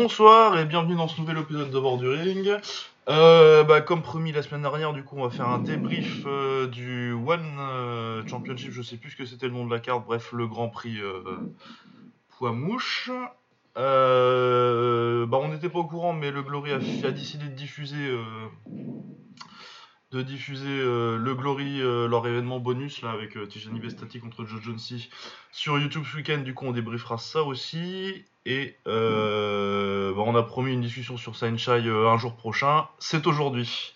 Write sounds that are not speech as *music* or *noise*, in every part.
Bonsoir et bienvenue dans ce nouvel épisode de Bord du Ring. Euh, bah, comme promis la semaine dernière, du coup, on va faire un débrief euh, du One euh, Championship. Je sais plus ce que c'était le nom de la carte. Bref, le Grand Prix poids mouche. Euh, bah, on n'était pas au courant, mais le Glory a, décidé de diffuser, de diffuser euh, le Glory, euh, leur événement bonus là avec euh, Tijani Bestati contre Joe Jonesy sur YouTube ce week-end. Du coup, on débriefera ça aussi. Et euh, bah, on a promis une discussion sur Sunshine euh, un jour prochain. C'est aujourd'hui.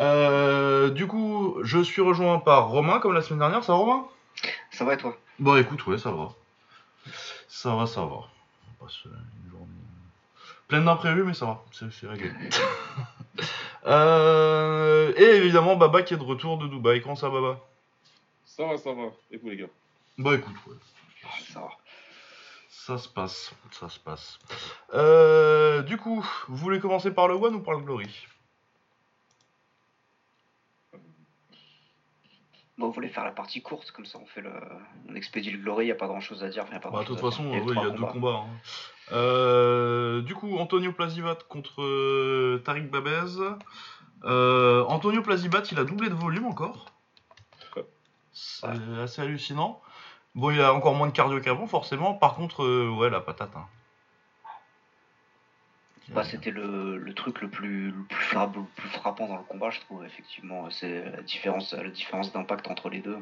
Euh, du coup, je suis rejoint par Romain comme la semaine dernière. Ça va, Romain? Ça va et toi? Bon, écoute, ouais, ça va. Ça va, ça va. On passe une journée pleine d'imprévus, mais ça va, c'est c'est réglé. *laughs* Euh, et évidemment, Baba qui est de retour de Dubaï. Comment ça, Baba? Ça va, ça va. Et vous, les gars? Bah écoute, ouais. Ça va. Ça se passe, ça se passe. Euh, du coup, vous voulez commencer par le One ou par le Glory? Bon, on voulait faire la partie courte, comme ça on fait le. On expédie le glory, y a pas grand chose à dire. y a pas Bah, de toute grand-chose à façon, ouais, il y a deux combats. combats. hein. Euh, du coup, Antonio Plazivat contre euh, Tariq Babez. Euh, Antonio Plazivat, il a doublé de volume encore. C'est assez hallucinant. Bon, il a encore moins de cardio qu'avant, forcément. Par contre, euh, ouais, la patate. hein. Bah, c'était le, le truc le plus, le, plus frapp- le plus frappant dans le combat, je trouve, effectivement. C'est la différence, la différence d'impact entre les deux.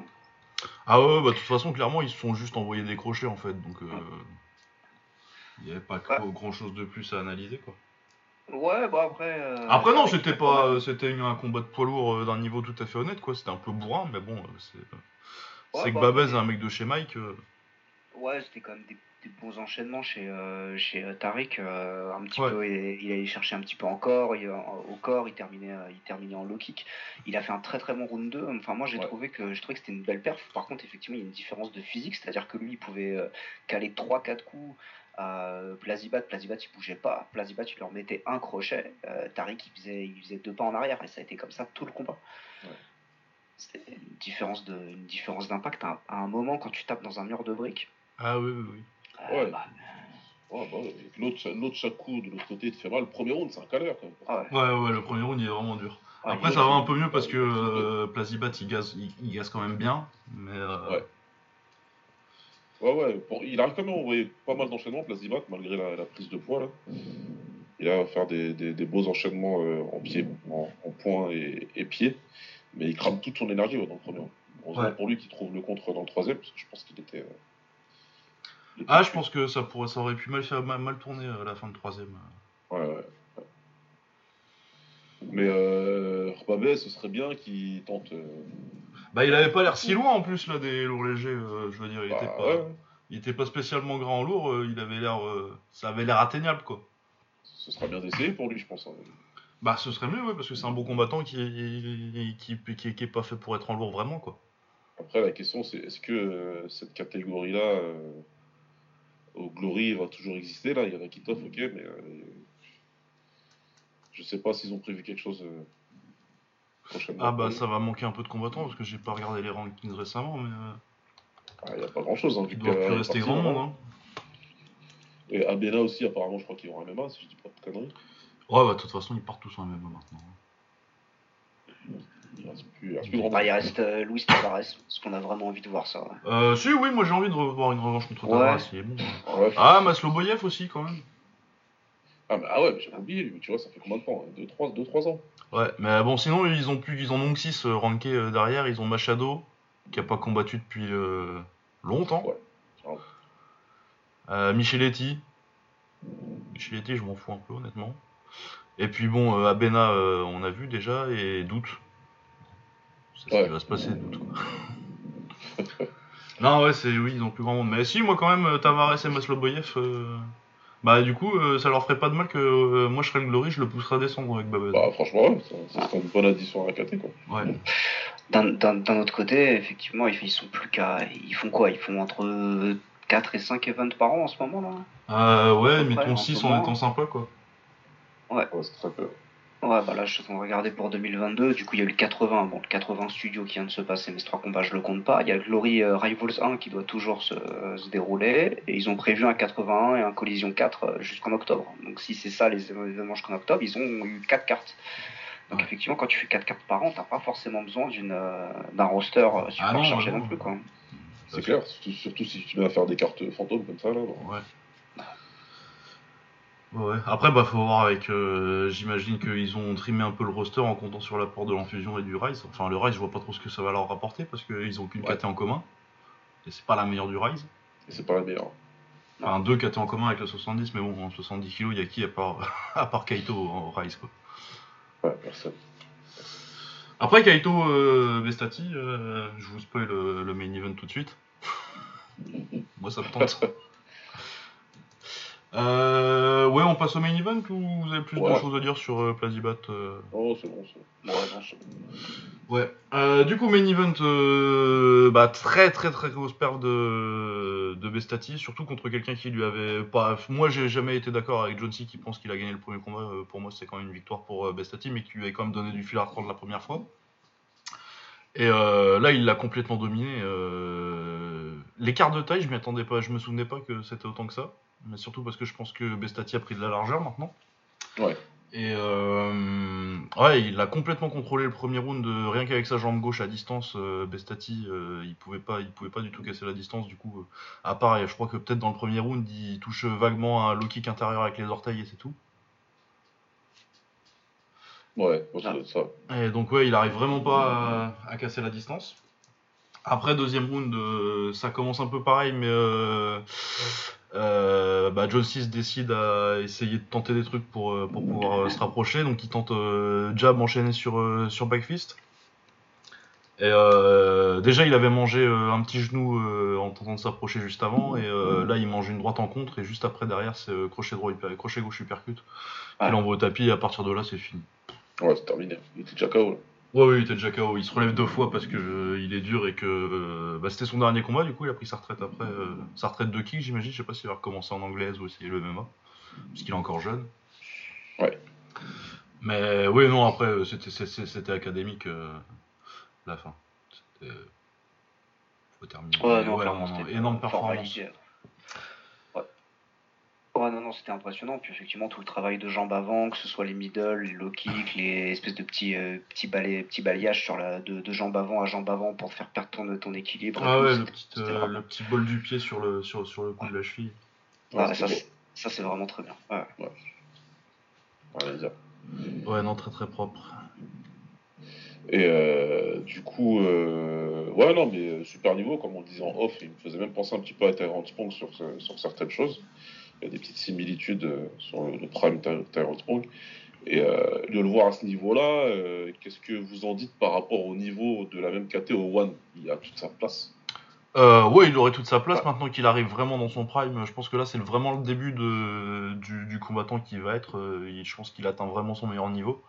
Ah ouais, ouais, bah, de toute façon, clairement, ils se sont juste envoyés des crochets, en fait. Donc, euh, il n'y avait pas Ouais. grand chose de plus à analyser, quoi. Ouais, bah après. euh, Après non, c'était pas, même- c'était un combat de poids lourd euh, d'un niveau tout à fait honnête quoi. C'était un peu bourrin, mais bon, euh, c'est, Ouais, c'est que bah, Babez est un mec de chez Mike. euh, Ouais, c'était quand même des, des bons enchaînements chez, euh, chez euh, Tariq. euh, un petit Ouais. peu, il, il allait chercher un petit peu encore, il- au corps, il terminait, euh, il terminait en low kick. Il a fait un très très bon round 2. Enfin, moi j'ai Ouais. trouvé que je trouvais que c'était une belle perf. Par contre, effectivement, il y a une différence de physique, c'est-à-dire que lui, il pouvait euh, caler 3-4 coups à Plazibat. Plazibat, il bougeait pas. Plazibat, il leur mettait un crochet. Euh, Tariq, il faisait, il faisait deux pas en arrière et ça a été comme ça tout le combat. Ouais. C'était une différence de, une différence d'impact à, à un moment quand tu tapes dans un mur de briques. Ah oui, oui, oui. euh, Ouais. bah, Ouais, bah, ouais. L'autre, l'autre, chaque coup de l'autre côté te fait mal. Le premier round, c'est un calvaire quand même. Ah ouais. Ouais, ouais, le premier round il est vraiment dur. Ouais, Après ça va un peu mieux parce que euh, Plazibat il gaze, il, il gaze quand même bien, mais euh, Ouais. Ouais, ouais. Pour- il arrive quand même à envoyer pas mal d'enchaînements, Plazibat, malgré la, la prise de poids. Là. Il a à faire des, des, des beaux enchaînements euh, en pied, en, en poing et, et pied. Mais il crame toute son énergie ouais, dans le premier. Heureusement Ouais. pour lui qu'il trouve le contre dans le troisième, parce que je pense qu'il était. euh, était ah je pense que ça pourrait, ça aurait pu mal faire, mal, mal tourner à la fin de troisième. Ouais, ouais. ouais. Mais ce serait bien qu'il tente. euh, Bah il avait pas l'air si loin en plus là des lourds légers. euh, je veux dire, il bah, était pas, ouais, il était pas spécialement grand en lourd. euh, il avait l'air, euh, ça avait l'air atteignable quoi. ce sera bien d'essayer pour lui, je pense. hein. Bah ce serait mieux ouais parce que c'est un bon combattant qui, qui, qui, qui, qui est pas fait pour être en lourd vraiment quoi. Après, la question, c'est est-ce que cette catégorie-là, euh, au Glory, va toujours exister Là, il y a Rakitov, ok, mais je sais pas s'ils ont prévu quelque chose. Ah bah ça va manquer un peu de combattants parce que j'ai pas regardé les rankings récemment mais euh, Ah, Il n'y a pas grand-chose. Hein, il doit plus rester grand monde. hein. Hein. Et Abena aussi, apparemment, je crois qu'ils vont un MMA, si je dis pas de conneries. Ouais bah de toute façon ils partent tous en même maintenant. Il reste plus, il reste plus grand Bah, il reste euh, Luis Tavares, parce qu'on a vraiment envie de voir ça. ouais. Euh, si oui moi j'ai envie de revoir une revanche contre Ouais. Tavares, il est bon. hein. Ah, ouais. Ah Masloboyev aussi quand même. Ah, mais- ah ouais, mais j'avais oublié, lui, tu vois, ça fait combien de temps 2-3 ans Ouais mais bon sinon ils ont plus ils en ont que 6 rankés euh, derrière, ils ont Machado qui a pas combattu depuis euh, longtemps. Ouais. Euh, Micheletti. Micheletti je m'en fous un peu honnêtement. Et puis bon euh, Abena euh, on a vu déjà et Doute. C'est ce Ouais. qui va se passer Doute quoi. *laughs* non ouais c'est oui ils ont plus grand monde. Mais si moi quand même euh, Tavares et Masloboyev euh, bah du coup euh, ça leur ferait pas de mal que euh, moi je serais le Glory je le pousserais à descendre avec Babez. Bah, franchement, ouais, ça, ça serait une bonne addition à la KT, quoi. Ouais. D'un- autre côté, effectivement, ils, ils sont plus qu'à. Ils font quoi? Ils font entre 4 et 5 events par an en ce moment là? Euh, ouais, mettons en 6 ce en étant sympa quoi. Ouais, c'est très peu. Ouais, bah là, je suis en train de regarder pour 2022. Du coup, il y a eu le 80. Bon, le 80 studio qui vient de se passer, mais ce trois combats, je le compte pas. Il y a le Glory euh, Rivals 1 qui doit toujours se, euh, se dérouler. Et ils ont prévu un 81 et un Collision 4 euh, jusqu'en octobre. Donc, si c'est ça les événements jusqu'en octobre, ils ont eu 4 cartes. Donc, Ouais. effectivement, quand tu fais 4 cartes par an, t'as pas forcément besoin d'une, euh, d'un roster super Ah non, chargé non. non plus, quoi. C'est clair, surtout, surtout si tu mets à faire des cartes fantômes comme ça. Là, bon. Ouais. Ouais. Après, bah, faut voir avec. euh, J'imagine qu'ils ont trimé un peu le roster en comptant sur l'apport de l'Infusion et du Rise. Enfin, le Rise, je vois pas trop ce que ça va leur rapporter parce qu'ils ont qu'une Ouais. KT en commun. Et c'est pas la meilleure du Rise. Et c'est pas la meilleure. Enfin, deux KT en commun avec le 70, mais bon, en 70 kg, il y a qui à part, *laughs* à part Kaito en Rise, quoi. Ouais, personne. Après, Kaito euh, Bestati, euh, je vous spoil le, le main event tout de suite. *laughs* Moi, ça me tente. *laughs* Euh, ouais, on passe au main event ou vous avez plus de choses à dire sur euh, Plazibat euh Oh, c'est bon, c'est bon. Ouais. Euh, du coup, main event, bah, très très très grosse perte de, de Bestati, surtout contre quelqu'un qui lui avait pas. Moi, j'ai jamais été d'accord avec John C qui pense qu'il a gagné le premier combat. Pour moi, c'est quand même une victoire pour Bestati, mais qui lui avait quand même donné du fil à retordre la première fois. Et là, il l'a complètement dominé. L'écart de taille, je m'y attendais pas. Je me souvenais pas que c'était autant que ça. Mais surtout parce que je pense que Bestati a pris de la largeur maintenant. Ouais. Et euh, ouais, il a complètement contrôlé le premier round, rien qu'avec sa jambe gauche à distance. euh, Bestati, euh, il pouvait pas, il pouvait pas du tout casser la distance. Du coup, euh, à part, je crois que peut-être dans le premier round, il touche vaguement un low kick intérieur avec les orteils et c'est tout. Ouais, ça. Et donc ouais, il arrive vraiment pas à, à casser la distance. Après deuxième round, euh, ça commence un peu pareil, mais euh, euh, bah, John Cena décide à essayer de tenter des trucs pour, euh, pour pouvoir euh, se rapprocher. Donc il tente euh, jab enchaîné sur, euh, sur backfist. Et euh, déjà il avait mangé euh, un petit genou euh, en tentant de s'approcher juste avant, et euh, là il mange une droite en contre, et juste après derrière c'est euh, crochet, droit, hyper- crochet gauche uppercut. Ouais. Il envoie au tapis, et à partir de là c'est fini. Ouais, c'est terminé. Il était déjà KO. Ouais, oui, il était déjà KO. Il se relève deux fois parce que euh, il est dur et que euh, bah, c'était son dernier combat. Du coup, il a pris sa retraite après. euh, sa retraite de kick, j'imagine? Je sais pas s'il va recommencer en anglaise ou essayer le MMA. Parce qu'il est encore jeune. Ouais. Mais oui, non, après, euh, c'était c'est- c'est- c'était académique euh, la fin. C'était. Faut terminer. Ouais, Mais non, ouais, clairement, non, c'était énorme performance. Ouais. Ouais, non, non, c'était impressionnant. Puis effectivement, tout le travail de jambes avant, que ce soit les middle, les low kicks, les espèces de petits, euh, petits, balais, petits balayages sur la, de, de jambes avant à jambes avant pour te faire perdre ton, ton équilibre. Ah ouais, le petit, euh, le petit bol du pied sur le, sur, sur le coup de la cheville. Ah, Ouais, ça, c'était c'est- ça, c'est vraiment très bien. Ouais. dire. Ouais, non, très très propre. Et euh, du coup, euh, ouais, non, mais super niveau, comme on le disait en off, il me faisait même penser un petit peu à Tyrant Spong sur, sur certaines choses. Il y a des petites similitudes euh, sur le, le prime Ty- Tyrant Spong. Et euh, de le voir à ce niveau-là, euh, qu'est-ce que vous en dites par rapport au niveau de la même KT au One? Il a toute sa place. Euh, ouais, il aurait toute sa place Ouais. maintenant qu'il arrive vraiment dans son prime. Je pense que là, c'est vraiment le début de, du, du combattant qui va être. Je pense qu'il atteint vraiment son meilleur niveau.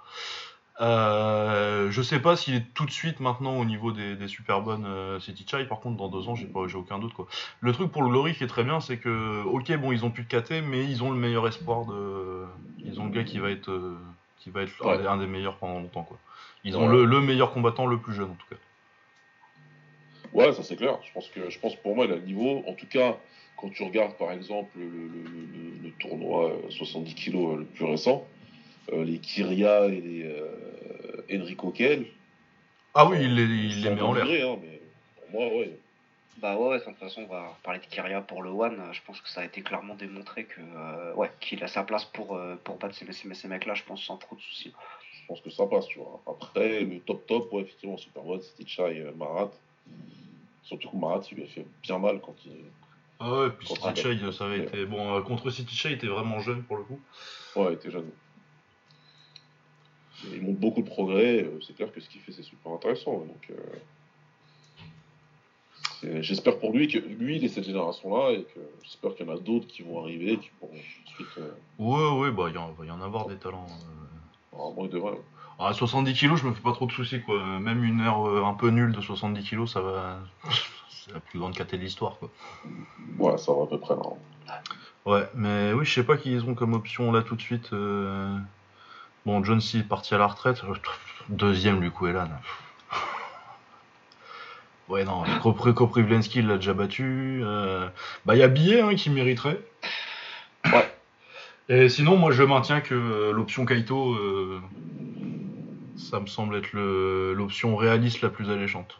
Euh, je sais pas s'il est tout de suite maintenant au niveau des, des super bonnes euh, City Chai. Par contre, dans deux ans, j'ai pas, j'ai aucun doute quoi. Le truc pour le Glory qui est très bien, c'est que ok, bon, ils ont plus de KT, mais ils ont le meilleur espoir de. Ils ont le gars qui va être, euh, qui va être Ouais. un des meilleurs pendant longtemps quoi. Ils ont Ouais. le, le meilleur combattant le plus jeune en tout cas. Ouais, ça c'est clair. Je pense que, je pense pour moi, il a le niveau. En tout cas, quand tu regardes par exemple le, le- tournoi euh, 70 kg le plus récent, les Kyria et les euh, Enrico Kell, Ah oui, il les, il les met en l'air. hein, mais pour moi, ouais. Bah ouais, de toute façon, on va parler de Kyria pour le One. Je pense que ça a été clairement démontré que euh, ouais, qu'il a sa place pour, euh, pour battre ces, ces, ces mecs-là, je pense, sans trop de soucis. Je pense que ça passe, tu vois. Après, le top top, ouais, effectivement, Superbot, c'était Chai euh, Marat. Surtout que Marat, il lui a fait bien mal quand il. Ah ouais, puis City Chai, ça avait Ouais. été. Bon, euh, contre City Chai, il était vraiment jeune pour le coup. Ouais, il était jeune. Il montre beaucoup de progrès. euh, C'est clair que ce qu'il fait, c'est super intéressant. Donc, euh, j'espère pour lui que lui, il est cette génération-là et que j'espère qu'il y en a d'autres qui vont arriver, qui pourront ensuite. Euh, Ouais, ouais, bah il va y en avoir des talents. euh. À 70 kilos, je me fais pas trop de soucis quoi. Même une heure un peu nulle de 70 kilos, ça va. *laughs* C'est la plus grande caté de l'histoire quoi. Ouais, ça va à peu près là. Ouais, mais oui, je sais pas qui ils ont comme option là tout de suite. Bon, John C est parti à la retraite. Deuxième, Luke Elan. Ouais, non, Koprivlensky l'a déjà battu. Euh, bah, il y a Billet hein, qui mériterait. Ouais. Et sinon, moi, je maintiens que euh, l'option Kaito, euh, ça me semble être l'option réaliste la plus alléchante.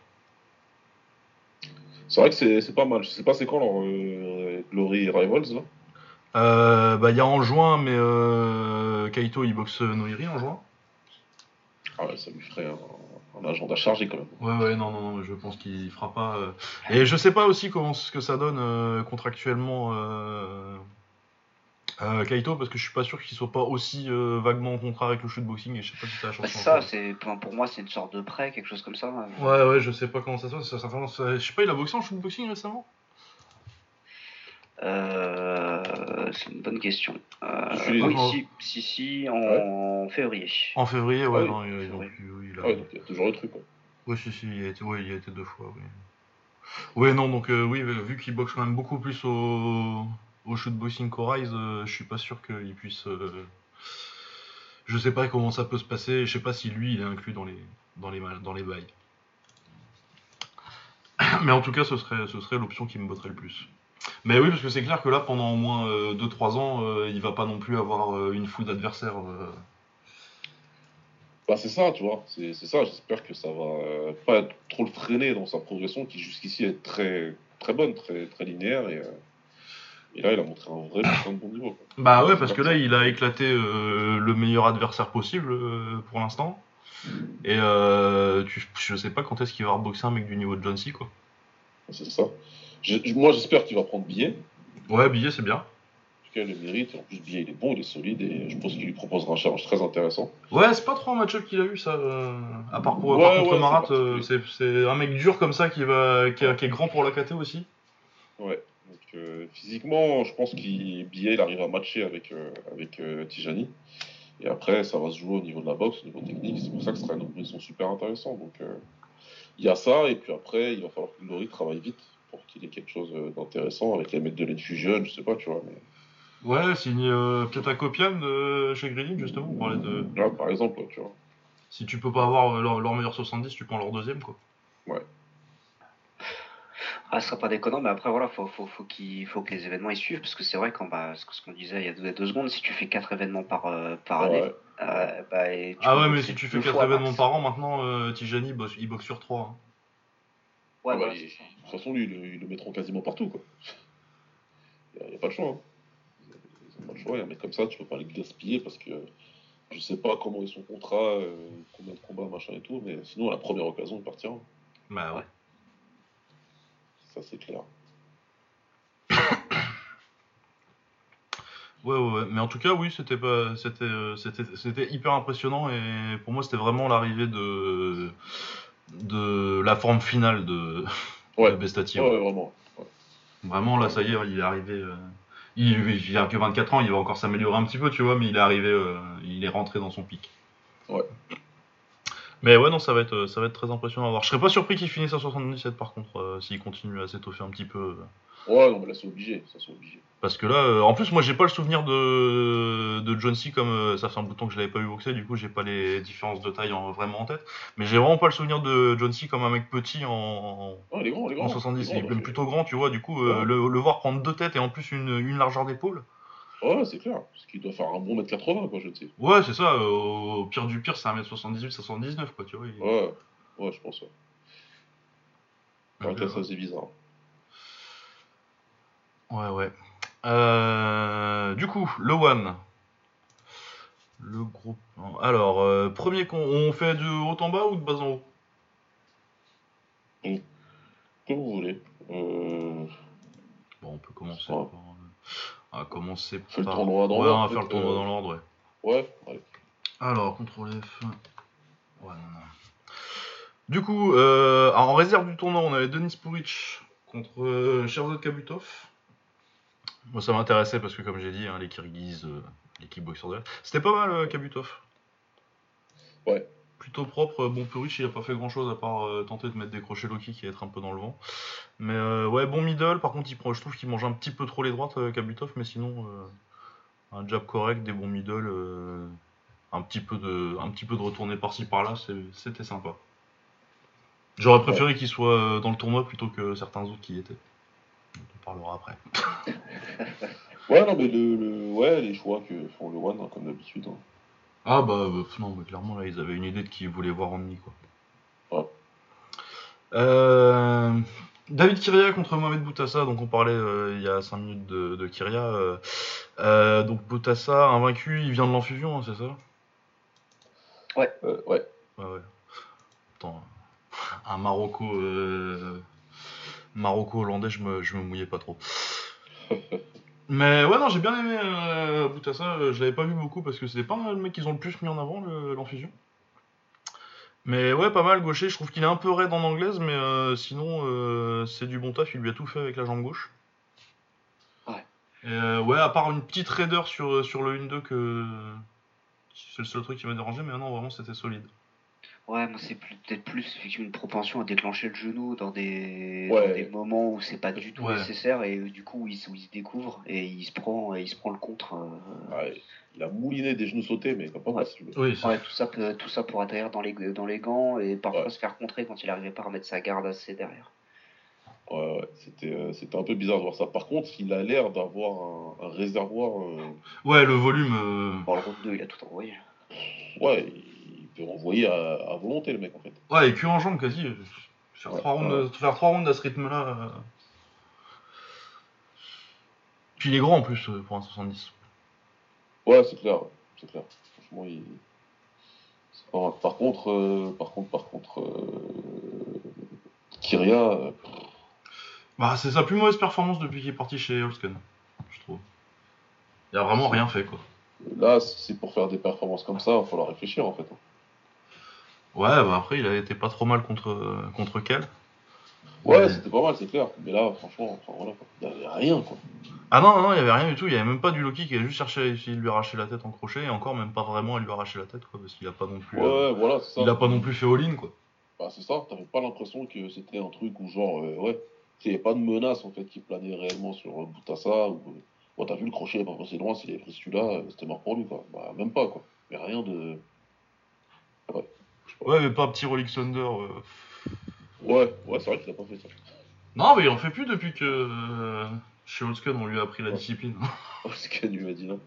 C'est vrai que c'est pas mal. Je sais pas c'est quand leur Glory Rivals là Bah, il y a en juin, mais Kaito il boxe Noiri en juin. Ah ouais, ça lui ferait un un agenda chargé quand même. Ouais, ouais, non, non, non, je pense qu'il fera pas. Euh. Et je sais pas aussi comment ce que ça donne euh, contractuellement euh... Kaito, parce que je suis pas sûr qu'il soit pas aussi euh, vaguement en contrat avec le shootboxing et je sais pas si ça a changé. ça, c'est pour moi, c'est une sorte de prêt, quelque chose comme ça. Ouais, ouais, je sais pas comment ça se passe. Ça, ça, je sais pas, il a boxé en shootboxing récemment? Euh, c'est une bonne question. Euh, oui, si, si, en février. En février, ouais, non, il, il, a... toujours le truc. Oui, si, si, il a été, il a été deux fois, oui. Oui, non, donc euh, oui, vu qu'il boxe quand même beaucoup plus au, au shootboxing qu'au Rise, je suis pas sûr qu'il puisse. Je sais pas comment ça peut se passer, je sais pas si lui il est inclus dans les, dans les, dans les bails. *coughs* Mais en tout cas, ce serait, ce serait l'option qui me botterait le plus. Mais oui, parce que c'est clair que là, pendant au moins 2-3 euh, ans, euh, il va pas non plus avoir euh, une foule d'adversaires. Bah, c'est ça, tu vois. C'est ça. J'espère que ça va pas trop le freiner dans sa progression qui jusqu'ici est très, très bonne, très, très linéaire. Et, et là, il a montré un vrai putain de bon niveau. Bah ouais, parce que là, il a éclaté le meilleur adversaire possible pour l'instant. Et tu, je sais pas quand est-ce qu'il va reboxer un mec du niveau de John C, quoi. C'est ça moi, j'espère qu'il va prendre Billet. Ouais, Billet, c'est bien. Parce qu'il a le mérite. En plus, Billet, il est bon, il est solide. Et je pense qu'il lui proposera un challenge très intéressant. Ouais, c'est pas trop un match-up qu'il a eu, ça. Euh, à part, pour, contre Marat, euh, c'est un mec dur comme ça qui, va, qui, est grand pour la KT aussi. Ouais. Donc, euh, physiquement, je pense qu'il Billet, il arrive à matcher avec, avec Tijani. Et après, ça va se jouer au niveau de la boxe, au niveau technique. C'est pour ça que ce sera une opposition super intéressant. Donc, il y a ça. Et puis après, il va falloir que Glory travaille vite pour qu'il ait quelque chose euh, d'intéressant avec les mecs de l'infusion, je sais pas, tu vois. Mais... Ouais, signé euh, peut-être à Copian de chez Grilling, justement, on parlait de. Là, par exemple, tu vois. Si tu peux pas avoir leur, meilleur 70, tu prends leur deuxième, quoi. Ouais. Ah, ce sera pas déconnant, mais après, voilà, faut, faut, faut, qu'il, faut que les événements y suivent, parce que c'est vrai, quand, bah, ce qu'on disait il y a deux, secondes, si tu fais quatre événements par, euh, par année, bah, Ah ouais, mais si tu fais quatre événements par an, maintenant, Tijani, il boxe sur trois. Hein. Ouais, ah bah, de toute façon, lui, ils le, mettront quasiment partout. Quoi. *laughs* Il n'y a, pas de choix. Hein. Il a pas de choix. Un mec comme ça, tu peux pas le gaspiller parce que je sais pas comment est son contrat, euh, combien de combats, machin et tout, mais sinon, à la première occasion, il partira. Bah ouais. Ça, c'est clair. *coughs* Ouais, ouais, ouais, mais en tout cas, oui, c'était pas, c'était, euh, c'était, c'était hyper impressionnant et pour moi, c'était vraiment l'arrivée de, de la forme finale de, *laughs* ouais. Bestati. Ouais, vraiment. Vraiment, là, ça y est, il est arrivé. Euh, il, il, a que 24 ans, il va encore s'améliorer un petit peu, tu vois, mais il est arrivé, euh, il est rentré dans son pic. Ouais. Mais ouais, non, ça va être, ça va être très impressionnant à voir. Je serais pas surpris qu'il finisse à 77 par contre, euh, s'il continue à s'étoffer un petit peu. Ouais, non, mais là, c'est obligé. Ça, c'est obligé. Parce que là, euh, en plus, moi, j'ai pas le souvenir de, de John C. comme euh, ça fait un bout de temps que je l'avais pas vu boxer, du coup, j'ai pas les différences de taille vraiment en tête. Mais j'ai vraiment pas le souvenir de John C. comme un mec petit en, oh, il est grand, il est grand. en 70. Il est, même plutôt grand, tu vois, du coup, euh, le, voir prendre deux têtes et en plus une, une largeur d'épaule. Ouais, c'est clair. Parce qu'il doit faire un bon mètre 80, quoi, je sais. Ouais, c'est ça. au pire du pire, c'est un mètre 78, 79, quoi, tu vois. Ouais, ouais, je pense, ouais. Ouais, ça, c'est bizarre. Ouais, ouais. Euh, du coup, le One. Le groupe. Alors, euh, premier con. On fait de haut en bas ou de bas en haut? Comme vous voulez. Euh, bon, on peut commencer par. On va commencer par. Le tournoi dans ouais, on va faire le tournoi dans l'ordre, ouais. Ouais, Alors, CTRL F. Ouais, non, non. Du coup, en réserve du tournoi, on avait Denis Puric contre Sherzad Kabutov. Moi, ça m'intéressait parce que, comme j'ai dit, hein, les Kirghiz, euh, l'équipe boxeur de C'était pas mal, euh, Kabutov. Ouais. Plutôt propre. Bon, Purich, il a pas fait grand chose à part euh, tenter de mettre des crochets kick et être un peu dans le vent. Mais ouais, bon middle. Par contre, il prend, je trouve qu'il mange un petit peu trop les droites, Kabutov. Mais sinon, un jab correct, des bons middle. un petit peu de, un petit peu de retourner par-ci par-là, c'était sympa. J'aurais préféré qu'il soit euh, dans le tournoi plutôt que certains autres qui y étaient. On parlera après. *laughs* ouais, non, mais le, ouais, les choix que font le One, hein, comme d'habitude. Hein. Ah bah euh, non, mais clairement là, ils avaient une idée de qui ils voulaient voir en demi quoi. Euh, David Kyria contre Mohamed Boutassa, donc on parlait il y a 5 minutes de, de Kyria. donc Boutassa, invaincu, il vient de l'enfusion, hein, c'est ça? Ouais. ouais. Ouais, ouais. Attends, *laughs* un Marocco, euh, Marocco hollandais, je me, je me mouillais pas trop. *laughs* Mais ouais, non, j'ai bien aimé euh, Boutassa. Je l'avais pas vu beaucoup parce que c'était pas le mec qu'ils ont le plus mis en avant, l'enfusion. mais ouais, pas mal gaucher. Je trouve qu'il est un peu raide en anglaise, mais euh, sinon, euh, c'est du bon taf. Il lui a tout fait avec la jambe gauche. Ouais. ouais, à part une petite raideur sur, sur le 1-2 que. C'est le seul truc qui m'a dérangé, mais non, vraiment, c'était solide. Ouais, moi c'est peut-être plus effectivement une propension à déclencher le genou dans des, des moments où c'est pas du tout nécessaire et du coup il, où il se découvre et il se prend, il se prend le contre. Euh. il a mouliné des genoux sautés, mais pas ouais. oui, ouais, tout ça, tout ça pour atterrir dans les, dans les gants et parfois se faire contrer quand il arrivait pas à remettre sa garde assez derrière. Ouais, ouais, c'était, euh, c'était un peu bizarre de voir ça. Par contre, il a l'air d'avoir un, réservoir. Euh, ouais, le volume. Dans le round 2, il a tout envoyé. Ouais, peut renvoyer à, volonté le mec en fait. Ouais, et cul en jambe quasi. Faire, trois, rounds, faire trois rounds à ce rythme-là. Euh. Puis il est grand en plus euh, pour un 70. Ouais, c'est clair, c'est clair. Franchement, il. Par contre, euh, par contre, par contre, Kyria. Bah, c'est sa plus mauvaise performance depuis qu'il est parti chez Holsken, je trouve. Il a vraiment rien fait quoi. Là, si c'est pour faire des performances comme ça, il va falloir réfléchir en fait. Ouais, bah après, il a été pas trop mal contre, contre Kel. Ouais, c'était pas mal, c'est clair. Mais là, franchement, voilà, il n'y avait rien, quoi. Ah non, non, il y avait rien du tout. Il y avait même pas du Loki qui a juste cherché à essayer de lui arracher la tête en crochet. Et encore, même pas vraiment à lui arracher la tête, quoi. Parce qu'il a pas non plus. Ouais, euh, voilà, c'est ça. Il a pas non plus fait all-in, quoi. Bah, c'est ça. T'avais pas l'impression que c'était un truc où, genre, euh, ouais. Il n'y avait pas de menace, en fait, qui planait réellement sur Boutassa. Ou... Bon, t'as vu le crochet pas passé loin, s'il avait pris celui-là, euh, c'était mort pour lui, quoi. Bah, même pas, quoi. Mais rien de. Ouais. Ouais, mais pas un petit Rolling Thunder. Euh. Ouais, ouais, c'est vrai qu'il a pas fait ça. Non, mais il en fait plus depuis que euh, chez Oldscan on lui a appris la discipline. *laughs* Oldscan lui a dit non.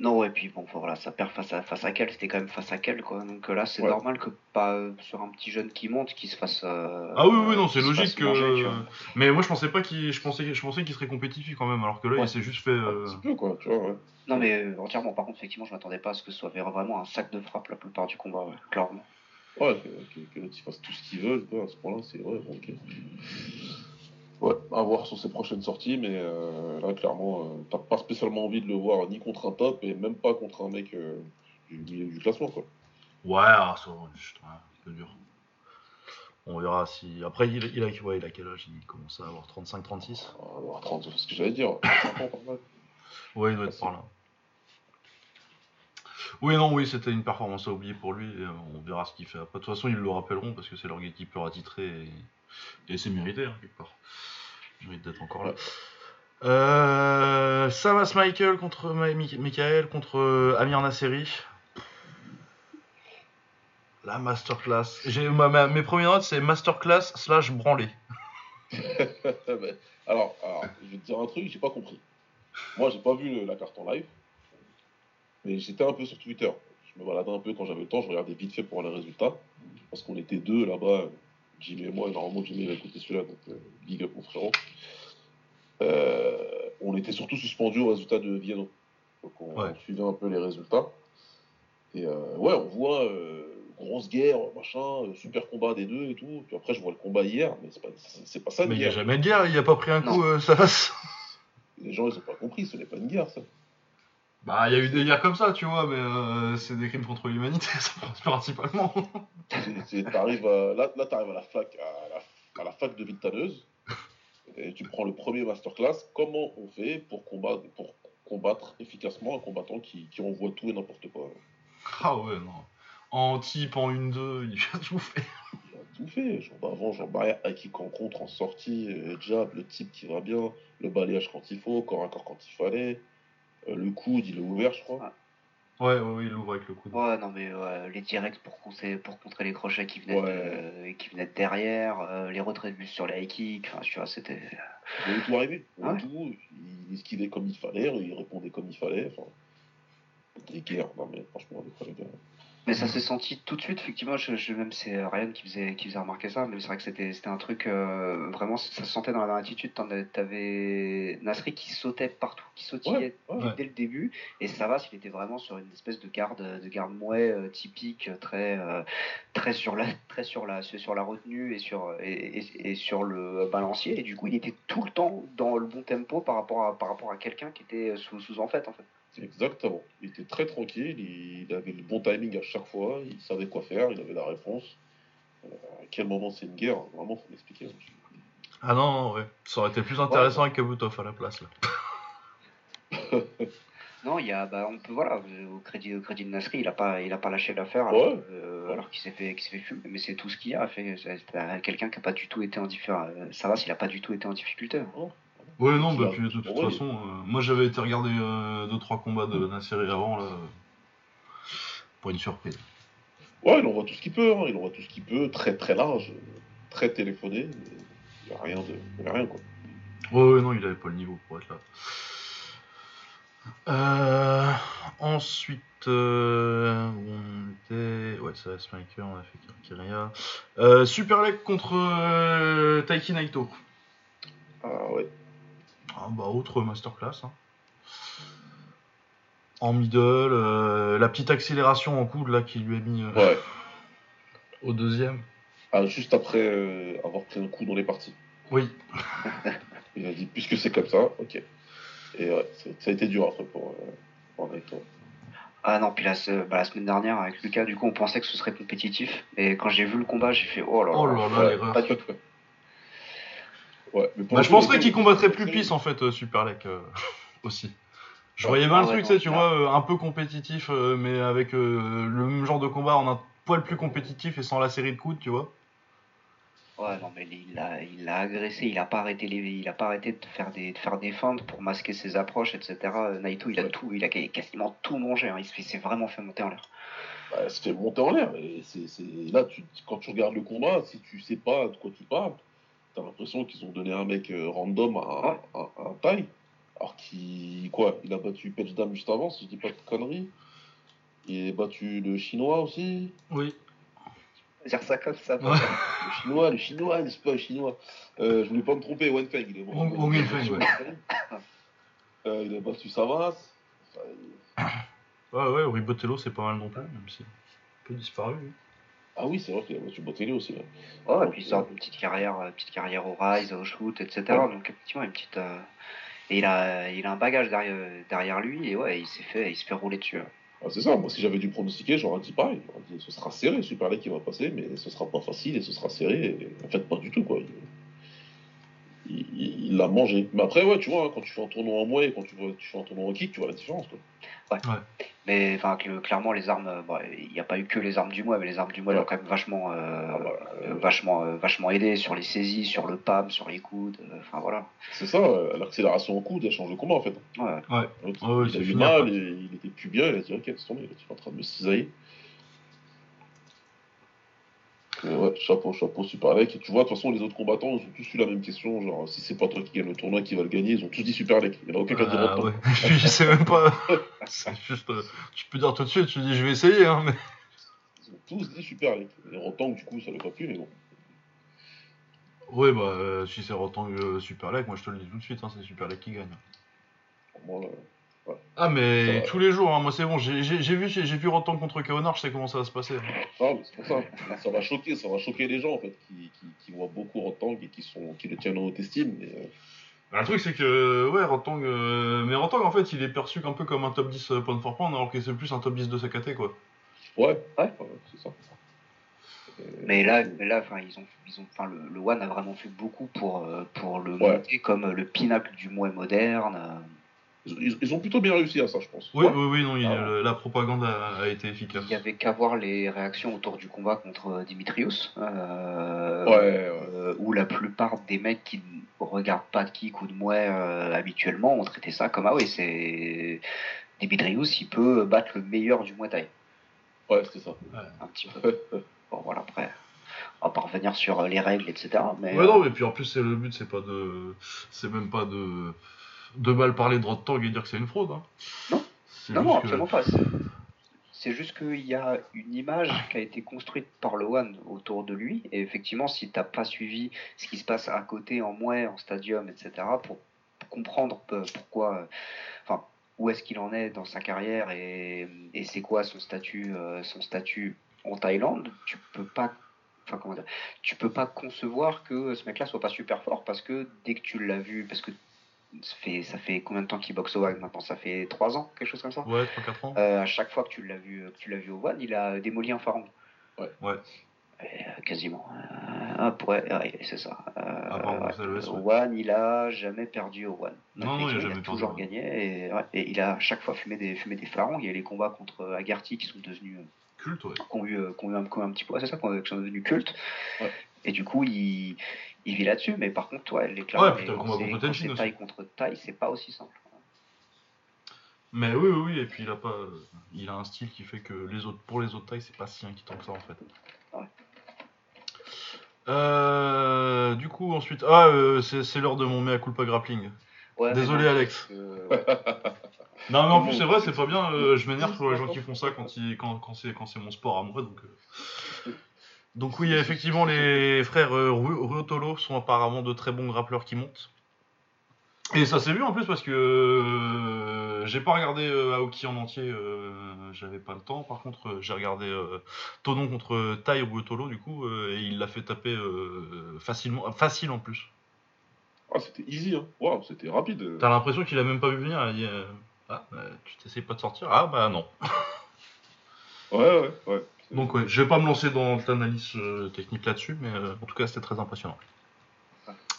Non, et puis bon, voilà, ça perd face à, face à quel, c'était quand même face à quel, quoi. Donc là, c'est normal que pas sur un petit jeune qui monte, qu'il se fasse. Euh, ah oui, oui, non, c'est logique que. mais moi, je pensais pas qu'il, je pensais, je pensais qu'il serait compétitif quand même, alors que là, il s'est juste fait. Euh... Un peu, quoi, tu vois, ouais. Non, mais euh, entièrement. Par contre, effectivement, je m'attendais pas à ce que ce soit vraiment un sac de frappe la plupart du combat, clairement. Ouais, que, l'autre fasse tout ce qu'il veut, à ce point-là, c'est ouais, ok. Ouais, à voir sur ses prochaines sorties, mais euh, là, clairement, euh, t'as pas spécialement envie de le voir ni contre un top et même pas contre un mec euh, du milieu du classement, quoi. Ouais, ah, ça, c'est un peu dur. On verra si. Après, il, il, a, ouais, il a quel âge Il commence à avoir 35-36 avoir 30, c'est ce que j'allais dire. *laughs* ouais, il doit être par là. Oui, non, oui, c'était une performance à oublier pour lui. Et on verra ce qu'il fait. Après, de toute façon, ils le rappelleront parce que c'est leur gatekeeper attitré et, et c'est mérité, hein, quelque part mérite d'être encore là. Euh, Samas Michael contre Michael contre euh, Amir Nasseri. La masterclass. Mes premières notes, c'est masterclass slash branlé. *laughs* alors, alors, je vais te dire un truc, j'ai pas compris. Moi, j'ai pas vu la carte en live, mais j'étais un peu sur Twitter. Je me baladais un peu quand j'avais le temps, je regardais vite fait pour voir les résultats. Parce qu'on était deux là-bas, Jimmy et moi, normalement Jimmy va écouter celui-là, donc euh, big up mon frérot. Euh, on était surtout suspendus au résultat de Viano. Donc on, suivait un peu les résultats. Et euh, ouais, on voit grosse guerre, machin, super combat des deux et tout. Puis après, je vois le combat hier, mais c'est pas, c'est pas ça. Mais il n'y a jamais de guerre, il a pas pris un coup, ça passe. Les gens, ils ont pas compris, ce n'est pas une guerre, ça. Bah, il y a eu des guerres comme ça, tu vois, mais euh, c'est des crimes contre l'humanité, *laughs* principalement. *laughs* T'arrives à, là, là t'arrives à la fac, à la, à la fac de Vitaneuse, et tu prends le premier masterclass. Comment on fait pour combattre, pour combattre efficacement un combattant qui, qui envoie tout et n'importe quoi? Ah ouais, non. En type, en 1-2, il a tout fait. Il a tout fait. Genre, avant, genre, barrière à qui contre en sortie, euh, jab, le type qui va bien, le balayage quand il faut, corps à corps quand il fallait. Euh, le coude, il est ouvert, je crois. Ouais, ouais, ouais, il l'ouvre avec le coude. Ouais, non, mais ouais, les directs pour contrer, pour contrer les crochets qui venaient, de, qui venaient de derrière, euh, les retraits de bus sur les high kicks, enfin, tu vois, c'était. Il avait tout arrivé. Il, Ouais. tout, il esquivait comme il fallait, il répondait comme il fallait. Enfin, des guerres, non mais franchement, des fois, les gars. Mais ça s'est senti tout de suite, effectivement. Je, je- même c'est Ryan qui faisait, qui faisait remarquer ça, mais c'est vrai que c'était, c'était un truc euh, vraiment, ça se sentait dans la attitude. T'avais Nasri qui sautait partout, qui sautillait Ouais, ouais. dès le début, et Savas, il était vraiment sur une espèce de garde, de garde mouet euh, typique, très, euh, très sur la, *laughs* très sur la, sur la retenue et sur, et, et- et sur le balancier. Et du coup, il était tout le temps dans le bon tempo par rapport à, par rapport à quelqu'un qui était sous, sous en fait, en fait. Exactement. Il était très tranquille, il avait le bon timing à chaque fois, il savait quoi faire, il avait la réponse. Euh, à quel moment c'est une guerre Vraiment, faut m'expliquer. Ah non, non, ouais. Ça aurait été plus intéressant avec Kabutov à la place. Là. *laughs* Non, il y a, bah, on peut, voilà, euh, au crédit, au crédit de Nasri, il a pas, il a pas lâché l'affaire, Ouais. alors, euh, alors qu'il s'est fait, qu'il s'est fait fumer. Mais c'est tout ce qu'il y a. Fait, euh, quelqu'un qui a pas du tout été en difficulté. Ça va, s'il a pas du tout été en difficulté. Ouais, non, bah, puis de toute Ouais. façon, euh, moi j'avais été regarder 2-3 combats de Nasseri avant, là. Pour une surprise. Ouais, il envoie tout ce qu'il peut, hein, il envoie tout ce qu'il peut, très très large, euh, très téléphoné. Il n'y a rien de. Il y a rien quoi. Ouais, ouais, non, il avait pas le niveau pour être là. Euh, ensuite, euh, on était? Ouais, c'est Smaker, on a fait Kirkiria. Euh, Super Leg contre euh, Taiki Naito. Ah ouais. Ah, bah, autre masterclass. hein. En middle, euh, la petite accélération en coude là qui lui a mis euh, Ouais. au deuxième. Ah, juste après euh, avoir pris un coup dans les parties. Oui, *laughs* Il a dit, puisque c'est comme ça, ok. Et ouais, ça a été dur après pour, euh, pour Naito. Ah non, puis la, se- bah, la semaine dernière avec Lucas, du coup, on pensait que ce serait compétitif. Et quand j'ai vu le combat, j'ai fait oh là là. Oh là là, Ouais, l'erreur. pas du tout. Ouais, mais pour Bah, je penserais qu'il il- combattrait plus pisse en fait, euh, Super Lek euh, *laughs* aussi. Je voyais bien le truc, tu vois, euh, un peu compétitif, euh, mais avec euh, le même genre de combat en un poil plus compétitif et sans la série de coudes, tu vois. Ouais, non, mais il l'a, il l'a agressé, il a pas arrêté les, il a pas arrêté de faire des, de faire des feintes pour masquer ses approches, etc. Naito, il a Ouais. tout, il a quasiment tout mangé, hein. il s'est- il s'est vraiment fait monter en l'air. Bah, se fait monter en l'air. Là, tu... quand tu regardes le combat, si tu sais pas de quoi tu parles, t'as l'impression qu'ils ont donné un mec euh, random à, à, à un taille. Alors qu'il. Quoi Il a battu Petchdam juste avant, si je dis pas de conneries. Il a battu le chinois aussi. Oui. Dire ça comme ça. Ouais. Le chinois, le chinois, n'est-ce pas, le chinois? Euh, Je voulais pas me tromper, Wenfeng. Il est Wang- Wang Wenfeng, ouais. *coughs* Euh, il a battu Savas. Enfin, *coughs* Ouais, ouais, Ribotello, c'est pas mal non plus, même si un peu disparu. Ah oui, c'est vrai qu'il a battu Botelli aussi. ouais. Ouais, et puis il sort d'une petite carrière, euh, petite carrière au Rise, au Shoot, etc. Donc effectivement, une petite. euh, Et il a, il a un bagage derrière, derrière lui et ouais, il s'est fait, il se fait rouler dessus. hein. Ah, c'est ça, moi si j'avais dû pronostiquer, j'aurais dit pareil. J'aurais dit ce sera serré, Super League qui va passer, mais ce sera pas facile et ce sera serré. Et en fait, pas du tout quoi. Il- Il l'a mangé. Mais après, ouais, tu vois, hein, quand tu fais un tournoi en mouet et quand tu, vois, tu fais un tournoi en kick, tu vois la différence quoi. Mais enfin, que- clairement, les armes, euh, bon, il n'y a pas eu que les armes du mois, mais les armes du mois Ouais. l'ont quand même vachement, euh, Ah bah, euh, vachement, euh, vachement aidé sur les saisies, sur le PAM, sur les coudes. euh, Enfin voilà. C'est ça, l'accélération en coude, elle change le combat en fait. Ouais. Ouais. Ouais, ouais, il mal, et il était plus bien, il a dit ok, c'est tombé, il est en train de me cisailler. Mais ouais, chapeau, chapeau, Super League. Et tu vois, de toute façon, les autres combattants, ils ont tous eu la même question. Genre, si c'est pas toi qui gagne le tournoi qui va le gagner, ils ont tous dit Super League. Il n'y en a aucun qui a dit Ah, ouais. *laughs* je sais même pas. c'est juste. euh, tu peux dire tout de suite, tu dis je vais essayer, hein, mais. Ils ont tous dit Super League. Et Rotan, du coup, ça l'a pas plu, mais bon. Ouais, bah, euh, si c'est Rotang euh, Super Leg, moi je te le dis tout de suite, hein, c'est Super Leg qui gagne. Ah, mais tous les jours, hein, moi c'est bon, j'ai vu, j'ai vu Rotang contre Kaonar, je sais comment ça va se passer. Ah, mais c'est pour ça. Ça va choquer, ça va choquer les gens, en fait, qui, qui, qui voient beaucoup Rotan et qui, sont, qui le tiennent en haute estime. Mais, euh, Bah, le truc c'est que, ouais, Rotang. euh, Mais Rotang en fait, il est perçu un peu comme un top 10 euh, point for pound, alors que c'est plus un top 10 de sa KT, quoi. ouais, Ouais. c'est ça. Mais là, mais là, enfin, ils ont, ils ont, enfin, le, le One a vraiment fait beaucoup pour, pour le Ouais. monter comme le pinacle du mouet moderne. Ils, ont plutôt bien réussi à ça, je pense. Oui, Ouais. oui, oui, non, il- Ah. la propagande a, a été efficace. Il y avait qu'à voir les réactions autour du combat contre euh, Dimitrius, euh, Ouais, ouais. euh, où la plupart des mecs qui ne regardent pas de kick ou de mouet euh, habituellement ont traité ça comme ah oui c'est Dimitrius, il peut battre le meilleur du Muay Thai. Ouais, c'est ça. Un petit peu. *laughs* bon, voilà, après, on va pas revenir sur les règles, etc. Mais, Ouais, non, mais puis en plus, c'est le but, c'est pas de. C'est même pas de. De mal parler de Rod Tang et dire que c'est une fraude. Hein. Non. Absolument pas. C'est- juste qu'il y a une image qui a été construite par One autour de lui. Et effectivement, si tu n'as pas suivi ce qui se passe à côté, en mouet, en stadium, etc., pour, pour comprendre peu- pourquoi, euh, enfin, où est-ce qu'il en est dans sa carrière et, et c'est quoi son statut, euh, son statut en Thaïlande, tu peux pas. Enfin, comment dire, tu peux pas concevoir que ce mec-là soit pas super fort parce que dès que tu l'as vu, parce que ça fait, ça fait combien de temps qu'il boxe au One maintenant? Ça fait 3 ans, quelque chose comme ça? Ouais, 3-4 ans. euh, à chaque fois que tu l'as vu, que tu l'as vu au One, il a démoli un pharaon. Ouais. Ouais. Euh, quasiment. Euh, ah, pour- ouais, c'est ça. Euh, Ah, ouais. c'est le Au ouais. One, il a jamais perdu au One. Non, non, il a jamais perdu, toujours gagné et, ouais, et il a à chaque fois fumé des, fumé des pharaons. Il y a les combats contre Agarty qui sont devenus, euh, Culte, ouais. qui ont eu, euh, qui ont eu un, eu petit peu, ouais, c'est ça, qui ont- qui sont devenus cultes. Ouais. Et du coup, il, il vit là-dessus. Mais par contre, ouais, les clairement, combat c'est- contre taille contre taille, c'est pas aussi simple. Mais oui, oui, oui, et puis il a pas. Il a un style qui fait que les autres, pour les autres tailles, c'est pas si inquiétant que ça en fait. Ouais. Euh, du coup, ensuite. Ah, euh, c'est l'heure de mon mea culpa grappling. Ouais, Désolé, non, Alex. que, ouais. *laughs* Non, mais en plus, c'est vrai, c'est pas bien. euh, je m'énerve sur les gens qui font ça quand, ils- quand, quand c'est quand c'est mon sport à moi. Donc, euh. Donc oui, effectivement les frères euh, Ru- Ruotolo sont apparemment de très bons grappleurs qui montent. Et ça s'est vu en plus parce que euh, j'ai pas regardé euh, Aoki en entier, euh, j'avais pas le temps. Par contre, j'ai regardé Tonon contre Tai Ruotolo du coup, et il l'a fait taper facilement, facile en plus. Ah, c'était easy, hein. Waouh, c'était rapide. T'as l'impression qu'il a même pas vu venir. Il dit, ah, tu t'essayes pas de sortir? Ah bah non. Ouais, ouais, ouais. Donc ouais, je vais pas me lancer dans l'analyse euh, technique là-dessus, mais euh, en tout cas c'était très impressionnant.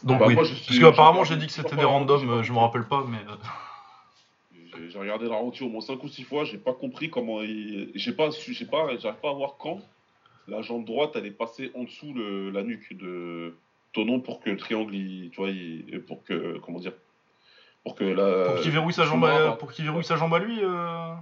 Donc Bah, oui, moi, je parce qu'apparemment j'ai dit que c'était des randoms, je- euh, je me rappelle pas, mais *laughs* J'ai- regardé la ralenti au moins 5 ou 6 fois, j'ai pas compris comment il. J'ai pas su, j'ai pas, j'arrive pas à voir quand la jambe droite elle est passée en dessous le, la nuque de Tonon pour que le triangle, il, tu vois, il- pour que, comment dire, pour que la. pour qu'il verrouille sa jambe, à, pour qu'il verrouille sa jambe à lui. euh,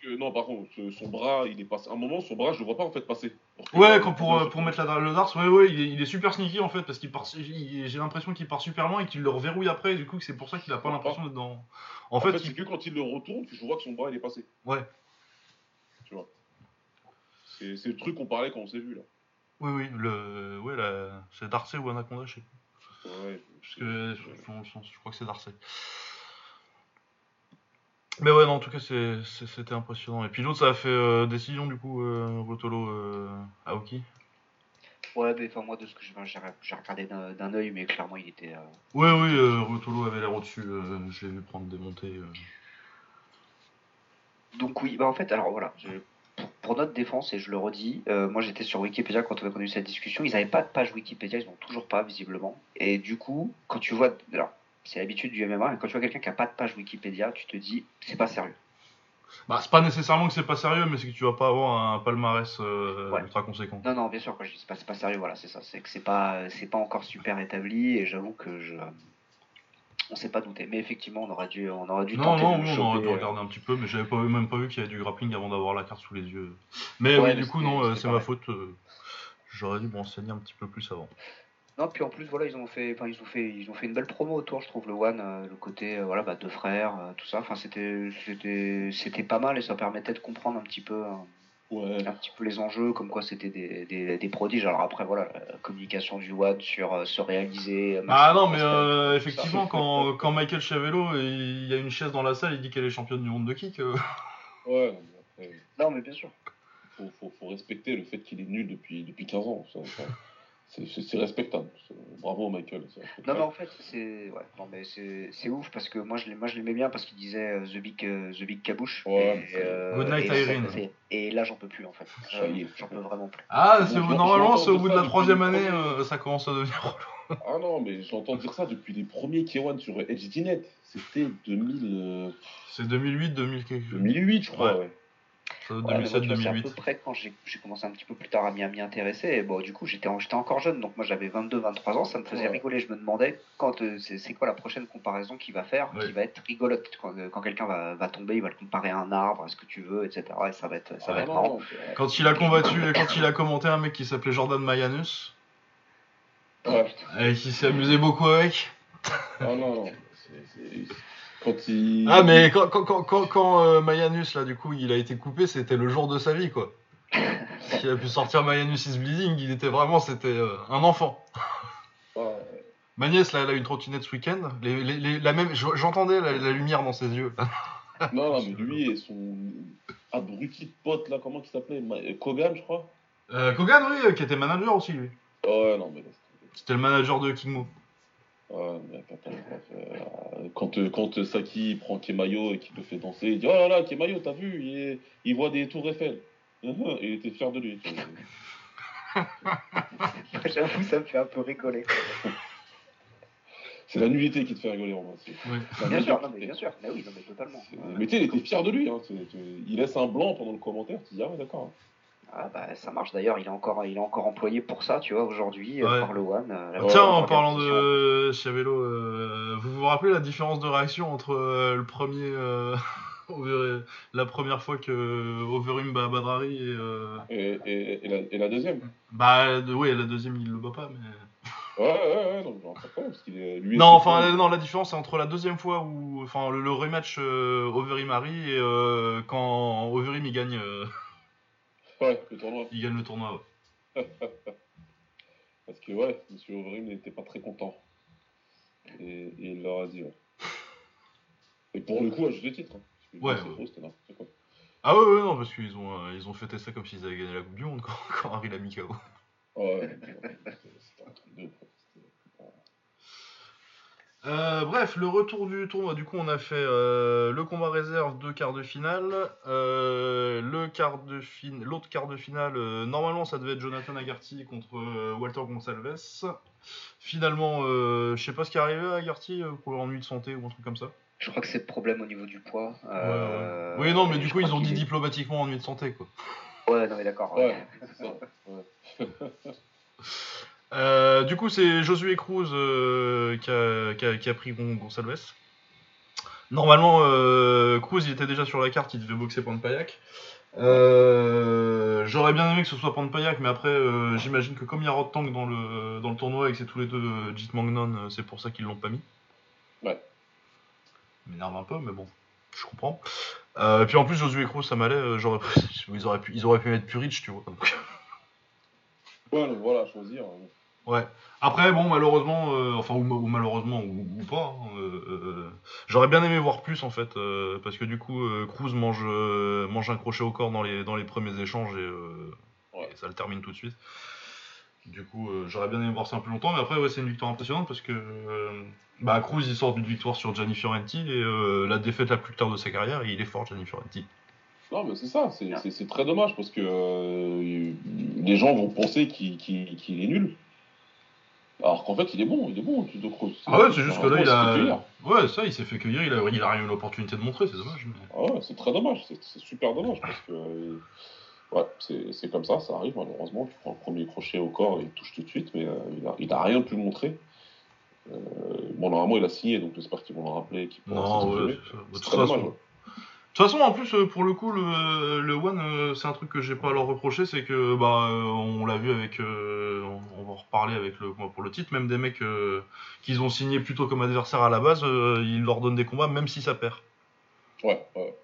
que- non, par contre, ce- son bras, il est passé. À un moment, son bras, je le vois pas en fait passer. Que- Ouais, quand pour, euh, pour mettre la, le Dars, ouais, ouais, il est, il est super sneaky en fait, parce qu'il part, j'ai l'impression qu'il part super loin et qu'il le reverrouille après, et du coup c'est pour ça qu'il a pas l'impression d'être dans. En En fait, fait, c'est il- que quand il le retourne, je vois que son bras il est passé. ouais, Tu vois. C'est le truc qu'on parlait quand on s'est vu là. oui, oui, le, ouais, la- c'est Darcy ou Anaconda, je sais plus. Ouais, Parce que son- je crois que c'est Darcy. Mais ouais, non, en tout cas, c'était impressionnant. Et puis l'autre, ça a fait euh, décision, du coup, euh, Rotolo euh, Aoki. Ouais, mais enfin, moi, de ce que j'ai regardé d'un œil, mais clairement, il était. euh, Ouais, oui, Rotolo avait l'air au-dessus. je l'ai vu prendre des montées. Donc, oui, bah en fait, alors voilà, je- pour, pour notre défense, et je le redis, moi j'étais sur Wikipédia quand on a connu cette discussion, ils n'avaient pas de page Wikipédia, ils n'ont toujours pas, visiblement. Et du coup, quand tu vois. Alors, c'est l'habitude du MMA, et quand tu vois quelqu'un qui n'a pas de page Wikipédia, tu te dis, c'est pas sérieux. Bah, c'est pas nécessairement que c'est pas sérieux, mais c'est que tu vas pas avoir un palmarès euh, Ouais. ultra conséquent. Non, non, bien sûr, quand je dis c'est pas, sérieux, voilà, c'est ça. C'est que c'est pas, c'est pas encore super établi, et j'avoue que je. On s'est pas douté, mais effectivement, on aurait dû, on aurait dû Non, non, oui, on aurait dû euh, regarder un petit peu, mais j'avais pas, même pas vu qu'il y avait du grappling avant d'avoir la carte sous les yeux. Mais Ouais, oui, mais du coup, non, euh, c'est ma faute. J'aurais dû me renseigner un petit peu plus avant. Non, puis en plus, voilà, ils ont fait, enfin, ils ont fait, ils ont fait une belle promo autour, je trouve, le One, euh, le côté, euh, voilà, bah, deux frères, euh, tout ça. Enfin, c'était, c'était, c'était pas mal et ça permettait de comprendre un petit peu, Ouais. un petit peu les enjeux, comme quoi c'était des, des, des prodiges. Alors après, voilà, la communication du One sur euh, se réaliser. Ah non, mais euh, ça. effectivement, quand, quand Michael Chavello, il y a une chaise dans la salle, il dit qu'elle est championne du monde de kick. euh. Ouais, non, mais après, Non, mais bien sûr. faut, faut, faut respecter le fait qu'il est nul depuis, depuis 15 ans. ça, ça, c'est- respectable. Bravo, Michael. c'est Non, mais en fait, c'est, ouais, non, mais c'est, c'est ouf parce que moi, je, l'ai- moi, je l'aimais bien parce qu'il disait euh, The Big, euh, The Big Cabouche. Ouais, et, euh, Good night, et, Irene. Et là, j'en peux plus en fait. J'en peux vraiment plus. Ah, Bon, c'est- je normalement, c'est au bout de la troisième année, euh, ça commence à devenir relou. Ah non, mais j'entends dire ça depuis les premiers K1 sur HDNet. C'était 2000, euh, C'est 2008, 2000 quelque chose. 2008, je crois. Ouais. ouais. Vois, c'est à 2007-2008. peu près quand j'ai commencé un petit peu plus tard à m'y intéresser. Et bon, du coup, j'étais en- j'étais encore jeune, donc moi j'avais 22-23 ans, ça me faisait Ouais. rigoler. Je me demandais quand euh, c'est quoi la prochaine comparaison qu'il va faire, Ouais. qui va être rigolote. Quand, euh, quand quelqu'un va, va tomber, il va le comparer à un arbre, à ce que tu veux, etc. Et ça va être, ça va être marrant. Quand il a combattu, quand il a commenté un mec qui s'appelait Jordan Mayanus, Ouais. et qui s'est amusé beaucoup avec. Ah non, non. *laughs* c'est- Quand il. Ah mais quand, quand, quand, quand, euh, Mayanus là du coup il a été coupé c'était le jour de sa vie quoi. *laughs* Qu'il a pu sortir Mayanus is bleeding, il était vraiment c'était euh, un enfant. Ah, Ma nièce là elle a une trottinette ce week-end, les, les, les- la même je- j'entendais la, la lumière dans ses yeux. Non, non, mais lui et son abruti de pote là, comment il s'appelait? Euh, Kogan, je crois. Euh, Kogan oui, qui était manager aussi lui. Ouais, non, mais. C'était le manager de King Mo. Ouais, mais catastrophe. Euh, quand, euh, quand euh, Saki prend Kemayo et qu'il le fait danser, il dit Oh là là, Kemayo, t'as vu il, est- il voit des tours Eiffel. Et il était fier de lui. *laughs* J'avoue, ça me fait un peu rigoler. C'est la nullité qui te fait rigoler en moi. Ouais. Bien sûr, non, mais bien sûr. Mais oui, non, mais totalement. Mais tu sais, il était fier de lui. Hein. Il laisse un blanc pendant le commentaire. Tu dis Ah ouais, d'accord. Ah bah ça marche d'ailleurs, il est encore il est encore employé pour ça, tu vois, aujourd'hui, euh, Ouais. par le One. euh, la Tiens, première en parlant de Chiavello, euh, vous vous rappelez la différence de réaction entre euh, le premier, euh, *laughs* la première fois que Overeem bat Badrari et, euh, Et, et, et, la, et la deuxième bah oui la deuxième il le bat pas mais Ouais, ouais, ouais, non, genre, pas de problème, parce qu'il est. Lui non enfin euh, non la différence c'est entre la deuxième fois où enfin le, le rematch euh, Overeem Harry et euh, quand Overeem il gagne euh, Ouais, le tournoi. il gagne le tournoi ouais. *laughs* Parce que, ouais, Monsieur Overeem n'était pas très content. Et, et il leur a dit, ouais. Et pour le coup, à juste titre. Hein, Ouais, c'est ouais. faux, quoi. ah ouais, ouais non parce qu'ils ont euh, ils ont fêté ça comme s'ils avaient gagné la coupe du monde *laughs* quand, quand Harry l'a mis KO Ouais, c'était un truc de. quoi. Euh, bref, le retour du tournoi. Du coup, on a fait euh, le combat réserve de quart de finale. Euh, le quart de fin... L'autre quart de finale, euh, normalement, ça devait être Jonathan Agarty contre euh, Walter Gonçalves. Finalement, euh, je sais pas ce qui est arrivé à Agarty euh, pour ennui de santé ou un truc comme ça. Je crois que c'est le problème au niveau du poids. euh, oui, non, mais et du coup, ils ont dit diplomatiquement ennui de santé, quoi. Ouais, non mais d'accord. ouais. Ouais. *laughs* *laughs* Euh, du coup, c'est Josué Cruz euh, qui, a, qui a- qui a pris Gon- Gonçalves. Normalement, euh, Cruz il était déjà sur la carte, il devait boxer Panpayak. Euh, J'aurais bien aimé que ce soit Panpayak, mais après, j'imagine que comme il y a Rod Tang dans le, dans le tournoi et que c'est tous les deux Jit Mangnon, c'est pour ça qu'ils l'ont pas mis. Ouais. M'énerve un peu, mais bon, je comprends. Et puis en plus, Josué Cruz, ça m'allait, j'aurais *laughs* ils, auraient pu, ils auraient pu mettre Purich, tu vois. donc. Ouais, donc voilà, choisir. Ouais. Après, bon, malheureusement, euh, enfin, ou, ou malheureusement, ou, ou pas, hein, euh, euh, j'aurais bien aimé voir plus en fait, parce que du coup, Cruz mange, mange un crochet au corps dans les, dans les premiers échanges et, Ouais. et ça le termine tout de suite. Du coup, j'aurais bien aimé voir ça un peu longtemps, mais après, ouais, c'est une victoire impressionnante parce que bah, Cruz il sort d'une victoire sur Gianni Fiorenti et la défaite la plus claire de sa carrière, et il est fort, Gianni Fiorenti. Non, mais c'est ça, c'est très dommage parce que euh, les gens vont penser qu'il est nul. Alors qu'en fait, il est bon, il est bon, Tudo Cruz. Ah ouais, c'est juste que là, il s'est fait a. cueillir. Ouais, ça, il s'est fait cueillir, il a, il a rien eu l'opportunité de montrer, c'est dommage. mais- Ah ouais, c'est très dommage, c'est super dommage parce que. euh, ouais, c'est comme ça, ça arrive malheureusement. Tu prends le premier crochet au corps et il touche tout de suite, mais euh, il, a, il a rien pu montrer. Euh, bon, normalement, il a signé, donc j'espère qu'ils vont le rappeler. pourra Non, ouais, c'est ça. De toute façon, dommage, ouais. De toute façon, en plus, euh, pour le coup, le, le One, euh, c'est un truc que j'ai pas à leur reprocher, c'est que, bah, euh, on l'a vu avec, euh, on, on va en reparler avec le, pour le titre, même des mecs euh, qu'ils ont signé plutôt comme adversaires à la base, euh, ils leur donnent des combats même si ça perd. Ouais, ouais.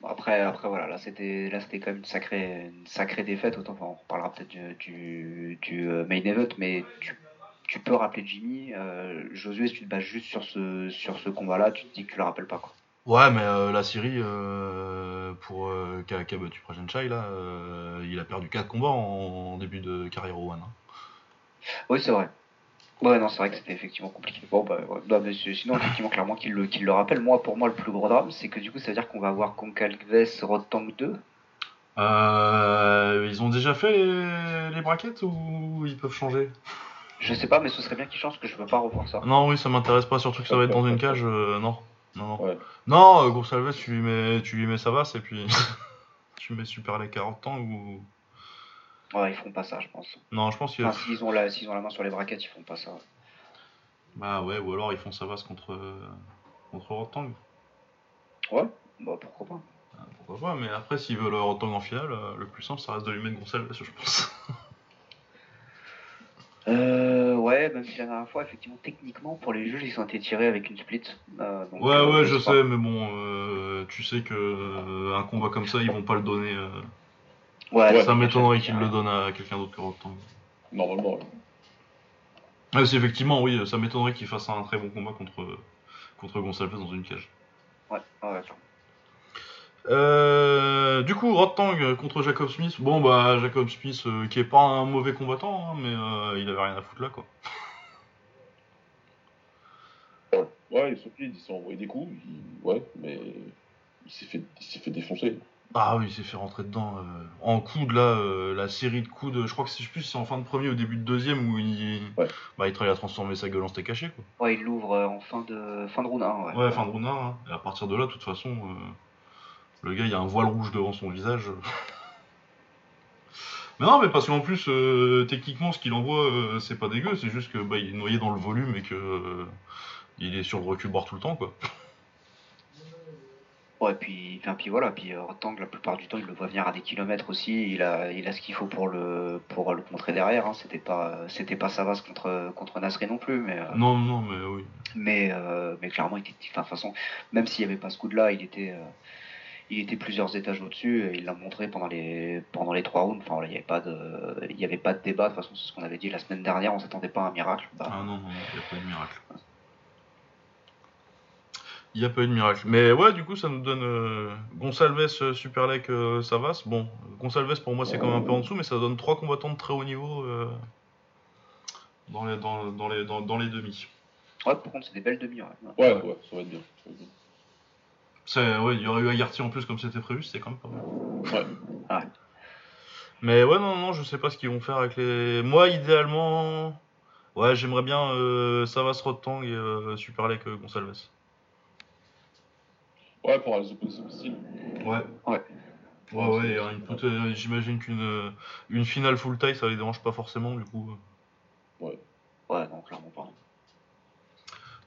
Bon, Après, après voilà, là c'était là c'était quand même une sacrée, une sacrée défaite. Autant enfin, on reparlera peut-être du, du, du, main event, mais tu, tu peux rappeler Jimmy. euh, Josué, si tu te bases juste sur ce sur ce combat-là, tu te dis que tu le rappelles pas quoi. Ouais, mais euh, la Syrie, euh, pour, euh, qui a, qui a battu Prajenchai, là, euh, il a perdu 4 combats en, en début de carrière au One. hein. Oui, c'est vrai. Ouais, non, c'est vrai que c'était effectivement compliqué. Bon, bah, ouais. Non, mais c'est- sinon, effectivement, clairement qu'il le, rappelle. Moi, pour moi, le plus gros drame, c'est que du coup, ça veut dire qu'on va avoir Concalves Rotang 2. Euh, ils ont déjà fait les, les brackets ou ils peuvent changer? Je sais pas, mais ce serait bien qu'il change, parce que je veux pas revoir ça. Non, oui, ça m'intéresse pas, surtout que ça va être dans une cage, euh, non. Non, non. Ouais. Non, euh, tu lui mets, tu lui mets Savas et puis *laughs* tu mets Super les 40 ans ou. Ouais, ils feront pas ça, je pense. Non, je pense qu'il Enfin, s'ils ont, la, s'ils ont la main sur les braquettes, ils font pas ça. Bah ouais, ou alors ils font Savas contre, euh, contre Rotang. Ouais, bah pourquoi pas. Ah, Pourquoi pas, mais après, s'ils veulent Rotang en finale, euh, le plus simple, ça reste de lui mettre Gonçalves, je pense. Euh, ouais, même si la dernière fois, effectivement, techniquement, pour les juges, ils sont été tirés avec une split. Euh, donc, ouais, euh, ouais, je sais mais bon, euh, tu sais que euh, un combat comme ça, ils vont pas le donner. euh, Ouais, Ouais, ça m'étonnerait qu'ils le donnent à quelqu'un d'autre que Rotang. Normalement, ouais. Ah, c'est effectivement, oui, ça m'étonnerait qu'il fasse un très bon combat contre, contre Gonçalves dans une cage. Ouais, ouais. Euh, du coup, Rotang contre Jacob Smith. Bon, bah, Jacob Smith, euh, qui est pas un mauvais combattant, hein, mais euh, il avait rien à foutre là, quoi. Ouais, il solide, il s'est envoyé des coups, il- ouais, mais il s'est fait, il s'est fait défoncer. Ah oui, il s'est fait rentrer dedans. euh, en coude, là, euh, la série de coups de. Je crois que c'est je plus c'est en fin de premier ou début de deuxième où il. Ouais. Bah, il travaille à transformer sa gueule en steak caché, quoi. Ouais, il l'ouvre en fin de, fin de round 1. Ouais, Ouais, fin de round un, hein. Et à partir de là, de toute façon, euh, le gars, il y a un voile rouge devant son visage. *laughs* mais non, mais parce qu'en plus, euh, techniquement, ce qu'il envoie, euh, c'est pas dégueu. C'est juste que bah, il est noyé dans le volume et que. euh, il est sur le recul bord tout le temps, quoi. Ouais, puis, enfin, puis voilà, puis Rotang, la plupart du temps, il le voit venir à des kilomètres aussi. Il a, il a ce qu'il faut pour le, pour le contrer derrière. Hein. C'était pas, c'était pas Savas contre, contre Nasri non plus, mais, Non, non, mais oui. mais, euh, mais clairement, il était, de toute façon, même s'il n'y avait pas ce coup-là, il était, il était plusieurs étages au-dessus. Et il l'a montré pendant les, pendant les trois rounds. Enfin, voilà, il n'y avait pas de, il y avait pas de débat. De toute façon, c'est ce qu'on avait dit la semaine dernière. On s'attendait pas à un miracle. Bah, Ah non, non, il n'y a pas eu de miracle. Il n'y a pas eu de miracle. Mais ouais, du coup, ça nous donne euh, Gonçalves, euh, Superlek, euh, Savas. Bon, Gonçalves, pour moi, c'est quand même un peu en dessous, mais ça donne trois combattants de très haut niveau euh, dans, les, dans, dans les, dans, dans les demi. ouais, par contre, c'est des belles demi. Ouais. Ouais, ouais, ça va être bien. ça va être bien. C'est- Ouais, il y aurait eu Agarty en plus, comme c'était prévu, c'était quand même pas mal. Ouais. Mais ouais, non, non, je sais pas ce qu'ils vont faire avec les. Moi, idéalement. Ouais, j'aimerais bien euh, Savas, Rotang et euh, Superlek, euh, Gonçalves. Ouais, pour aller opposer son style. Ouais. Ouais. Ouais, ouais, put- euh, j'imagine qu'une euh, une finale full taille, ça les dérange pas forcément, du coup. Ouais, non, clairement pas.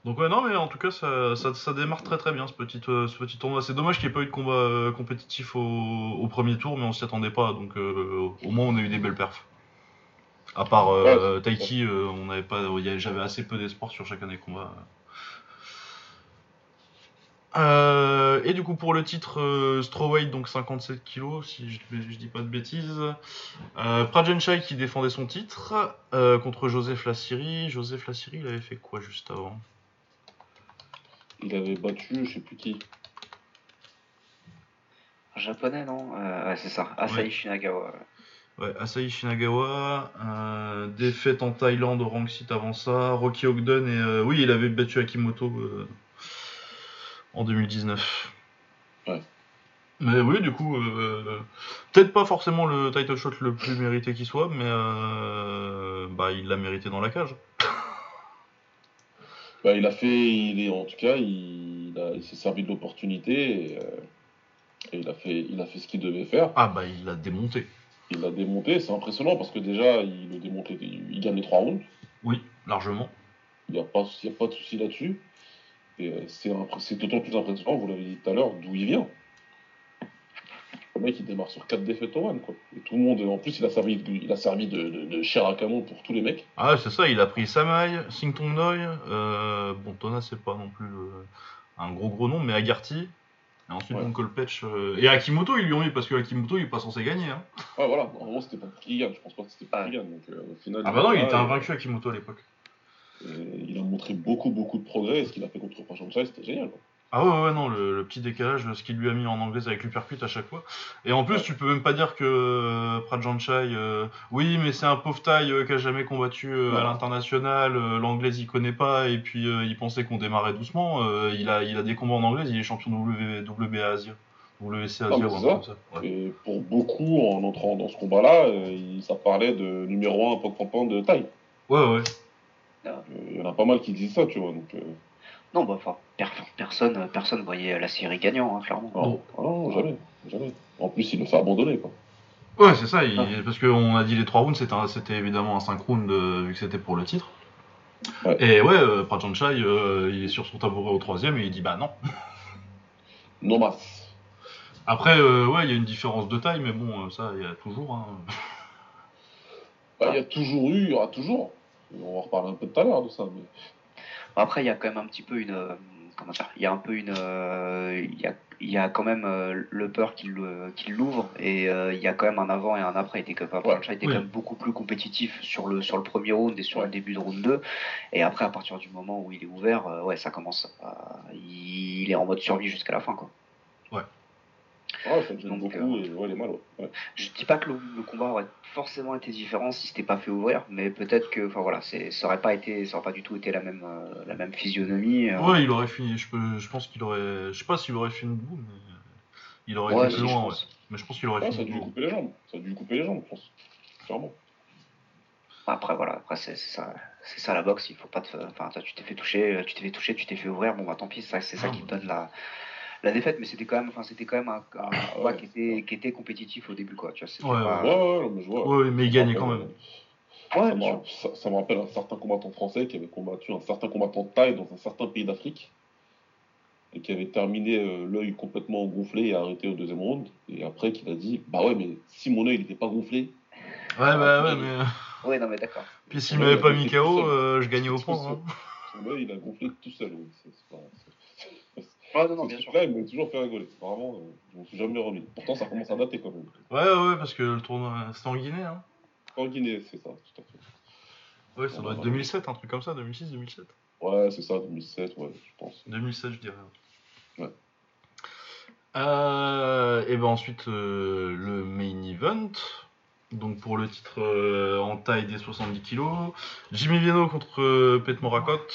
Donc ouais, non, mais en tout cas, ça, ça, ça démarre très très bien, ce petit, euh, ce petit tournoi. C'est dommage qu'il n'y ait pas eu de combat euh, compétitif au, au premier tour, mais on s'y attendait pas, donc euh, au moins on a eu des belles perfs. À part. Taiki, on pas, j'avais assez peu d'espoir sur chacun des combats. Et du coup pour le titre strawweight donc 57 kg si je, je dis pas de bêtises Prajanchai qui défendait son titre contre Joseph Lassiri Joseph Lassiri il avait fait quoi juste avant? Il avait battu, je sais plus qui. Un japonais, non? Euh, Ouais, c'est ça. Asahi Ouais. Shinagawa. Ouais, Asahi Shinagawa, euh, défaite en Thaïlande au rank site avant ça, Rocky Ogden et euh, oui, il avait battu Akimoto en 2019. Ouais. Mais oui, du coup, euh, peut-être pas forcément le title shot le plus mérité qui soit, mais euh, bah il l'a mérité dans la cage. Bah, il a fait, il est en tout cas, il, s'est servi de l'opportunité et, euh, et il a fait, il a fait ce qu'il devait faire. Ah bah il l'a démonté. Il l'a démonté, c'est impressionnant parce que déjà il le démonte, il, il gagne les trois rounds. Oui, largement. Il n'y a pas, y a pas de souci là-dessus. Et euh, c'est d'autant plus impressionnant, vous l'avez dit tout à l'heure, d'où il vient. Le mec il démarre sur quatre défaites au one, quoi. Et tout le monde, en plus il a servi, de- il a servi de, de, de chair à canon pour tous les mecs. Ah c'est ça, il a pris Samai, Sing Tong Noi, euh, bon Tona c'est pas non plus euh, un gros gros nom, mais Agarty, et ensuite Ouais. donc Kolpech, euh, et Akimoto ils lui ont mis parce que Akimoto il est pas censé gagner. Hein. Ouais, voilà, en gros c'était pas gagne, je pense pas que c'était qu'il gagne. Donc euh, au final, Ah bah non, il était invaincu Akimoto à l'époque. il a montré beaucoup, beaucoup de progrès. Et ce qu'il a fait contre Franchise, c'était génial. Quoi. Ah ouais ouais non, le, le petit décalage, ce qu'il lui a mis en anglaise avec l'uppercut à chaque fois. Et en plus tu peux même pas dire que euh, Prajanchai, euh, oui mais c'est un pauvre taille euh, qui a jamais combattu euh, à l'international, euh, l'anglaise il connaît pas, et puis il pensait qu'on démarrait doucement, il, a, il a des combats en anglaise, il est champion W, WBA Asia. WC Asia Ah, ou ça. comme ça. Ouais. Et pour beaucoup, en entrant dans ce combat-là, ça parlait de numéro 1 Pok de taille. ouais ouais. Il y en a pas mal qui disent ça, tu vois. Donc, Non, bah, enfin, per- personne, personne voyait la série gagnant, hein, clairement. Non, ah non, jamais, jamais. En plus, il le fait abandonner, quoi. Ouais, c'est ça, il- Ah. parce qu'on a dit les trois rounds, c'était évidemment un 5 rounds euh, vu que c'était pour le titre. Ouais. Et ouais, euh, Prajanchai, euh, il est sur son tabouret au troisième et il dit bah non. Non masse. Après, euh, ouais, il y a une différence de taille, mais bon, euh, ça, il y a toujours. hein. Bah, il y a toujours eu, il y aura toujours. On va reparler un peu tout à l'heure de ça. Mais... Après, il y a quand même un petit peu une. euh, Comment dire Il y a un peu une. euh, Il y, a, il y a quand même euh, le peur qui le- qui l'ouvre et euh, il y a quand même un avant et un après. Il était, quand même- Ouais. Franchement, il était quand même beaucoup plus compétitif sur le, sur le premier round et sur le début de round 2. Et après, à partir du moment où il est ouvert, euh, ouais, ça commence. à- il est en mode survie jusqu'à la fin. Quoi. Ouais, ça me gêne Donc, beaucoup euh, et ouais, il est mal. Ouais. Ouais. Je dis pas que le, le combat aurait forcément été différent si c'était pas fait ouvrir, mais peut-être que, enfin voilà, ça aurait pas été, ça aurait pas du tout été la même, euh, la même physionomie. euh. Ouais, il aurait fini. Je, peux, je pense qu'il aurait. Je sais pas s'il aurait fini debout, mais. Il aurait Ouais, été si, plus je loin. Mais je pense qu'il aurait Ouais, ça a fini dû lui debout. couper les jambes. Ça a dû lui couper les jambes, je pense. Clairement. Après voilà, après c'est, ça, c'est ça la boxe. Il faut pas te, enfin toi, tu t'es fait toucher, tu t'es fait toucher, tu t'es fait ouvrir. Bon bah tant pis, ça, c'est ça Ah, qui te donne la, la défaite. Mais c'était quand même, enfin c'était quand même un, un Ah, ouais. qui était, qui était compétitif au début quoi. Tu vois, c'était Ouais, pas- Ouais, ouais, ouais, mais je vois. Ouais, ouais, mais il gagnait quand même. Ouais, Ça me, ça- ça me rappelle un certain combattant français qui avait combattu un certain combattant de taille dans un certain pays d'Afrique et qui avait terminé euh, l'œil complètement gonflé et arrêté au deuxième round. Et après, qu'il a dit Bah ouais, mais si mon œil n'était pas gonflé, Ouais, bah ouais, mais. Ouais, non mais d'accord. *laughs* Puis s'il m'avait pas mis KO, euh, je gagnais au point. seul. hein. son œil il a gonflé tout seul. oui. C'est pas- Ouais, non non bien sûr. truc-là, il m'a toujours fait rigoler. Vraiment, euh, je m'en suis jamais remis. Pourtant, ça commence à dater quand même. Ouais, ouais, parce que le tournoi. C'était en Guinée, hein. En Guinée, c'est ça, tout à fait. Ouais, ça doit être 2007, un truc comme ça, 2006, 2007. Ouais, c'est ça, 2007, ouais, je pense. 2007, je dirais. Ouais. Euh, et ben ensuite, euh, le main event. Donc pour le titre euh, en taille des 70 kg, Jimmy Vino contre euh, Pete Morakot.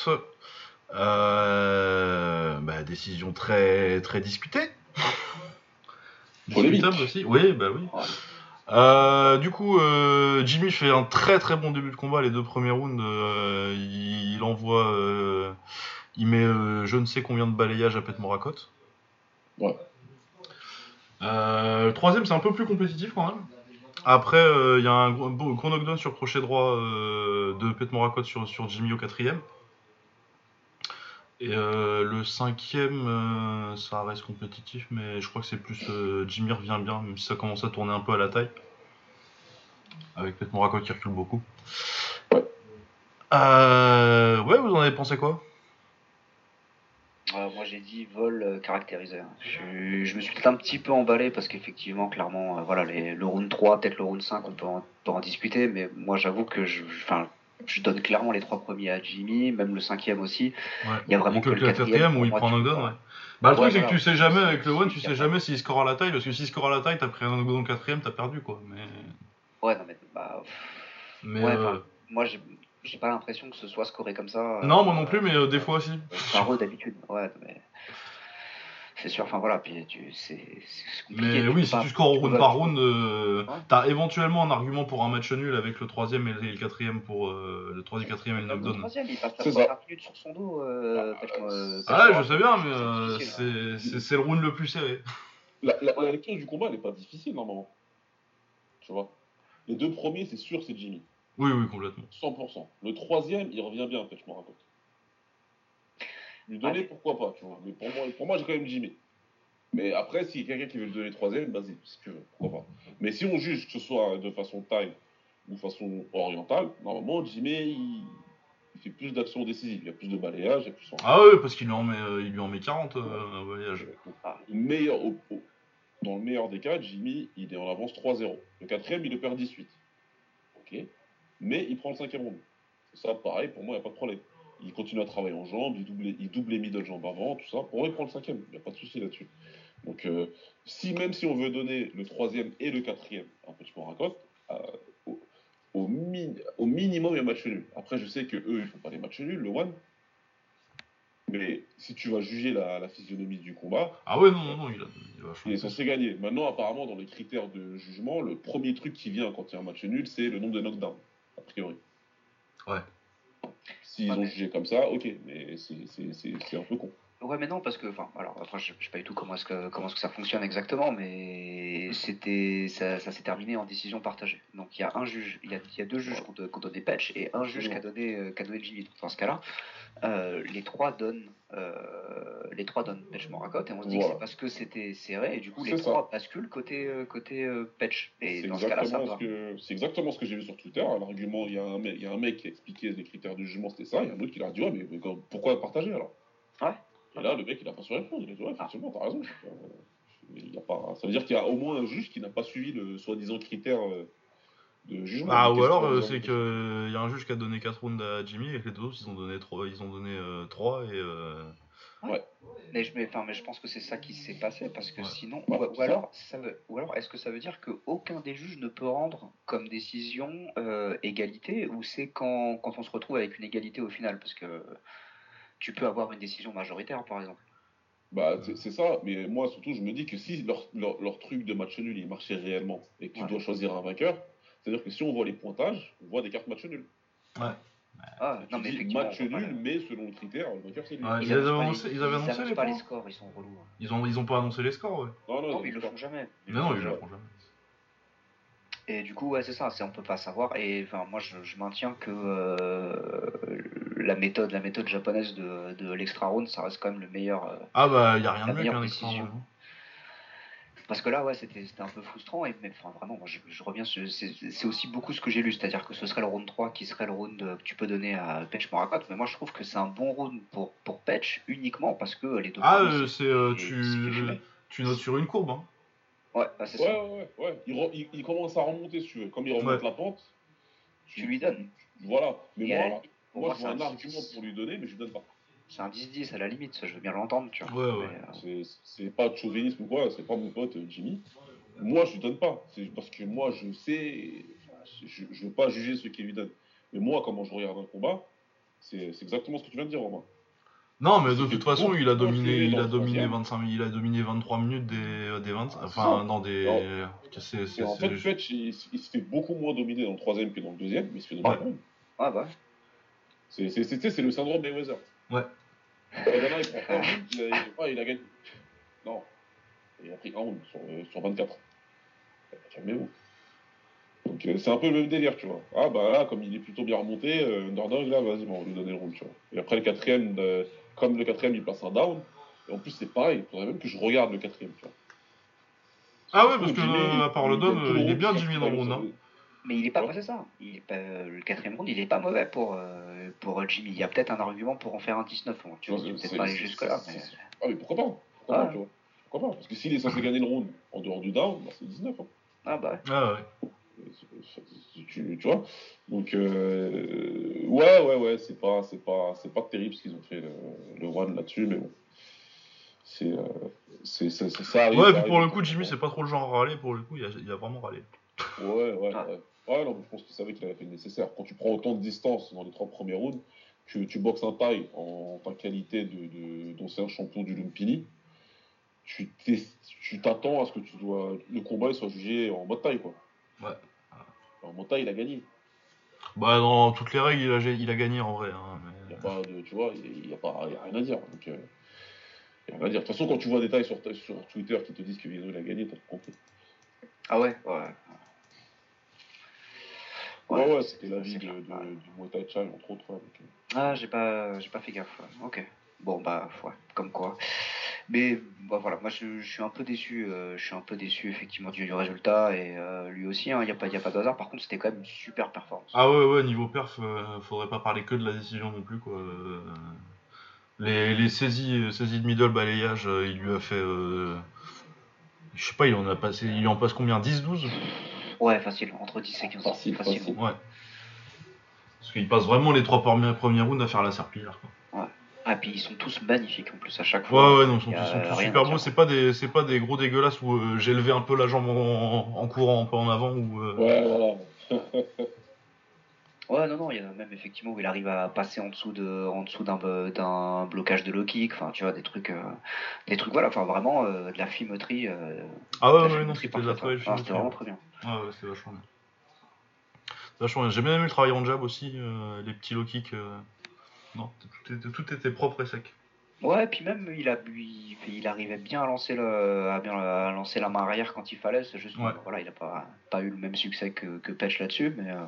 Euh, bah, décision très très discutée. *laughs* Discutable aussi. Oui, bah oui. Euh, du coup, euh, Jimmy fait un très très bon début de combat. Les deux premiers rounds, euh, il, il envoie, il met je ne sais combien de balayages à Pet Morakot. Ouais. Le troisième, c'est un peu plus compétitif quand même. Après, il y a un gros, knockdown sur crochet droit de Pet Morakot sur, sur Jimmy au quatrième. Et euh, le cinquième, euh, ça reste compétitif, mais je crois que c'est plus euh, Jimmy revient bien, même si ça commence à tourner un peu à la taille. Avec Pet Morakot qui recule beaucoup. Ouais. Ouais, vous en avez pensé quoi? Moi j'ai dit vol caractérisé. Je, me suis peut-être un petit peu emballé parce qu'effectivement, clairement, voilà, les, le round 3, peut-être le round 5, on peut en, discuter, mais moi j'avoue que je, je donne clairement les trois premiers à Jimmy, même le cinquième aussi. Ouais. Il y a vraiment que, que le le quatrième, où il moi, prend knockdown, ouais. Bah le Ouais, truc c'est que tu sais jamais avec le one, tu sais jamais s'il score à la taille, parce que s'il score à la taille, t'as pris un knockdown au quatrième, t'as perdu quoi. Mais, Ouais, non mais bah, mais euh, moi j'ai pas l'impression que ce soit scoré comme ça. euh, non moi non plus, mais euh, des fois aussi. Par eux d'habitude, ouais, mais c'est sûr. Enfin voilà, puis tu, c'est compliqué. Mais oui, si pas- tu scores round par round, euh, Ouais. t'as éventuellement un argument pour un match nul avec le troisième et le quatrième pour euh, le troisième, quatrième et le Même le knockdown. troisième, il passe la première sur son dos. Euh, Ah, euh, Ah ouais, je sais bien, mais hein. c'est le round le plus serré. La, la- la lecture du combat, elle n'est pas difficile, normalement. Tu vois Les deux premiers, c'est sûr, c'est Jimmy. Oui, oui, complètement. 100%. Le troisième, il revient bien, en fait, je me raconte. Lui donner, pourquoi pas, tu vois. Mais pour moi, pour moi j'ai quand même Jimmy. Mais après, s'il y a quelqu'un qui veut le donner troisième, vas-y, si tu veux, pourquoi pas. Mais si on juge que ce soit de façon taille ou façon orientale, normalement, Jimmy, il, il fait plus d'actions décisives. Il y a plus de balayage, il y a plus... Ah ouais, parce qu'il lui en met, euh, il lui en met 40 euh, un voyage. Ah. Meilleur, au- au- dans le meilleur des cas, Jimmy, il est en avance 3-0. Le quatrième, il le perd 18. Ok. Mais il prend le cinquième round. Ça, pareil, pour moi, il n'y a pas de problème. Il continue à travailler en jambes, il double, il double les middle jambes avant, tout ça. Pour moi, il prend le cinquième. Il n'y a pas de souci là-dessus. Donc, euh, si même si on veut donner le troisième et le quatrième à Petit Morakot, euh, au, au, mi- au minimum, il y a un match nul. Après, je sais que eux, ils font pas les matchs nuls, le one. Mais si tu vas juger la, la physionomie du combat, Ah ouais, non, non, non, il a, il a il est censé gagner. Maintenant, apparemment, dans les critères de jugement, le premier truc qui vient quand il y a un match nul, c'est le nombre de knockdowns, a priori. Ouais. S'ils Ouais, ont mais- jugé comme ça, ok, mais c'est- un peu con. Ouais, mais non, parce que, enfin, alors, après, je, je sais pas du tout comment est-ce que comment est-ce que ça fonctionne exactement, mais c'était ça, ça s'est terminé en décision partagée. Donc il y a un juge, il y a, il y a deux juges qui ont, donné patch et un juge qui a donné euh, qui a donné Jimmy. Dans ce cas-là, euh, les trois donnent euh, les trois donnent patch Morakot et on se dit que c'est parce que c'était serré et du coup les ça. trois basculent côté euh, côté patch. Et C'est dans ce cas-là, ça exactement, ce que- c'est exactement ce que j'ai vu sur Twitter. L'argument, il y, a un mec- il y a un mec qui a expliqué les critères de jugement, c'était ça. Il y a un autre qui leur a dit Ouais, mais, pourquoi partager alors? Ouais. Et là, le mec, il a pas su répondre. Il a dit Ouais, Ah. effectivement, t'as raison. Il y a pas... Ça veut dire qu'il y a au moins un juge qui n'a pas suivi le soi-disant critère de jugement. Ah, ou alors euh, c'est que y a un juge qui a donné 4 rounds à Jimmy et que les deux autres ils ont donné 3, ils ont donné 3 et euh, Mais je, mais, enfin, mais je pense que c'est ça qui s'est passé parce que Ouais. sinon, Ouais, ou, alors, ça veut, ou alors, est-ce que ça veut dire qu'aucun des juges ne peut rendre comme décision euh, égalité ou c'est quand, quand on se retrouve avec une égalité au final? Parce que tu peux avoir une décision majoritaire par exemple. Bah, c'est c'est ça, mais moi surtout, je me dis que si leur, leur, leur truc de match nul il marchait réellement et que tu Ouais. dois choisir un vainqueur, c'est-à-dire que si on voit les pointages, on voit des cartes match nul. Ah, Tu non mais match nul, pas- mais selon le critère, le vainqueur c'est lui. Ouais, Ils Ils avaient pas annoncé- les- ils avaient annoncé les pas les scores, ils sont relous. hein. ils ont ils ont pas annoncé les scores ouais. Non, non, Non, ils ils le font jamais. Ils Mais non, ils le font jamais. Et du coup, ouais, c'est ça, c'est on peut pas savoir. Et enfin, moi, je, je maintiens que euh, la méthode, la méthode japonaise de, de l'extra round, ça reste quand même le meilleur. euh, Ah bah y a rien de mieux meilleure qu'un extra décision. round. Parce que là, ouais, c'était un peu frustrant. Et mais, enfin, vraiment, moi, je, je reviens. sur- C'est aussi beaucoup ce que j'ai lu, c'est-à-dire que ce serait le round 3 qui serait le round euh, que tu peux donner à Patch Morakot. Mais moi, je trouve que c'est un bon round pour pour Patch uniquement parce que les deux. Ah euh, c'est euh, tu tu notes sur une courbe hein. Ouais, bah, c'est Ouais, ça. ouais, ouais, ouais. Il, re- il- il commence à remonter, si tu veux. Comme il remonte Ouais. la pente, Tu lui donnes. Voilà. Mais moi, pour moi, moi, je vois un argument pour lui donner, mais je lui donne pas. C'est un 10-10 à la limite, ça, je veux bien l'entendre, tu vois. Ouais, ouais. Mais, euh, C'est- pas de chauvinisme ou quoi, c'est pas mon pote euh, Jimmy. Moi, je lui donne pas. C'est parce que moi, je sais. Je, je veux pas juger ceux qui lui donnent. Mais moi, comment je regarde un combat, c'est exactement ce que tu viens de dire, Romain. Non mais de toute façon il a dominé il a dominé troisième. 25 il a dominé 23 minutes des des 20 Ah, enfin dans des c'est c'est en fait, Fetch, il, il se fait beaucoup moins dominer dans le troisième que dans le deuxième, mais il se fait dominer Ouais. quand même. Ah bah. C'est c'est- c'est- c'est le syndrome Mayweather. Ouais. Il prend a, ah, il a gagné. Non. Il a pris un round sur, euh, sur 24. Calmez-vous. Donc euh, c'est un peu le même délire, tu vois. Ah bah là, comme il est plutôt bien remonté, euh, Underdog, là, vas-y, bon, on va lui donner le round, tu vois. Et après le quatrième, euh, comme le quatrième, il place un down. Et en plus, c'est pareil, il faudrait même que je regarde le quatrième, tu vois. Ah ouais parce que Jimmy, à part le il down il est bien Jimmy dans le round hein. Mais il est pas, c'est ça. Il est pas, le quatrième round, il est pas mauvais pour, euh, pour Jimmy. Il y a peut-être un argument pour en faire un 19. Bon, tu vois, peut-être pas aller c'est- jusque là, c'est- mais. Ah mais pourquoi pas? Pourquoi pas, tu vois? Pourquoi pas? Parce que s'il est censé gagner le round en dehors du down, bah, c'est 19. Hein. Ah bah ouais. Ah ouais. Tu, tu vois? Donc, euh, ouais, ouais, ouais, c'est pas, c'est pas, c'est pas terrible ce qu'ils ont fait le, le run là-dessus, mais bon. C'est, euh, c'est, c'est- c'est- ça arrive. Ouais, ça puis arrive pour le coup, Jimmy, c'est pas trop le genre à râler, pour le coup, il a, il a vraiment râlé. Ouais, ouais, Ah. ouais. Ouais, non, mais je pense qu'il savait qu'il avait fait le nécessaire. Quand tu prends autant de distance dans les trois premiers rounds, que tu boxes un taille en ta qualité de, de- d'ancien champion du Lumpini, tu, t'es- tu t'attends à ce que tu dois, le combat il soit jugé en mode taille, quoi. Ouais. En mode taille, il a gagné. Bah, dans toutes les règles, il a, il a gagné en vrai. Hein, Il mais- n'y a pas de, tu vois, il y a, pas, il y a rien à dire. Donc, euh, il y a rien à dire. De toute façon, quand tu vois des tailles sur, sur Twitter qui te disent que Vino il a gagné, t'as tout compris. Ah ouais, ouais. Ouais, ouais, c'était la vie de, clair. de- Ouais. du Muay Thai Chai, entre autres. ouais, donc. Ah, j'ai pas, j'ai pas fait gaffe. ouais. Ok. Bon bah, ouais, comme quoi. Mais bah, voilà, moi je, je suis un peu déçu. euh, je suis un peu déçu effectivement du, du résultat et euh, lui aussi. Il n'y a pas, y a pas de hasard. Par contre, c'était quand même une super performance. Ah ouais, ouais, niveau perf, euh, faudrait pas parler que de la décision non plus, quoi. Euh, Les, les saisies, saisies de middle balayage, euh, il lui a fait. euh, Je sais pas, il en a passé. Il en passe combien? 10-12 Ouais, facile. Entre 10 et 15. Facile, facile. facile. Ouais. Parce qu'il passe vraiment les trois premiers, premiers rounds à faire la serpillière, quoi. Ah, puis ils sont tous magnifiques en plus à chaque fois. Ouais, ouais, non, ils sont, ils tous super beaux. C'est pas des, c'est pas des gros dégueulasses où euh, j'ai levé un peu la jambe en, en courant un peu en avant ou. euh, Ouais, voilà. *laughs* Ouais, non, non, il y en a même effectivement où il arrive à passer en dessous de, en dessous d'un, d'un blocage de low kick. Enfin, tu vois, des trucs, euh, des trucs, voilà. Enfin, vraiment euh, de la fimeterie. euh, Ah ouais, ouais, non, c'était de la Ah, C'était vraiment très bien. Ouais, ouais, c'était vachement bien. Vachement bien. J'ai bien aimé le travail en jab aussi, les petits low kicks. Non, tout était, tout était propre et sec. Ouais, puis même il a il, il arrivait bien à lancer le à bien à lancer la main arrière quand il fallait. C'est juste Ouais. voilà, il a pas pas eu le même succès que que Petch là-dessus, mais euh,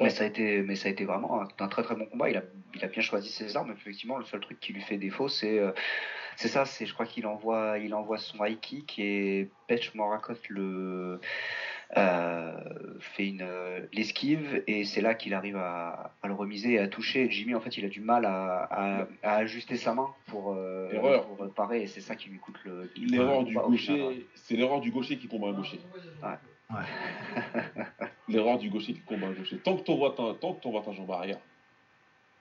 mais ça a été mais ça a été vraiment un, un très très bon combat. Il a il a bien choisi ses armes. Effectivement, le seul truc qui lui fait défaut, c'est euh, c'est ça. C'est je crois qu'il envoie il envoie son high kick et Petch Morakot le euh, fait une euh, l'esquive et c'est là qu'il arrive à, à le remiser et à toucher. Jimmy en fait il a du mal à, à, à ajuster sa main pour, euh, Erreur. pour parer et c'est ça qui lui coûte le. L'erreur du gaucher, c'est l'erreur du gaucher qui combat un gaucher. Ouais. *laughs* L'erreur du gaucher qui combat un gaucher. Tant que t'envoies ta, tant que t'envoies ta jambe arrière,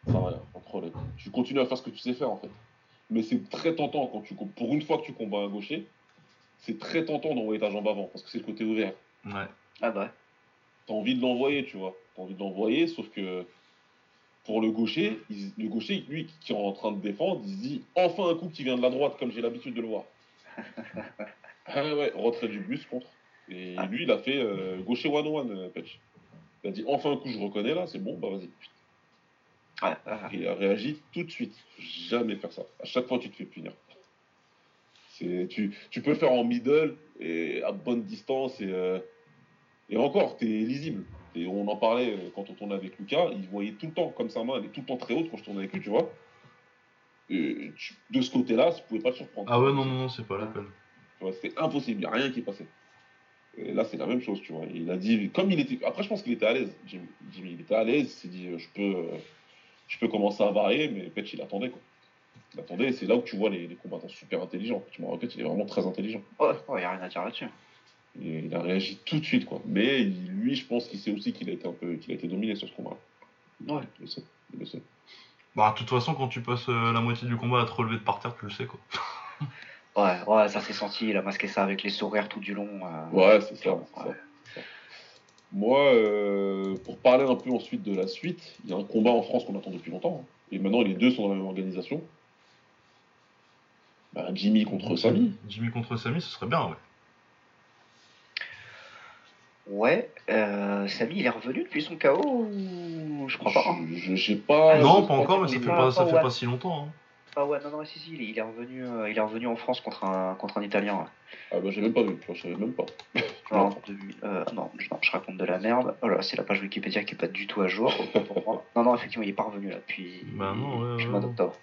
ça va, pas de problème. Tu continues à faire ce que tu sais faire en fait. Mais c'est très tentant quand tu pour une fois que tu combats un gaucher, c'est très tentant d'envoyer ta jambe avant parce que c'est le côté ouvert. Ouais. Ah bah T'as envie de l'envoyer, tu vois. T'as envie de l'envoyer, sauf que pour le gaucher, il- le gaucher, lui, qui est en train de défendre, il se dit enfin un coup qui vient de la droite, comme j'ai l'habitude de le voir. *laughs* ah ouais, retrait du bus contre. Et Ah. lui, il a fait euh, gaucher one-one, euh, Petch. Il a dit enfin un coup, je reconnais là, c'est bon, bah vas-y. Et il a réagi tout de suite. Faut Jamais faire ça. À chaque fois, tu te fais punir. C'est, tu, tu peux le faire en middle et à bonne distance et, euh, et encore, t'es lisible. Et on en parlait euh, quand on tournait avec Lucas, il voyait tout le temps, comme sa main, elle est tout le temps très haute quand je tournais avec lui, tu vois. Et tu- de ce côté-là, tu pouvais pas le surprendre. Ah ouais, non, non, non, c'est pas la peine. Tu C'était impossible, il n'y a rien qui passait. Et là, c'est la même chose, tu vois. Il a dit, comme il était. Après, je pense qu'il était à l'aise, Jimmy. Jimmy, il était à l'aise, il s'est dit, je peux, je peux commencer à varier, mais Petch, il attendait, quoi. Il attendait, et c'est là où tu vois les, les combattants super intelligents. Tu me rappelles, il est vraiment très intelligent. Ouais, ouais, y a rien à dire là-dessus. Et il a réagi tout de suite, quoi. Mais il- lui, je pense qu'il sait aussi qu'il a été un peu, qu'il a été dominé sur ce combat. Ouais. Il le sait. Il le sait. Bah, de toute façon, quand tu passes euh, la moitié du combat à te relever de par terre, tu le sais, quoi. *laughs* Ouais, ouais, ça s'est senti. Il a masqué ça avec les sourires tout du long. euh, Ouais, c'est ça. Moi, euh, pour parler un peu ensuite de la suite, il y a un combat en France qu'on attend depuis longtemps. hein. Et maintenant, les deux sont dans la même organisation. Bah, Jimmy contre Samy. Jimmy contre Samy, ce serait bien, ouais. Ouais, euh, Samy, il est revenu depuis son KO ou je crois pas. hein. Je- je sais pas. Non, pas encore, mais ça fait pas- pas, ça fait pas si longtemps. hein. Ah ouais, non, non, si, si, il est, revenu, euh, il est revenu en France contre un, contre un Italien. ouais. Ah bah j'ai même pas vu, je savais même pas. *laughs* Non, de- euh, non, je, non, je raconte de la merde. Oh là, c'est la page Wikipédia qui est pas du tout à jour. pour moi. Non, non, effectivement, il est pas revenu là depuis, Bah non, ouais, depuis le ouais, mois ouais. d'octobre.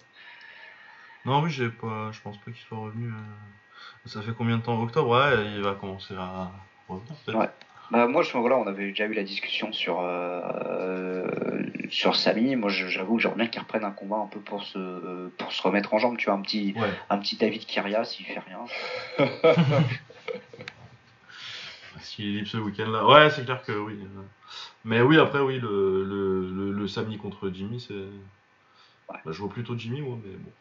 Non, oui, j'ai pas, je pense pas qu'il soit revenu. euh, Ça fait combien de temps Octobre? Ouais, il va commencer à revenir, peut-être. Ouais. Bah, moi, je, voilà, on avait déjà eu la discussion sur, euh, sur Samy. Moi, j'avoue que j'aimerais bien qu'il reprenne un combat un peu pour se, pour se remettre en jambe. Tu vois, un petit, Ouais. un petit David Kyrias, il fait rien. *laughs* S'il est libre ce week-end-là. Ouais, c'est clair que oui. Mais oui, après, oui, le, le, le, contre Jimmy, c'est. Bah, je vois plutôt Jimmy, moi, mais bon.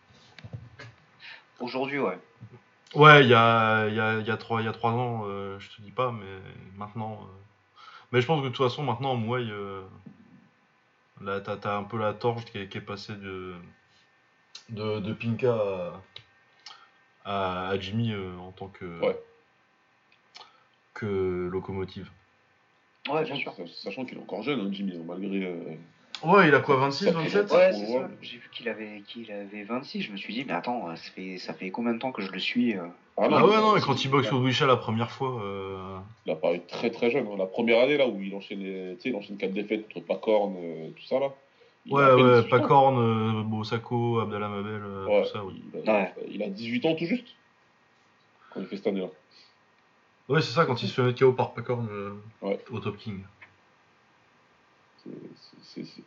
Aujourd'hui, ouais. Ouais, il y a, il y, a, il y, a trois, il y a trois ans, euh, je te dis pas, mais maintenant. euh, Mais je pense que de toute façon, maintenant, en Muay, euh, là, t'as, t'as un peu la torche qui est, qui est passée de, de, de Pinka à, à, à Jimmy euh, en tant que, Ouais. que locomotive. Ouais, bien sûr. Sachant, sachant qu'il est encore jeune, hein, Jimmy, hein, malgré. euh, Ouais, il a quoi, 26, Ça fait 27 Ouais, c'est ça. J'ai vu qu'il avait, qu'il avait 26. Je me suis dit, mais attends, ça fait, ça fait combien de temps que je le suis euh Ah mais ouais, non, et c'est- quand il boxe au Wisha la première fois. euh, Il a paru très très jeune. hein. La première année là où il enchaîne, les- tu sais, il enchaîne 4 défaites contre Pacorn, euh, tout ça là. Il a Ouais, ouais, 18 ans. Pacorn, euh, Bosako, Abdallah Mabel, euh, Ouais, tout ça, oui. il, a, Ouais. il a 18 ans tout juste. Quand il fait cette année-là. Ouais, c'est ça, quand il se fait mettre KO par Pacorn euh, Ouais. au Top King.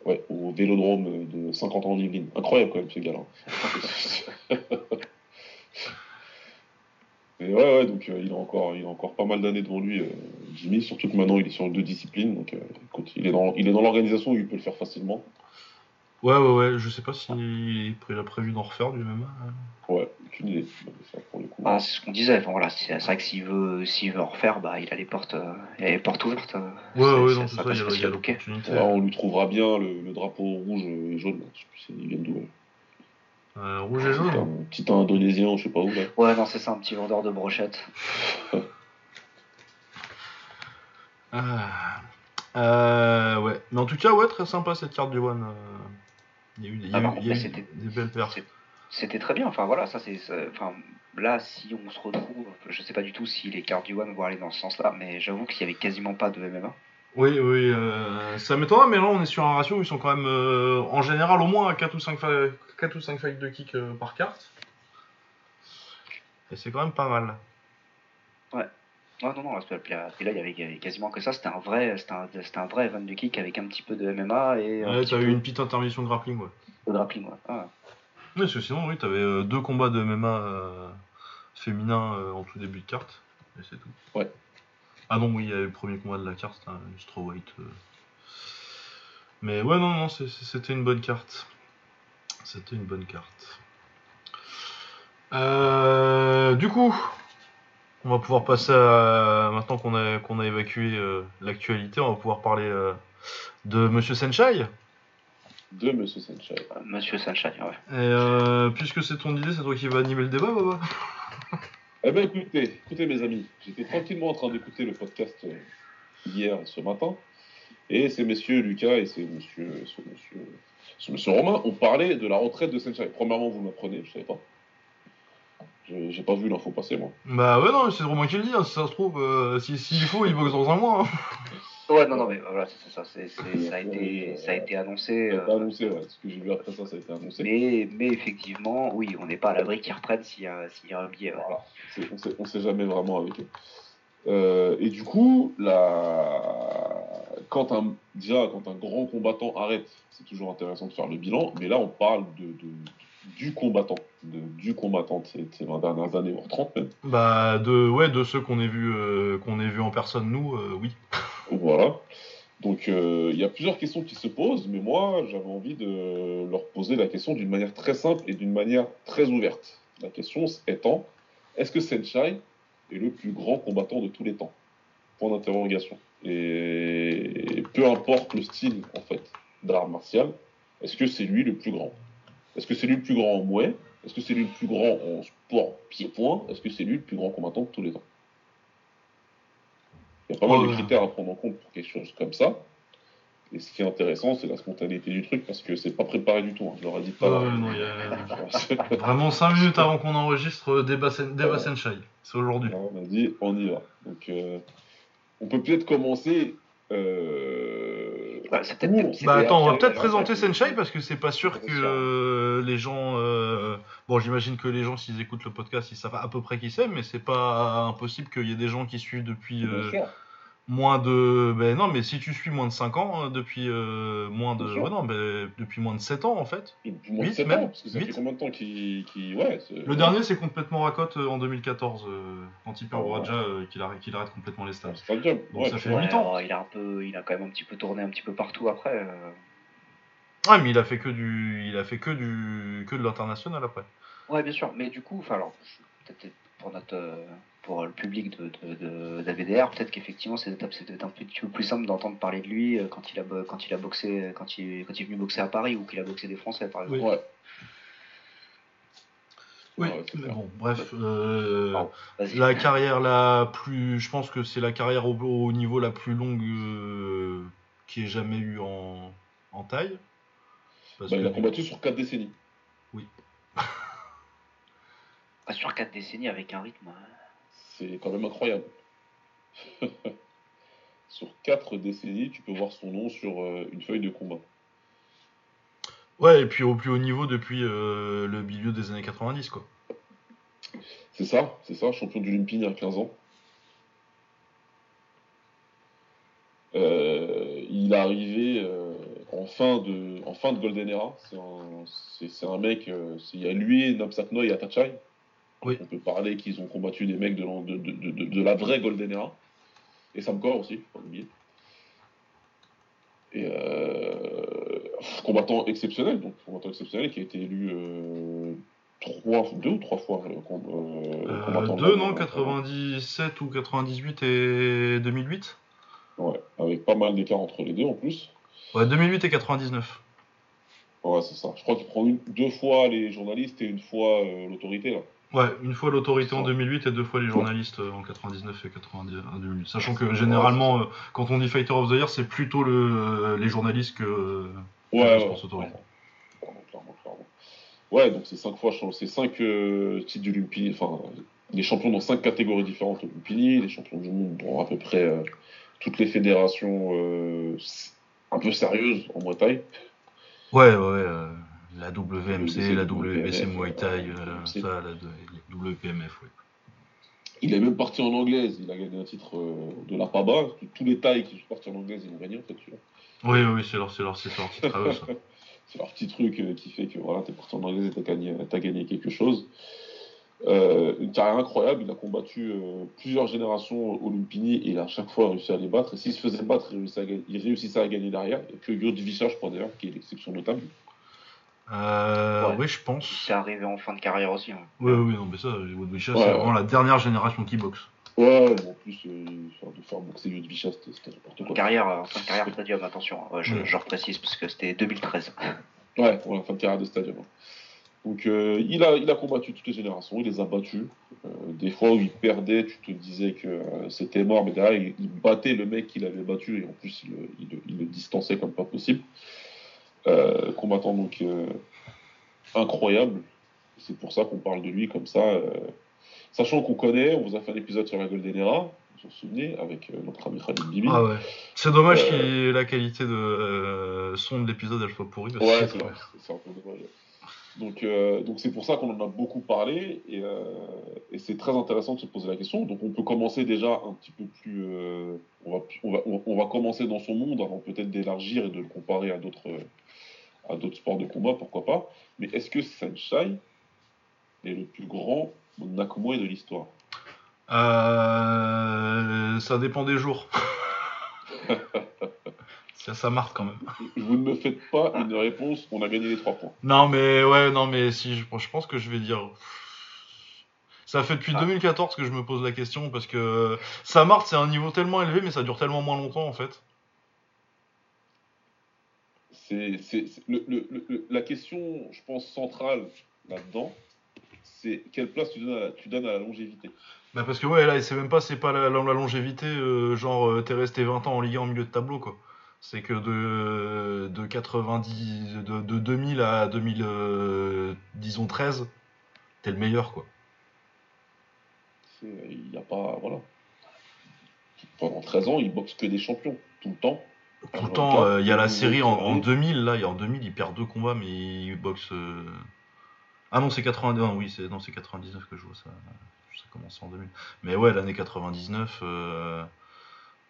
Ouais, au vélodrome de 50 ans d'Yvelines. Incroyable quand même ce gars-là. *laughs* Mais ouais, ouais, donc euh, il, a encore, il a encore pas mal d'années devant lui, euh, Jimmy, surtout que maintenant il est sur deux disciplines. Donc euh, écoute, il est dans, il est dans l'organisation où il peut le faire facilement. Ouais, ouais, ouais, je sais pas s'il il a prévu d'en refaire hein. Ouais, aucune idée. Ça, coup. Ah, c'est ce qu'on disait. Enfin, voilà, c'est c'est vrai que s'il veut, s'il veut en refaire, bah, il a les portes, euh, il a les portes ouvertes. euh. Ouais, C'est- ouais, ça- non, ça tout ça, passe il y a, l'opportunité. Ouais, on lui trouvera bien le, le drapeau rouge et jaune. Là. Je sais plus il vient d'où. là. Euh, rouge et jaune un- Petit indonésien, je sais pas où là. Ouais, non, c'est ça, un petit vendeur de brochettes. *laughs* Ah. Euh, ouais. Mais en tout cas, ouais, très sympa cette carte du One. Il y a eu, des- il y a par eu- contre, il y a mais eu c'était- des belles perfs. c'est- C'était très bien. Enfin voilà, ça c'est. Enfin là, si on se retrouve, je sais pas du tout si les cartes du One vont aller dans ce sens-là, mais j'avoue qu'il y avait quasiment pas de MMA. Oui, oui, euh, ça m'étonnerait, mais là on est sur un ratio où ils sont quand même euh, en général au moins à 4 ou 5, fa- 4 ou 5 fights de kick euh, par carte. Et c'est quand même pas mal. Non, non, non, là, puis là, il y avait- quasiment que ça. C'était un vrai, c'était un, c'était un vrai event de kick avec un petit peu de MMA et un Ouais, t'as peu eu une petite intermission de grappling, ouais. de grappling. Ouais. Ah. Ouais, parce que sinon, oui, t'avais euh, deux combats de MMA euh, féminins euh, en tout début de carte, et c'est tout. Ouais. Ah non, oui, il y avait le premier combat de la carte, c'était un une strawweight. euh. Mais ouais, non, non, c'est- c'était une bonne carte. C'était une bonne carte. Euh, du coup, on va pouvoir passer à. Maintenant qu'on a, qu'on a évacué euh, l'actualité, on va pouvoir parler euh, de Monsieur Senchai. De Monsieur Senchai. Euh, Monsieur Sunshine, ouais. Et euh, puisque c'est ton idée, c'est toi qui vas animer le débat, Baba? *laughs* Eh ben écoutez, écoutez mes amis, j'étais tranquillement en train d'écouter le podcast hier et ce matin, et ces messieurs Lucas et ces monsieur, ce monsieur, ce monsieur Romain ont parlé de la retraite de Senchai. Premièrement, vous m'apprenez, je savais pas. J'ai pas vu l'info passer moi. Bah ouais, non, c'est Romain qui le dit, hein, si ça se trouve, euh, si- s'il faut, il boxe dans un mois. hein. *laughs* Ouais, non, non, mais voilà, c'est ça. ça, a été, ça a été annoncé. Ça a été euh, annoncé, ouais, ce que j'ai vu après ça, ça a été annoncé. mais, mais effectivement, oui, on n'est pas à l'abri qu'ils reprennent s'il y, a- s'il y a un billet. ouais. Voilà, on sait, on sait jamais vraiment avec eux. Euh, et du coup, la... quand un, déjà, quand un grand combattant arrête, c'est toujours intéressant de faire le bilan, mais là, on parle de, de- du combattant, de- du combattant de ces, de ces 20 dernières années, voire 30 même. Bah de ouais, de ceux qu'on ait vu euh, qu'on ait vu en personne nous, euh, oui. *laughs* Voilà. Donc, euh, il y a plusieurs questions qui se posent, mais moi, j'avais envie de leur poser la question d'une manière très simple et d'une manière très ouverte. La question étant, est-ce que Senchai est le plus grand combattant de tous les temps? Point d'interrogation. Et peu importe le style, en fait, d'art martial, est-ce que c'est lui le plus grand? Est-ce que c'est lui le plus grand en mouet? Est-ce que c'est lui le plus grand en sport pied-point Est-ce que c'est lui le plus grand combattant de tous les temps Il y a pas mal de critères à prendre en compte pour quelque chose comme ça. Et ce qui est intéressant, c'est la spontanéité du truc, parce que c'est pas préparé du tout. hein. Je leur ai dit pas. Non, a- *laughs* *laughs* Vraiment 5 minutes avant qu'on enregistre euh, Sen- Senshai. C'est aujourd'hui. on a dit, on y va. Donc, euh, on peut peut-être commencer. Euh... Bah, c'est peut-être- pour- c'est Bah attends, on va peut-être ouais, présenter. Senshai parce que c'est pas sûr que euh, les gens. euh, Bon, j'imagine que les gens, s'ils écoutent le podcast, ils savent à peu près qui c'est, mais c'est pas impossible qu'il y ait des gens qui suivent depuis euh. Moins de. Ben non, mais si tu suis moins de 5 ans, euh, depuis euh, moins de. Ouais, non, ben, depuis moins de 7 ans en fait. Depuis moins de Huit, 7 même. ans, parce que ça Huit. fait combien de temps qu'il. qu'il- Ouais, Le dernier, c'est complètement racote euh, en 2014, euh, quand il perd Ouais. Raja, euh, qu'il arrête, qu'il arrête complètement les stages. stadium. Donc ouais, ça fait vois. huit ans. alors, il a un peu, il a quand même un petit peu tourné un petit peu partout après. euh. Ouais, mais il a fait que du, il a fait que du, que de l'international après. Ouais, bien sûr. Mais du coup, enfin, alors, peut-être pour notre, euh, pour le public de, de, de- d'ABDR, peut-être qu'effectivement, cette étape, c'était un petit peu plus simple d'entendre parler de lui euh, quand il a, quand il a boxé, quand il, quand il est venu boxer à Paris ou qu'il a boxé des Français, par exemple. Ouais. Oui, Ouais, c'est mais bon, bref, euh. Vas-y. la carrière la plus, je pense que c'est la carrière au, au niveau la plus longue euh, qui ait jamais eu en, en taille. Parce Bah, il a combattu sur 4 décennies. Pas sur 4 décennies avec un rythme. euh, C'est quand même incroyable. *laughs* sur 4 décennies, tu peux voir son nom sur euh, une feuille de combat. Ouais, et puis au plus haut niveau depuis euh, le milieu des années 90, quoi. C'est ça, c'est ça, champion du Lumpini à 15 ans. Euh, il est arrivé euh, en, fin de, en fin de Golden Era. C'est un, c'est- c'est un mec, c'est- il y a lui, Napsakno et Atachai. Oui. On peut parler qu'ils ont combattu des mecs de, l'an- de, de, de, de la vraie Golden Era. Et Samkor aussi, pas l'oublier. Et euh, combattant exceptionnel, donc combattant exceptionnel qui a été élu euh, trois, deux ou trois fois. euh, euh, combattant de deux, non, hein, 97 ou 98 et 2008 Ouais, avec pas mal d'écart entre les deux en plus. Ouais, 2008 et 99. Ouais, c'est ça. Je crois qu'il prend une, deux fois les journalistes et une fois l'autorité là. Ouais, une fois l'autorité en Ouais. 2008 et deux fois les journalistes euh, en 99 et 90, en 2008. Sachant que généralement, euh, quand on dit Fighter of the Year, c'est plutôt le, les journalistes que. Ouais, Ouais, ouais, ouais. Ouais, donc c'est cinq fois, c'est cinq euh, titres du Lumpini, enfin, les champions dans cinq catégories différentes au Lumpini, les champions du monde dans à peu près euh, toutes les fédérations euh, un peu sérieuses en Bretagne. Ouais, ouais, la WMC, la WBC Muay Thai, ça, la, WPMF, ouais. Il est même parti en anglaise, il a gagné un titre de la PABA. Tous les tailles qui sont partis en anglaise, ils ont gagné en fait. Tu Oui, oui, c'est leur, leur, leur titre à eux, ça. *laughs* c'est leur petit truc euh, qui fait que voilà, t'es parti en anglais et t'as gagné, as gagné quelque chose. Euh, une carrière incroyable, il a combattu euh, plusieurs générations au Lumpini et il a à chaque fois réussi à les battre. Et s'il se faisait battre, il réussissait à gagner, il réussissait à gagner derrière. Et puis Yod je crois d'ailleurs, qui est l'exception notable. Oui, je pense. C'est arrivé en fin de carrière aussi. Hein. Oui, oui, non, mais ça, Yod c'est vraiment la dernière génération qui boxe. Ouais, en plus, euh, de faire boxer Yod c'était n'importe quoi. Carrière, en fin de carrière Stadium, attention, hein. je, je reprécise parce que c'était 2013. Ouais, pour la fin de carrière de Stadium. Donc euh, il, a, il a combattu toutes les générations, il les a battus. Euh, des fois où il perdait, tu te disais que euh, c'était mort, mais derrière il, battait le mec qu'il avait battu et en plus il, il, le distançait comme pas possible. Combattant donc incroyable. C'est pour ça qu'on parle de lui comme ça. sachant qu'on connaît, on vous a fait un épisode sur la Golden Era, vous vous souvenez, avec euh, notre ami Khalid Bibi. Ah ouais. C'est dommage euh, que la qualité de euh, son de l'épisode elle soit pourrie. ouais, c'est c'est un peu dommage. Donc, donc c'est pour ça qu'on en a beaucoup parlé et, et c'est très intéressant de se poser la question. Donc on peut commencer déjà un petit peu plus, on va, on, va, on, va, commencer dans son monde avant peut-être d'élargir et de le comparer à d'autres, à d'autres sports de combat, pourquoi pas. Mais est-ce que Senshai est le plus grand Nakumoe de l'histoire? Euh, ça dépend des jours. *laughs* ça, ça marque quand même. Vous ne me faites pas une réponse, on a gagné les trois points. Non, mais ouais, non, mais si, je, pense que je vais dire. Ça fait depuis 2014 ah. que je me pose la question parce que ça marque, c'est un niveau tellement élevé, mais ça dure tellement moins longtemps en fait. C'est, la question, je pense, centrale là-dedans, c'est quelle place tu donnes tu donnes à la longévité. Bah parce que ouais, là, c'est même pas, c'est pas la, longévité, euh, genre euh, t'es resté 20 ans en Ligue 1 en milieu de tableau, quoi. C'est que de, de 90, de, de 2000 à 2000, euh, disons 13, t'es le meilleur, quoi. Il n'y a pas, voilà. Pendant 13 ans, il boxe que des champions, tout le temps. Le temps, il y a la série en, en, 2000, là, en 2000, il perd deux combats, mais il boxe... Ah non, c'est 89, oui, c'est, non, c'est 99 que je vois ça ça commence en 2000. Mais ouais, l'année 99, euh,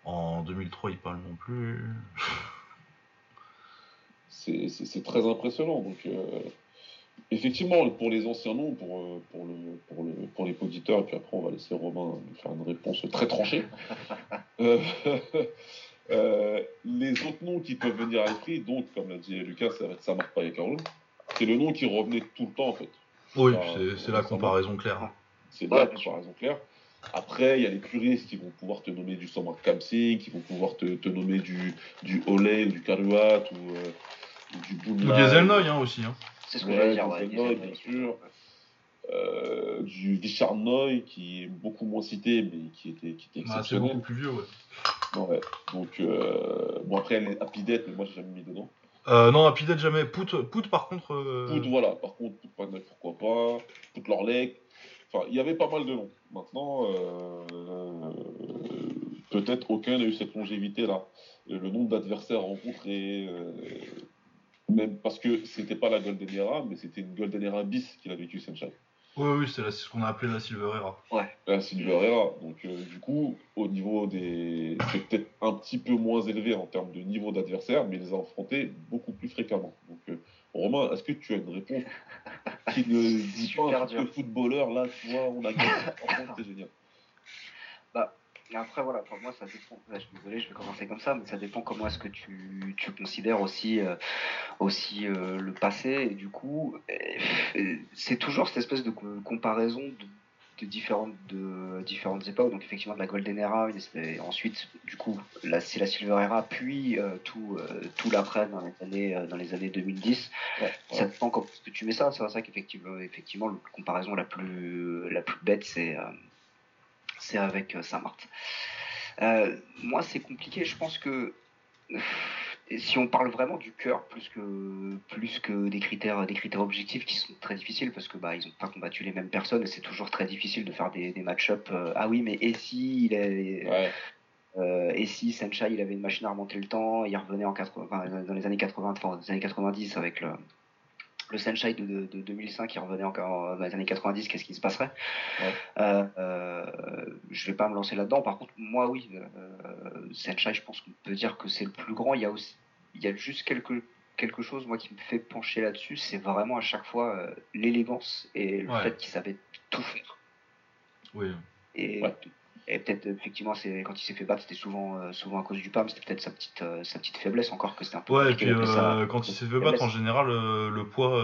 en 2003, il parle non plus. *laughs* c'est très impressionnant. Donc, euh, effectivement, pour les anciens noms, pour, euh, pour, le, pour, le, pour les auditeurs, et puis après, on va laisser Romain faire une réponse très tranchée. *laughs* *laughs* les autres noms qui peuvent venir à l'esprit, donc, comme l'a dit Lucas, ça va être Samar Carlo. C'est le nom qui revenait tout le temps, en fait. Oui, c'est la comparaison claire. C'est là, tu raison claire. Après, il y a les puristes qui vont pouvoir te nommer du Samar Kamsing, qui vont pouvoir te, te, nommer du, du Olé, du Karuat, ou, euh, du Boulay. Ou des Zelnoy hein, aussi. Hein. C'est ce que j'allais dire, ouais, bien sûr. Euh, du Vicharnoy, qui est beaucoup moins cité, mais qui était, qui était exceptionnel. Ah, c'est beaucoup plus vieux, ouais. ouais. Donc, euh, bon, après, elle est Apidet, mais moi, j'ai jamais mis dedans. Euh, non, Apidet, jamais. Pout, Pout par contre. Pout, voilà. Par contre, Pout, pourquoi pas. Pout Lorlec. Enfin, il y avait pas mal de noms. Maintenant, peut-être aucun n'a eu cette longévité-là. Le nombre d'adversaires rencontrés, même parce que c'était pas la Golden Era, mais c'était une Golden Era bis qu'il a vécu Senchai. Oui, oui, c'est ce qu'on a appelé la Silver Era. Ouais. La Silver Era. Donc, euh, du coup, au niveau des. C'est peut-être un petit peu moins élevé en termes de niveau d'adversaire, mais ils les a affrontés beaucoup plus fréquemment. Donc, Romain, est-ce que tu as une réponse qui ne *laughs* dit pas un footballeur là, tu vois, on a gagné. c'est génial. Bah, après, voilà, pour moi, ça dépend. je suis désolé, je vais commencer comme ça, mais ça dépend comment est-ce que tu, tu, considères aussi, euh, aussi euh, le passé. Et du coup, euh, c'est toujours cette espèce de comparaison de de différentes, de différentes époques. Donc effectivement de la Golden Era, et ensuite du coup c'est la Silver Era, puis euh, tout, euh, tout l'après dans les années euh, dans les années 2010. Ça dépend comment que tu mets ça. C'est vrai qu'effectivement effectivement la comparaison la plus la plus bête c'est c'est avec Saint-Marthe. moi c'est compliqué. Je pense que si on parle vraiment du cœur plus que plus que des critères des critères objectifs qui sont très difficiles parce que bah ils ont pas combattu les mêmes personnes et c'est toujours très difficile de faire des, des match-up euh, ah oui mais et si il est euh, et si il avait une machine à remonter le temps il revenait en 80 dans les années 80 enfin, dans les années 90 avec le le Senshai de, de, 2005 qui revenait encore dans les années 90, qu'est-ce qui se passerait? Euh, euh, Je vais pas me lancer là-dedans. Par contre, moi, oui, euh, Senshai, je pense qu'on peut dire que c'est le plus grand. Il y a aussi, il y a juste quelque quelque chose moi qui me fait pencher là-dessus, c'est vraiment à chaque fois euh, l'élégance et le fait qu'il savait tout faire. Oui. Et et peut-être, effectivement, c'est quand il s'est fait battre, c'était souvent, euh, souvent à cause du PAM, c'était peut-être sa petite, euh, sa petite faiblesse encore que c'était un peu. Ouais, et puis euh, quand il s'est fait battre, en général, le poids.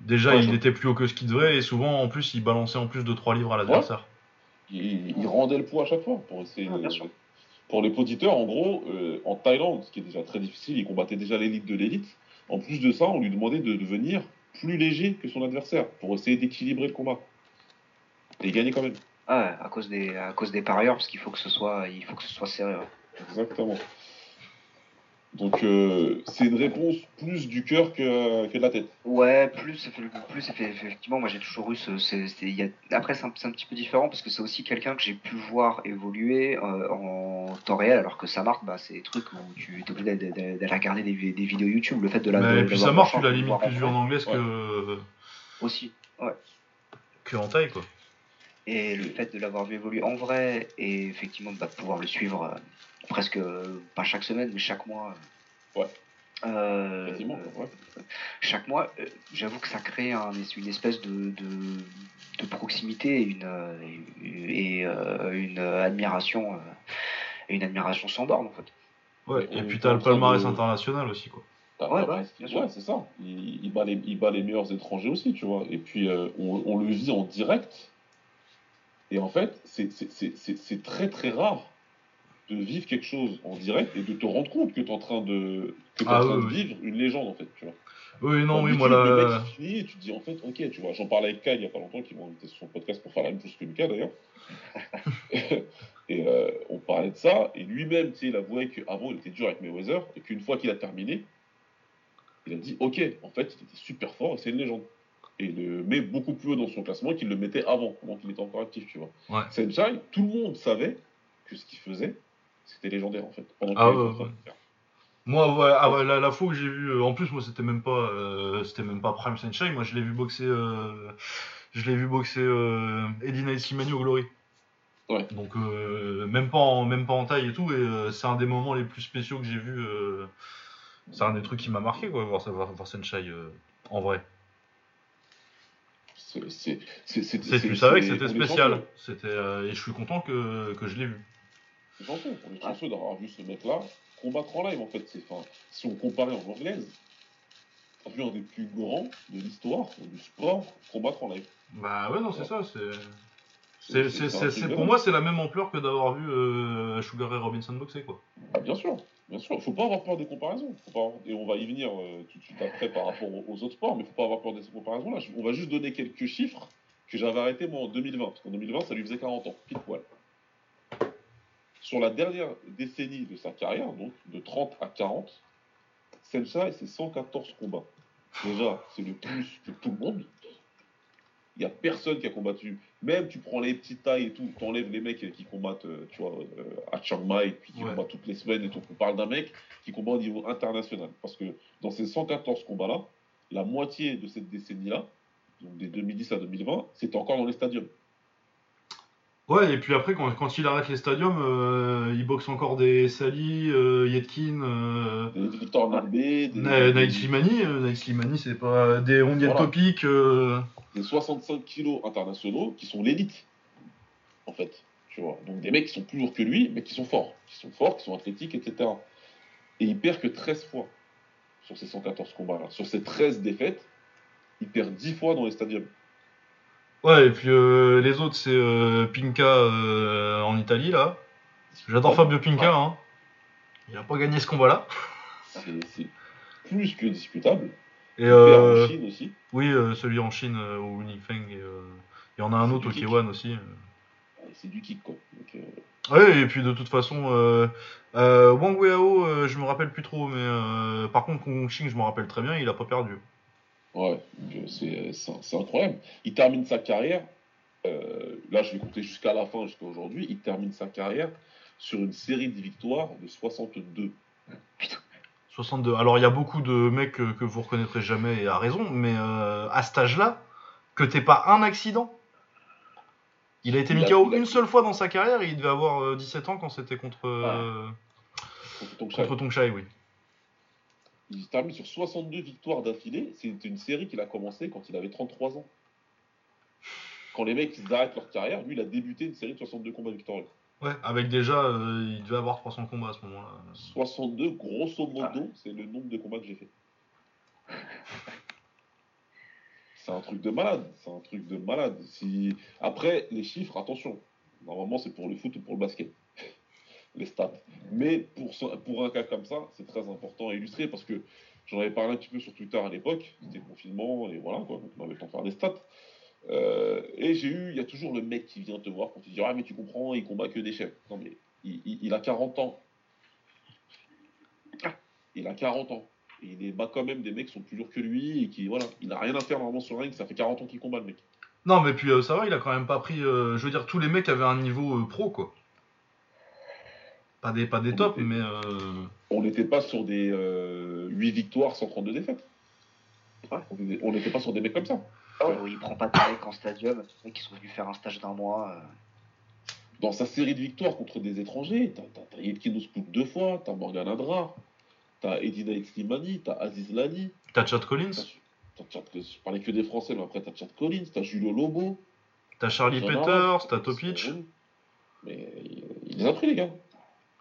Déjà, il était plus haut que ce qu'il devrait, et souvent, en plus, il balançait en plus de 3 livres à l'adversaire. Il, rendait le poids à chaque fois pour essayer Pour les auditeurs, en gros, en Thaïlande, ce qui est déjà très difficile, il combattait déjà l'élite de l'élite. En plus de ça, on lui demandait de devenir plus léger que son adversaire pour essayer d'équilibrer le combat. Et il gagnait quand même. Ah, à cause des, à cause des parieurs, parce qu'il faut que ce soit, il faut que ce soit sérieux. Exactement. Donc euh, c'est une réponse plus du cœur que, que, de la tête. Ouais, plus, plus effectivement, moi j'ai toujours eu ce. y a, après c'est un, un, petit peu différent parce que c'est aussi quelqu'un que j'ai pu voir évoluer euh, en temps réel, alors que ça marque, bah, c'est des trucs où tu es obligé d'aller regarder des, des, vidéos YouTube. Le fait de la. et puis ça marque, tu la limite plus en anglais que. Aussi, ouais. Que en taille, quoi. Et le fait de l'avoir vu évoluer en vrai et effectivement de bah, pouvoir le suivre euh, presque, pas chaque semaine, mais chaque mois. Ouais. Euh, chaque mois, euh, j'avoue que ça crée une espèce de, de, proximité et une, et, une admiration une admiration sans borne en fait. Ouais, et, puis t'as le palmarès international aussi quoi. Ouais, ouais, c'est ça. Il, il, bat les, il bat les meilleurs étrangers aussi, tu vois. Et puis on, on, le vit en direct et en fait, c'est très très rare de vivre quelque chose en direct et de te rendre compte que tu es en train de, que ah de vivre une légende en fait, tu vois. Oui, non, oui, moi là. Le mec finit et tu te dis en fait, ok, tu vois, j'en parlais avec Kai il y a pas longtemps, qui m'a invité sur son podcast pour faire la même chose que Lucas d'ailleurs. *laughs* *laughs* et euh, on parlait de ça, et lui-même, tu sais, il avouait qu'avant il était dur avec Mayweather, et qu'une fois qu'il a terminé, il a dit, ok, en fait, il était super fort et c'est une légende et le met beaucoup plus haut dans son classement qu'il le mettait avant, pendant qu'il était encore actif, tu vois. Ouais. Tout le monde savait que ce qu'il faisait, c'était légendaire en fait. Pendant ah, ouais, Moi, ouais, ah ouais, la, la, fois où j'ai vu, euh, en plus, moi, c'était même pas, euh, c'était même pas Prime Senchai. Moi, je l'ai vu boxer, euh, je l'ai vu boxer euh, Eddie Simani au Glory. Ouais. Donc, même pas en, même pas en taille et tout. Et c'est un des moments les plus spéciaux que j'ai vu. c'est un des trucs qui m'a marqué, quoi, voir, voir, voir Senchai en vrai. C'est, tu savais que c'était spécial. C'était, euh, et je suis content que, que je l'ai vu. C'est chanceux. On est chanceux d'avoir vu ce mec-là combattre en live, en fait. C'est, si on comparait en anglaise, on a vu un des plus grands de l'histoire du sport combattre en live. Bah ouais, non, c'est ça. C'est, c'est, pour moi, c'est la même ampleur que d'avoir vu euh, Sugar Ray Robinson boxer, quoi. Ah, bien sûr. Bien sûr, il ne faut pas avoir peur des comparaisons. Et on va y venir euh, tout de suite après par rapport aux, autres sports, mais il ne faut pas avoir peur des comparaisons. Là, on va juste donner quelques chiffres que j'avais arrêté moi en 2020, parce qu'en 2020, ça lui faisait 40 ans, pile poil. Sur la dernière décennie de sa carrière, donc de 30 à 40, Sencha, c'est 114 combats. Déjà, c'est le plus que tout le monde. Il n'y a personne qui a combattu. Même tu prends les petites tailles et tout, tu enlèves les mecs qui combattent, euh, tu vois, euh, à Chiang Mai, puis qui combattent toutes les semaines et tout. On parle d'un mec qui combat au niveau international. Parce que dans ces 114 combats-là, la moitié de cette décennie-là, donc des 2010 à 2020, c'était encore dans les stadiums. Ouais, et puis après, quand, quand il arrête les stadiums, euh, il boxe encore des Sali, euh, Yetkin, euh, des Victor Narbé, des. Slimani. Naït Slimani, c'est pas des Ondiel voilà. Topic. Des 65 kilos internationaux qui sont l'élite, en fait. Tu vois. Donc des mecs qui sont plus lourds que lui, mais qui sont forts. Qui sont forts, qui sont athlétiques, etc. Et il perd que 13 fois sur ces 114 combats-là. Sur ces 13 défaites, il perd 10 fois dans les stadiums. Ouais, et puis euh, les autres, c'est euh, Pinka euh, en Italie, là. J'adore Fabio Pinka, hein. Il a pas gagné ce combat-là. C'est plus que discutable. Et en Chine aussi. Oui, celui en Chine au Winning Feng. Et il y en a un autre au K1 aussi. C'est du kick, quoi. Ouais, et puis de toute façon, euh, euh, Wang Weihao, euh, je me rappelle plus trop, mais euh, par contre, Kong Xing, je me rappelle très bien, il a pas perdu. Ouais, euh, c'est incroyable. Il termine sa carrière, euh, là je vais compter jusqu'à la fin, jusqu'à aujourd'hui, il termine sa carrière sur une série de victoires de 62. 62. Alors, il y a beaucoup de mecs que, que vous reconnaîtrez jamais, et à raison, mais euh, à cet âge-là, que t'aies pas un accident. Il a été mis KO une seule fois dans sa carrière, et il devait avoir euh, 17 ans quand c'était contre, euh, Tongchai, oui. Il termine sur 62 victoires d'affilée. C'est une série qu'il a commencé quand il avait 33 ans. Quand les mecs ils arrêtent leur carrière, lui il a débuté une série de 62 combats victorieux. Ouais, avec déjà, euh, il devait avoir 300 combats à ce moment-là. 62, grosso modo, c'est le nombre de combats que j'ai fait. *laughs* C'est un truc de malade, c'est un truc de malade. Si... Après, les chiffres, attention, normalement c'est pour le foot ou pour le basket, les stats. Mais pour, pour un cas comme ça, c'est très important à illustrer parce que j'en avais parlé un petit peu sur Twitter à l'époque, c'était confinement et voilà, quoi, donc on avait le temps de faire des stats. Euh, et j'ai eu, il y a toujours le mec qui vient te voir quand tu dis Ah, mais tu comprends, il combat que des chefs. Non, mais il, a 40 ans. Il a 40 ans. Et il est bat quand même des mecs qui sont plus lourds que lui et qui, voilà, il a rien à faire normalement sur le ring, ça fait 40 ans qu'il combat le mec. Non, mais puis euh, ça va, il a quand même pas pris. euh, je veux dire, tous les mecs avaient un niveau euh, pro, quoi. Pas des, pas des tops, mais. euh, On n'était pas sur des 8 victoires, 132 défaites. Ouais. On était- On n'était pas sur des mecs comme ça. Euh, il prend pas de mecs en stadium, des mecs qui sont venus faire un stage d'un mois. euh. Dans sa série de victoires contre des étrangers, t'as Yevgeny Ospuk deux fois, t'as Morgan Adra, t'as Edina Slimani, t'as Aziz Lani, T'as Chad Collins, t'as t'as Chad- je parlais que des Français, mais après t'as Chad Collins, t'as Julio Lobo. t'as Charlie Peters, t'as c'est Topic. Mais il, il les a pris, les gars.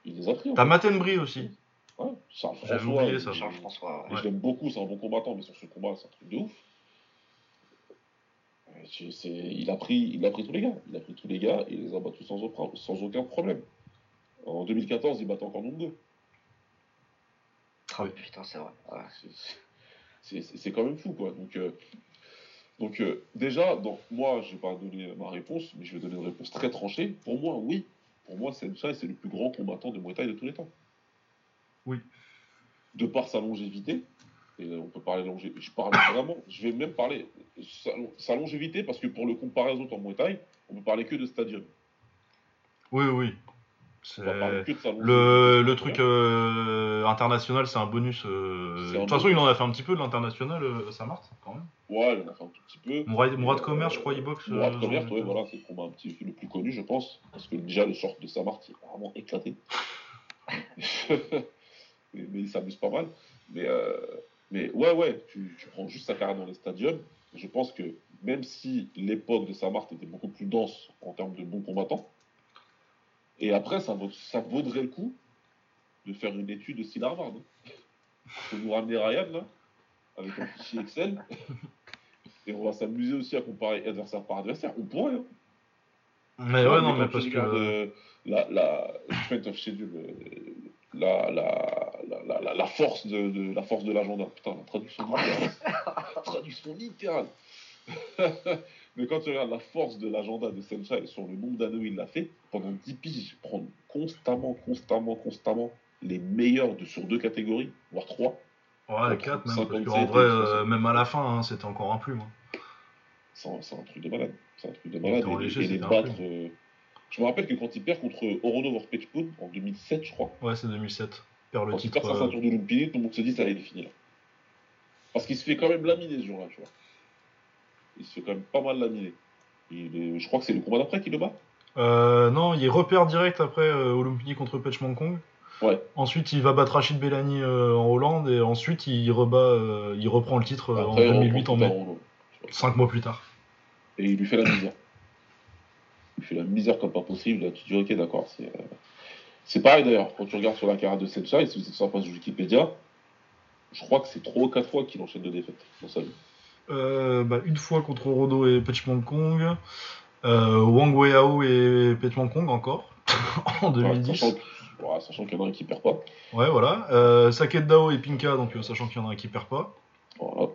Il les a pris. t'as. Mattenbry aussi. Ouais, Charles François, oublié ça. Charles François. Ouais. Je l'aime beaucoup, c'est un bon combattant, mais sur ce combat, c'est un truc de ouf. Euh, Il a, pris, il a pris tous les gars. Il a pris tous les gars et il les a battus sans, aucun- sans aucun problème. En 2014, il battait encore Nungo. Ah, Putain, c'est vrai. ouais. C'est- quand même fou, quoi. Donc, euh, donc euh, déjà, donc, moi, je vais pas donner ma réponse, mais je vais donner une réponse très tranchée. Pour moi, oui. Pour moi, Senchai, c'est le plus grand combattant de Muay Thai de tous les temps. Oui. De par sa longévité, et on peut parler de longévité, je parle vraiment, je vais même parler sa, sa longévité, parce que pour le comparer aux autres en Muay Thai, on peut parler que de stadium. Oui, oui. Le, le truc euh, international, c'est un bonus. euh, De toute façon, il en a fait un petit peu de l'international, euh, ça marche quand même. Ouais, il en a fait un tout petit peu. Mourad, Mourad Euh, Commerce, je crois, il boxe. Mourad euh, Commerce, ouais, voilà, c'est le combat un petit le plus connu, je pense. Parce que déjà, le short de Samart, il est vraiment éclaté. *laughs* mais, mais il s'amuse pas mal. Mais, euh, mais ouais, ouais, tu, tu prends juste sa carrière dans les stadiums. Je pense que même si l'époque de Samart était beaucoup plus dense en termes de bons combattants, et après, ça, vaut- ça vaudrait le coup de faire une étude de style Harvard. hein. De nous ramener Ryan, là, avec un fichier Excel. Et on va s'amuser aussi à comparer adversaire par adversaire. On pourrait. Hein. Mais ouais, non, mais parce que. euh, la, la, strength of schedule, euh, la, la, la, la, la- la force de, de- la force de l'agenda. Putain, la traduction littérale. *laughs* La traduction littérale. *laughs* Mais quand tu regardes la force de l'agenda de Senchai sur le nombre d'années où il l'a fait, pendant 10 piges, prendre constamment, constamment, constamment les meilleurs de, sur deux catégories, voire trois. Ouais, 4 même. Parce 57 qu'en et vrai, euh, 60. même à la fin, hein, c'était encore un plume. hein. C'est un, truc de malade. C'est un truc de malade. Et, léger, et les battre. euh, Je me rappelle que quand il perd contre Orono Vorpechpoon en 2007, je crois, Ouais, c'est 2007. Perd le quand il perd sa euh, ceinture de Lumpini, tout le monde se dit ça y est, il est fini là. Parce qu'il se fait quand même laminer ce jour-là, tu vois. Il se fait quand même pas mal est- Je crois que c'est le combat d'après qui le bat. Euh, non, il repère direct après euh, Olympini contre Pech Kong. Ouais. Ensuite, il va battre Rachid Bellani euh, en Hollande et ensuite il rebat, euh, il reprend le titre euh, en Après, on 2008 en mai, cinq mois plus tard. Et il lui fait la misère. Il lui fait la misère comme pas possible. Là, tu te dis, ok, d'accord. C'est euh, c'est pareil d'ailleurs. Quand tu regardes sur la carrière de Senchai, si vous êtes sur la page de Wikipédia, je crois que c'est 3 ou 4 fois qu'il enchaîne de défaites dans sa vie. Euh, bah, une fois contre Rodo et Pech Kong, euh, Wang Weihao et Pech Kong encore *laughs* en Ouais, 2010. sachant que- ouais, sachant qu'il y en a un qui perd pas. Ouais, voilà. Euh, Saket Dao et Pinka, donc euh, sachant qu'il y en a un qui perd pas. Voilà.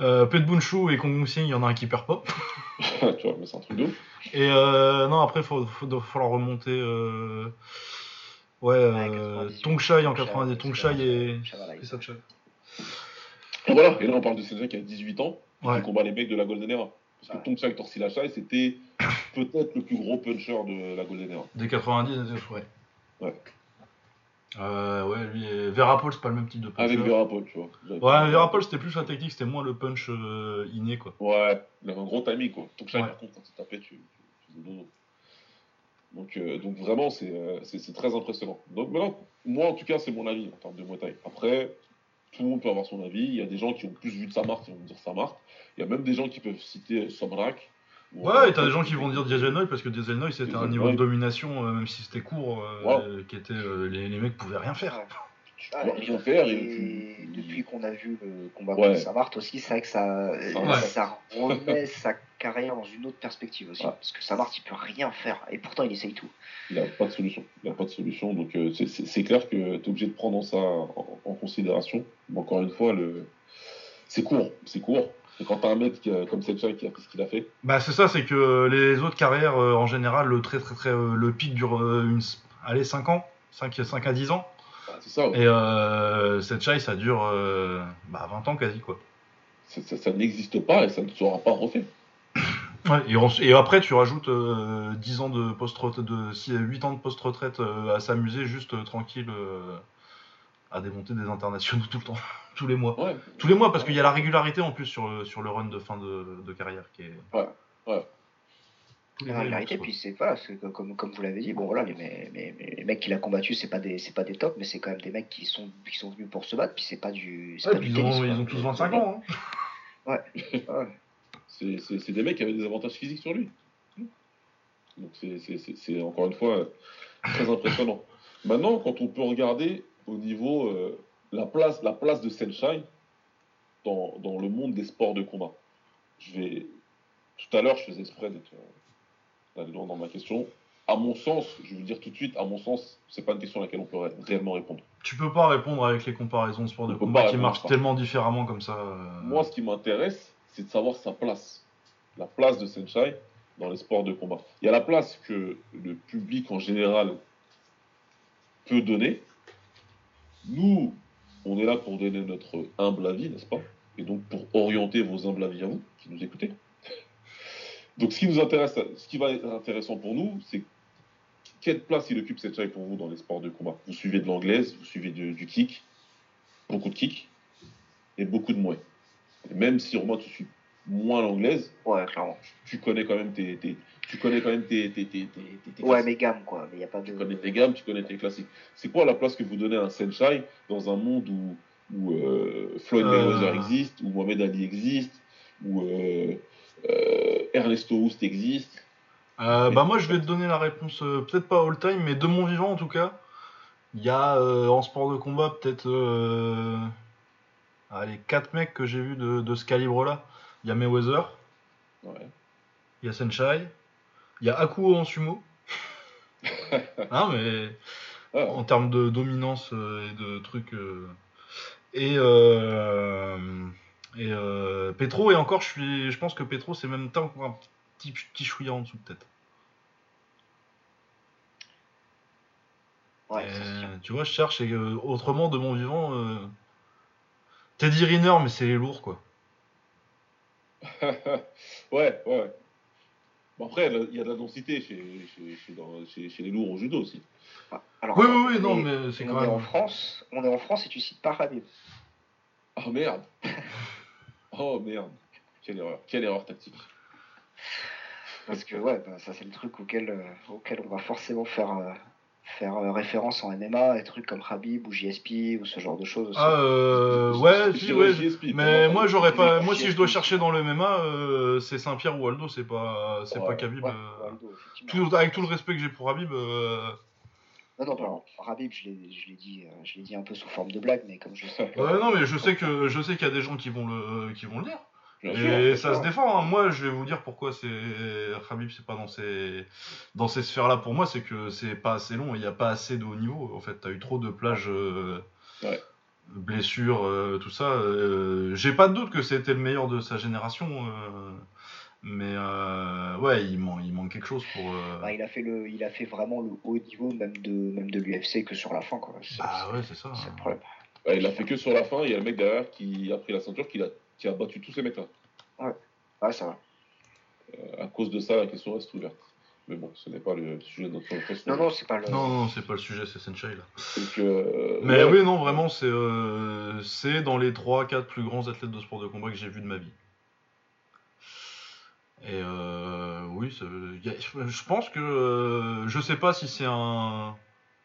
Euh, Pet Bunshu et Kong il y en a un qui perd pas. *laughs* tu vois, mais c'est un truc de ouf. Et euh, non, après, il faut, faut, faut falloir remonter. euh, Ouais, Ouais, euh, 98. Tongshai en Tongshai, 90. Tongshai et. Et voilà, et là on parle de Senshai qui a 18 ans, Ouais. qui combat les mecs de la Golden Era. Parce que. Tongshai Torsilachai, c'était peut-être le plus gros puncher de la Golden Era. Des 90, ouais. Ouais. Euh, ouais, lui, et Verapol, c'est pas le même type de puncher. Avec Verapol, tu vois. Ouais, Verapol, c'était plus la technique, c'était moins le punch euh, inné, quoi. Ouais, il avait un gros timing, quoi. Tongshai, Ouais. par contre, quand il tapait, tu, tu faisais dodo. Donc, euh, donc vraiment, c'est euh, c'est- c'est très impressionnant. Donc maintenant, moi, en tout cas, c'est mon avis en termes de Muay Thai. Après, tout le monde peut avoir son avis. Il y a des gens qui ont plus vu de Samart qui vont dire Samart. Il y a même des gens qui peuvent citer Samrak. Ou- Ouais, et t'as des gens qui vont dire Diesel Noy parce que Diesel Noy c'était un niveau Noy. de domination, euh, même si c'était court, euh, euh, qui était, euh, les, les mecs pouvaient rien faire. Ouais. Tu Ah, peux et rien faire. et depuis, tu- depuis qu'on a vu le combat Ouais. contre Samart aussi, c'est vrai que ça, Ouais. ça remet sa carrière dans une autre perspective aussi. Parce que Samart, il peut rien faire. Et pourtant, il essaye tout. Il n'a pas de solution. Il n'a pas de solution. Donc euh, c'est- c'est c'est clair que tu es obligé de prendre ça en, en considération. Mais encore une fois, le... c'est court. C'est court. Et quand tu as un mec qui comme qui a fait ce qu'il a fait, Bah c'est ça, c'est que les autres carrières, euh, en général, le, très, très, très, euh, le pic dure euh, une, allez, 5 ans, 5, 5 à 10 ans. bah, c'est ça. ouais. Et euh, cette chai, ça dure euh, bah, 20 ans quasi, quoi. Ça, ça- ça n'existe pas et ça ne sera pas refait. Ouais, et, on- et après, tu rajoutes euh, 10 ans de post-retraite, de, si- 8 ans de post-retraite euh, à s'amuser juste euh, tranquille euh, à démonter des internationaux tout le temps, *laughs* tous les mois. Ouais. Tous les mois, parce qu'il y a la régularité en plus sur le, sur le run de fin de, de carrière qui est. Ouais, ouais. La boxe, puis c'est voilà, comme, comme vous l'avez dit, bon voilà, les, mais, mais- mais les mecs qu'il a combattus, c'est pas des c'est pas des tops, mais c'est quand même des mecs qui sont qui sont venus pour se battre, puis c'est pas du quoi. pas Ouais, du ils, tennis, ont, ils ont tous 25 ans. hein. Ouais. *laughs* C'est des mecs qui avaient des avantages physiques sur lui. Donc c'est- encore une fois euh, très impressionnant. *laughs* Maintenant, quand on peut regarder au niveau euh, la place la place de Senshai dans, dans le monde des sports de combat. Je vais tout à l'heure, je faisais exprès euh, d'aller loin dans ma question. À mon sens, je vais vous dire tout de suite, à mon sens, c'est pas une question à laquelle on peut ré- réellement répondre. Tu peux pas répondre avec les comparaisons de sports de On combat qui marchent tellement différemment comme ça. euh. Moi, ce qui m'intéresse, c'est de savoir sa place. La place de Senshai dans les sports de combat. Il y a la place que le public en général peut donner. Nous, on est là pour donner notre humble avis, n'est-ce pas? Et donc pour orienter vos humbles avis à vous, qui nous écoutez. *laughs* Donc ce qui nous intéresse, ce qui va être intéressant pour nous, c'est quelle place il occupe Senshai pour vous dans les sports de combat? Vous suivez de l'anglaise, vous suivez du, kick, beaucoup de kick et beaucoup de mouet. Et même si Romain tu suis moins l'anglaise, Ouais, clairement. tu connais quand même tes, tes- tu connais quand même tes, tes, tes, tes- tes- tes Ouais, classiques. mais gamme quoi, mais y a pas de tu connais tes gammes, tu connais tes classiques. C'est quoi la place que vous donnez à un Senshai dans un monde où, où euh, Floyd Euh. Mayweather existe, où Mohamed Ali existe, où euh, euh, Ernesto Houst existe? Euh, bah moi je vais te donner la réponse, euh, peut-être pas all time, mais de mon vivant en tout cas. Il y a euh, en sport de combat peut-être euh, allez, 4 mecs que j'ai vus de, de ce calibre-là. Il y a Mayweather, Ouais. il y a Senshai, il y a Akuo en sumo. *laughs* non mais Ah, en termes de dominance euh, et de trucs. euh, Et, euh, et euh, Petro, et encore je, suis, je pense que Petro c'est même temps un petit, petit chouïa en dessous peut-être. Ouais, tu vois, je cherche et autrement de mon vivant. Teddy Riner, mais c'est les lourds quoi. *laughs* ouais, ouais. Bon, après, il y a de la densité chez, chez, chez, dans- chez- chez les lourds au judo aussi. Ah, Alors, Oui, oui, oui, on non, est- mais c'est on quand est en même. France, on est en France et tu cites pas Habib. Ah merde *laughs* Oh merde Quelle erreur, quelle erreur tactique. Parce que ouais, bah, ça c'est le truc auquel, euh, auquel on va forcément faire, euh, faire euh, référence en MMA, des trucs comme Habib ou JSP ou ce genre de choses aussi. Ah, euh, ouais, si, ouais. Mais moi, moi, j'aurais pas. Moi, si je dois chercher dans le MMA, euh, c'est Saint-Pierre ou Aldo, c'est pas, c'est Ouais, pas Khabib. Ouais, euh, Waldo, effectivement. tout- avec tout le respect que j'ai pour Habib, euh, Non, non, non, Habib, je l'ai je l'ai dit, je l'ai dit un peu sous forme de blague, mais comme je sais que... ouais, non, mais je sais que je sais qu'il y a des gens qui vont le, qui vont le dire. Bien Et sûr, ça sûr. se défend. hein. Moi, je vais vous dire pourquoi c'est Khabib, c'est pas dans ces dans ces sphères-là. Pour moi, c'est que c'est pas assez long. Il n'y a pas assez de haut niveau. En fait, t'as eu trop de plages. euh, Ouais. blessures, euh, tout ça. Euh, J'ai pas de doute que c'était le meilleur de sa génération. euh, Mais euh, ouais, il, man- il manque quelque chose pour. euh, Bah, il, a fait le, il a fait vraiment le haut niveau même de, même de l'UFC que sur la fin. Quoi. Bah ouais, c'est ça. c'est le problème. Il a fait que sur la fin, il y a le mec derrière qui a pris la ceinture, qui a, qui a battu tous ces mecs-là. Ouais, ça va. Euh, À cause de ça, la question reste ouverte. Mais bon, ce n'est pas le sujet de notre podcast. Non, non, c'est pas le. Non, non, c'est pas le sujet, c'est Senshai là. Donc, euh, Mais ouais, oui, non, vraiment, c'est euh, c'est dans les 3-4 plus grands athlètes de sport de combat que j'ai vu de ma vie. Et euh, oui, a- je pense que. euh, je sais pas si c'est un,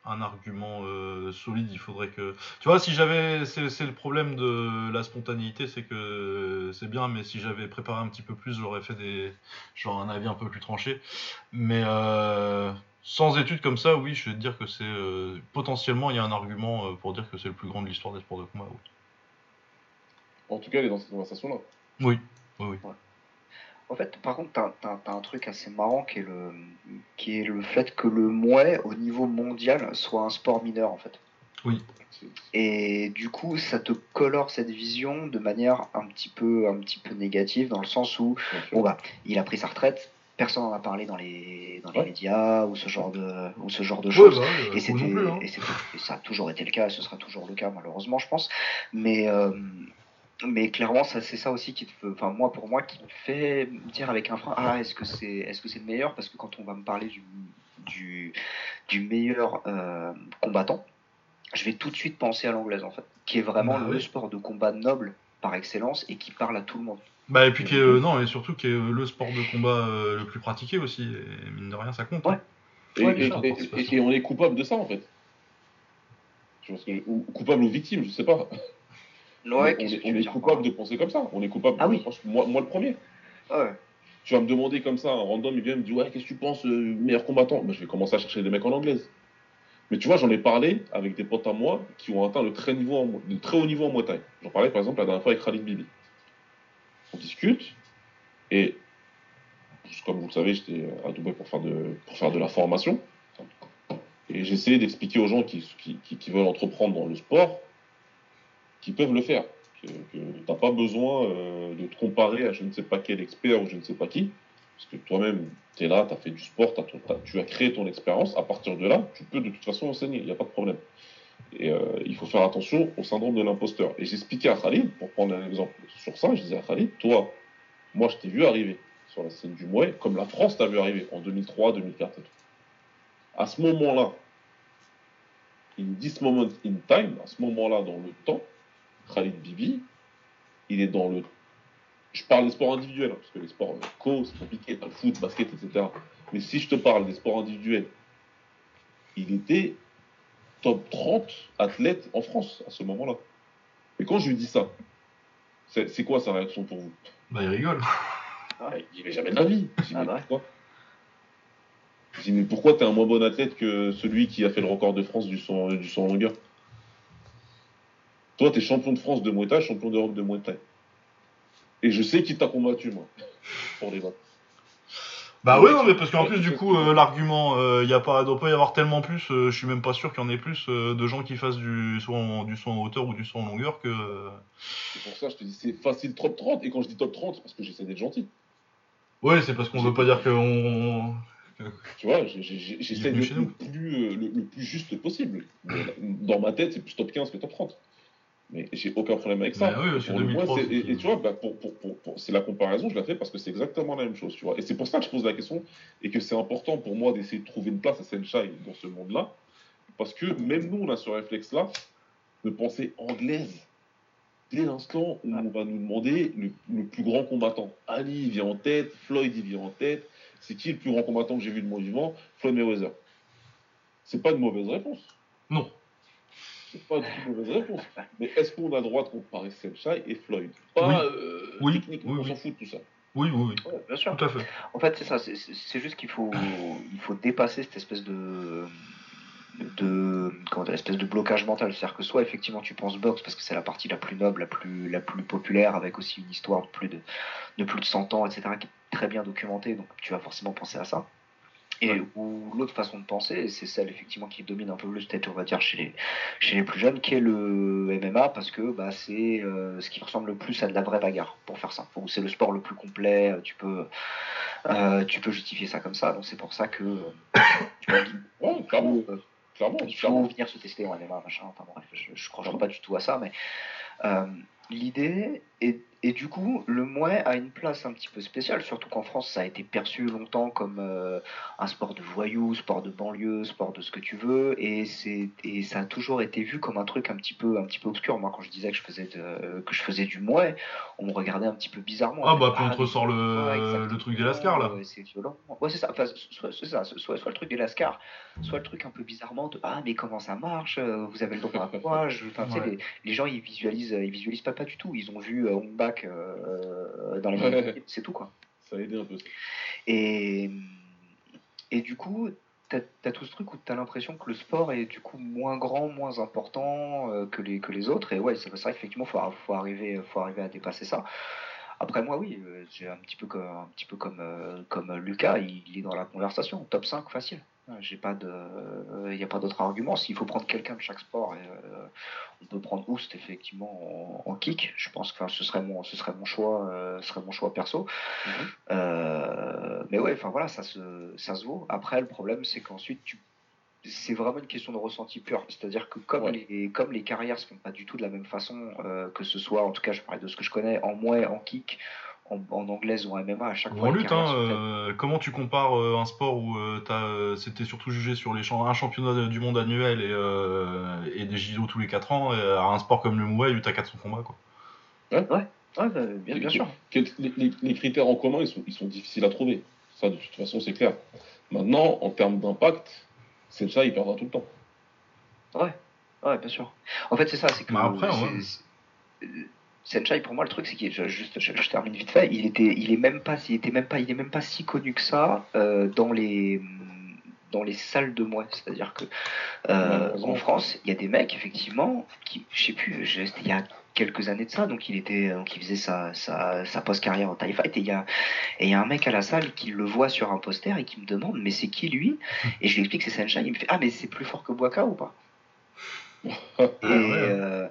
un argument euh, solide, il faudrait que. Tu vois, si j'avais. C'est le problème de la spontanéité, c'est que c'est bien, mais si j'avais préparé un petit peu plus, j'aurais fait des. Genre un avis un peu plus tranché. Mais. euh, sans études comme ça, oui, je vais te dire que c'est euh, potentiellement il y a un argument euh, pour dire que c'est le plus grand de l'histoire des sports de combat. oui. En tout cas, elle est dans cette conversation-là. Oui, oui, oui. En fait, par contre, t'as, t'as un truc assez marrant qui est, le, qui est le fait que le mouet, au niveau mondial, soit un sport mineur, en fait. C'est- Et du coup, ça te colore cette vision de manière un petit peu, un petit peu négative, dans le sens où, bon bah, il a pris sa retraite, personne n'en a parlé dans les, dans les Ouais. médias ou ce genre de, ou ce genre de Ouais, choses. bah Et, c'était, plus, hein. et, c'était- et ça a toujours été le cas, et ce sera toujours le cas malheureusement, je pense. Mais, euh, mais clairement, ça, c'est ça aussi qui te fait, enfin moi pour moi, qui me fait me dire avec un frein, ah est-ce que c'est, est-ce que c'est le meilleur? Parce que quand on va me parler du, du, du meilleur euh, combattant, je vais tout de suite penser à l'anglaise en fait, qui est vraiment Bah le oui. sport de combat noble par excellence et qui parle à tout le monde. Bah et puis qui est, euh, non et surtout qui est euh, le sport de combat euh, le plus pratiqué aussi. Et mine de rien, ça compte. hein. Ouais. Et- et on est coupable de ça, en fait. Je pense que- ou coupable ou victime, je sais pas. Ouais, on est, on coupable de penser comme ça. On est coupable. Ah oui. Moi, moi le premier. Ouais. Tu vas me demander comme ça, un random, il vient me dire Ouais, qu'est-ce que tu penses, euh, meilleur combattant? Bah, Je vais commencer à chercher des mecs en anglaise. Mais tu vois, j'en ai parlé avec des potes à moi qui ont atteint le très, niveau en, le très haut niveau en Muay Thai. J'en parlais par exemple la dernière fois avec Khalid Bibi. On discute et, comme vous le savez, j'étais à Dubaï pour faire de, pour faire de la formation. Et j'essayais d'expliquer aux gens qui, qui, qui- qui veulent entreprendre dans le sport qu'ils peuvent le faire. Que t'as pas besoin euh, de te comparer à je ne sais pas quel expert ou je ne sais pas qui. Parce que toi-même, tu es là, tu as fait du sport, tu as créé ton expérience. À partir de là, tu peux de toute façon enseigner, il n'y a pas de problème. Et euh, il faut faire attention au syndrome de l'imposteur. Et j'expliquais à Khalid, pour prendre un exemple sur ça, je disais à Khalid, toi, moi je t'ai vu arriver sur la scène du Mouet, comme la France t'a vu arriver en 2003, 2004 et tout. À ce moment-là, in this moment in time, à ce moment-là dans le temps, Khalid Bibi, il est dans le. Je parle des sports individuels, hein, parce que les sports euh, co, c'est compliqué, le foot, basket, etc. Mais si je te parle des sports individuels, il était top 30 athlète en France à ce moment-là. Et quand je lui dis ça, c'est quoi sa réaction pour vous? Bah il rigole. Ah. Il dit, mais jamais de la vie. Je dis, Ah mais pourquoi? Je dis, mais pourquoi t'es un moins bon athlète que celui qui a fait le record de France du son, du son longueur? Toi, t'es champion de France de Muay Thai, champion d'Europe de Muay Thai. Et je sais qui t'a combattu, moi, pour les battre. Bah ouais, non, mais parce qu'en plus, du coup, euh, l'argument, euh, il a pas, doit pas y avoir tellement plus, euh, je suis même pas sûr qu'il y en ait plus euh, de gens qui fassent du soit en, du saut en hauteur ou du saut en longueur que. euh, C'est pour ça que je te dis, c'est facile top 30. Et quand je dis top 30, c'est parce que j'essaie d'être gentil. Ouais, c'est parce qu'on veut pas dire qu'on. Tu vois, j'essaie d'être le plus, euh, le, le plus juste possible. Dans ma tête, c'est plus top 15 que top 30. Mais j'ai aucun problème avec ça. Bah oui, parce que Pour le 2003, moins, c'est- et, tu vois, bah, pour, pour, pour, pour- c'est la comparaison, je la fais parce que c'est exactement la même chose. Tu vois. Et c'est pour ça que je pose la question et que c'est important pour moi d'essayer de trouver une place à Senshai dans ce monde-là. Parce que même nous, on a ce réflexe-là de penser anglaise. Dès l'instant où on va nous demander le, le plus grand combattant. Ali il vient en tête, Floyd il vient en tête. C'est qui le plus grand combattant que j'ai vu de mon vivant? Floyd Mayweather. C'est pas une mauvaise réponse. Non. C'est pas du tout une mauvaise réponse. Mais est-ce qu'on a le droit de comparer Senshai et Floyd? Pas Oui. euh, Oui, techniquement, oui, on oui. s'en fout de tout ça. Oui, oui, oui, Ouais, bien sûr. tout à fait. En fait, c'est ça. c'est- C'est c'est juste qu'il faut, il faut dépasser cette espèce de, de, comment dire, espèce de blocage mental. C'est-à-dire que soit effectivement tu penses boxe parce que c'est la partie la plus noble, la plus, la plus populaire, avec aussi une histoire de plus de, de plus de 100 ans, etc., qui est très bien documentée. Donc tu vas forcément penser à ça. Et ou l'autre façon de penser, c'est celle effectivement qui domine un peu plus peut-être on va dire chez les, chez les plus jeunes, qui est le MMA parce que bah, c'est euh, ce qui ressemble le plus à de la vraie bagarre, pour faire ça. C'est le sport le plus complet, tu peux, euh, tu peux justifier ça comme ça, donc c'est pour ça que *coughs* tu ouais, clairement, euh, clairement, il faut venir se tester en MMA, machin, enfin bref, je, je crois pas du tout à ça, mais l'idée est et du coup, le mouet a une place un petit peu spéciale, surtout qu'en France, ça a été perçu longtemps comme euh, un sport de voyous, sport de banlieue, sport de ce que tu veux, et c'est et ça a toujours été vu comme un truc un petit peu un petit peu obscur. Moi, quand je disais que je faisais de, que je faisais du mouet, on me regardait un petit peu bizarrement. Ah bah, puis on te ressort le, le truc des lascars là. c'est violent. Ouais, c'est ça. Enfin, soit, ça. Soit, soit, le truc des lascars, soit le truc un peu bizarrement de ah mais comment ça marche Vous avez le droit à quoi Enfin, tu sais, les, les, gens ils visualisent ils visualisent pas pas du tout. Ils ont vu euh, back euh, dans les *laughs* c'est tout quoi. Ça a aidé un peu. Et, et du coup, tu as, tout ce truc où tu as l'impression que le sport est du coup moins grand, moins important euh, que, les, que les autres. Et ouais, c'est vrai qu'effectivement, il faut, faut, arriver, faut arriver à dépasser ça. Après moi, oui, euh, j'ai un petit peu comme, un petit peu comme, comme Lucas, il, il, est dans la conversation, top 5 facile. J'ai pas de, il n'y a pas d'autre argument. S'il faut prendre quelqu'un de chaque sport, euh, on peut prendre Oust effectivement en, kick. Je pense que ce serait mon, ce serait mon choix, euh, serait mon choix perso. Mhm. Euh, mais ouais, enfin voilà, ça se, ça se vaut. Après, le problème, c'est qu'ensuite tu c'est vraiment une question de ressenti pur. C'est-à-dire que comme, les, comme les carrières se font pas du tout de la même façon, que ce soit, en tout cas, je parlais de ce que je connais, en moins en kick, en, anglaise ou en MMA à chaque fois. En lutte, hein, euh, comment tu compares euh, un sport où euh, c'était surtout jugé sur les un championnat du monde annuel et, et des JO tous les 4 ans à un sport comme le Muay où tu as 400 combats quoi. Ouais, ouais, bah, bien, sûr. Les, critères en commun ils sont, ils sont difficiles à trouver. Ça, de toute façon, c'est clair. Maintenant, en termes d'impact, c'est ça, il perdra tout le temps. Ouais, ouais, bien sûr. En fait, c'est ça, c'est que. Bah, après, Senchai, pour moi, le truc, c'est qu'il juste, je, termine vite fait, il était, il est même pas, il était même pas, il est même pas si connu que ça euh, dans les dans les salles de moi. C'est-à-dire que euh, en France, il y a des mecs effectivement qui, je sais plus, il y a quelques années de ça, donc il était, donc il faisait sa, sa, sa post-carrière en TIE Fight et il y a et il y a un mec à la salle qui le voit sur un poster et qui me demande mais c'est qui lui? Et je lui explique que c'est Senchai, il me fait ah mais c'est plus fort que Boaka ou pas? Et euh,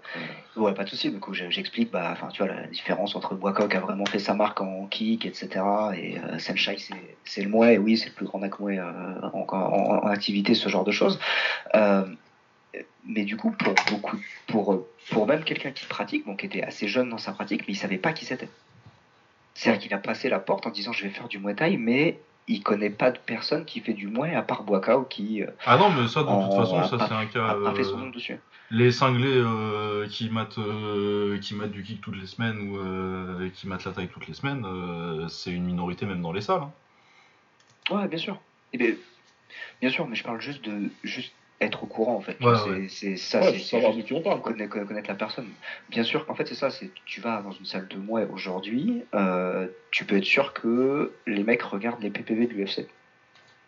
ouais, pas de souci. Du coup, j'explique, bah, enfin, tu vois, la différence entre Boiscoq a vraiment fait sa marque en kick, etc. Et euh, Senshai, c'est le mouet. Et oui, c'est le plus grand nakmouet euh, en, en, activité, ce genre de choses. Euh, mais du coup, pour beaucoup, pour pour même quelqu'un qui pratique, donc qui était assez jeune dans sa pratique, mais il savait pas qui c'était. C'est-à-dire qu'il a passé la porte en disant je vais faire du muay thai, mais il connaît pas de personne qui fait du moins à part Boakao qui. Euh, ah non, mais ça, de toute façon, ça c'est un cas. A, fait son nom dessus. Les cinglés euh, qui, matent, euh, qui matent du kick toutes les semaines ou qui matent la taille toutes les semaines, c'est une minorité même dans les salles. Hein. Ouais, bien sûr. Et bien, bien sûr, mais je parle juste de juste être au courant en fait. c'est ça, c'est savoir de qui on parle. Connaître, connaître, la personne. Bien sûr qu'en fait c'est ça, c'est tu vas dans une salle de mouet aujourd'hui, euh, tu peux être sûr que les mecs regardent les PPV de l'UFC.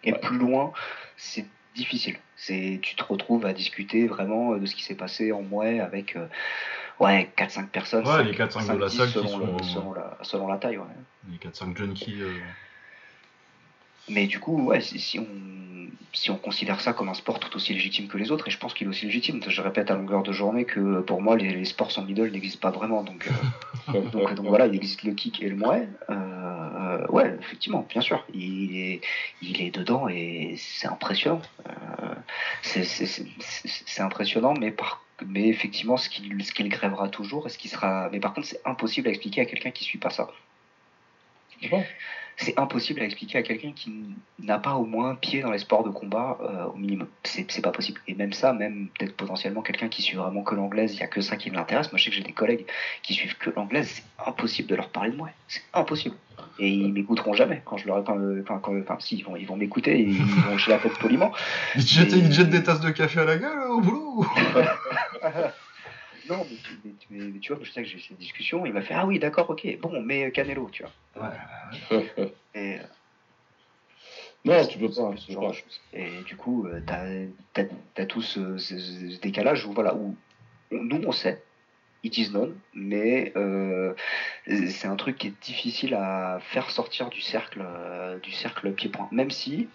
Et plus loin, c'est difficile. C'est tu te retrouves à discuter vraiment de ce qui s'est passé en mouet avec euh, ouais 4-5 personnes. Ouais, les 4-5 de la salle selon, qui sont... selon, la, selon la taille. Ouais. Les 4-5 junkies. Euh... Mais du coup, ouais, si, on, si on considère ça comme un sport tout aussi légitime que les autres, et je pense qu'il est aussi légitime, je répète à longueur de journée que pour moi, les, sports sans middle n'existent pas vraiment. Donc, euh, *laughs* donc, voilà, il existe le kick et le mouet. Euh, ouais, effectivement, bien sûr, il est, il est dedans et c'est impressionnant. Euh, c'est impressionnant, mais par mais effectivement, ce qu'il ce qu'il grèvera toujours, et ce qui sera. Mais par contre, c'est impossible à expliquer à quelqu'un qui suit pas ça c'est impossible à expliquer à quelqu'un qui n'a pas au moins pied dans les sports de combat euh, au minimum. C'est pas possible. Et même ça, même peut-être potentiellement quelqu'un qui suit vraiment que l'anglaise, il y a que ça qui l'intéresse. Moi, je sais que j'ai des collègues qui suivent que l'anglaise, c'est impossible de leur parler de moi. C'est impossible. Et ils m'écouteront jamais quand je leur enfin, enfin, enfin si ils vont ils vont m'écouter ils vont hocher la tête poliment. *laughs* Ils te jettent, des tasses de café à la gueule au boulot. *laughs* Non, mais, tu vois, je sais que j'ai cette discussion, il m'a fait Ah oui, d'accord, ok, bon, mais Canelo, tu vois. Ouais. *laughs* Et, euh, non, tu peux pas. Ce genre Et du coup, euh, t'as as, tout ce, décalage où, voilà, où nous, on sait, it is known, mais euh, c'est un truc qui est difficile à faire sortir du cercle, du cercle pied-point. Même si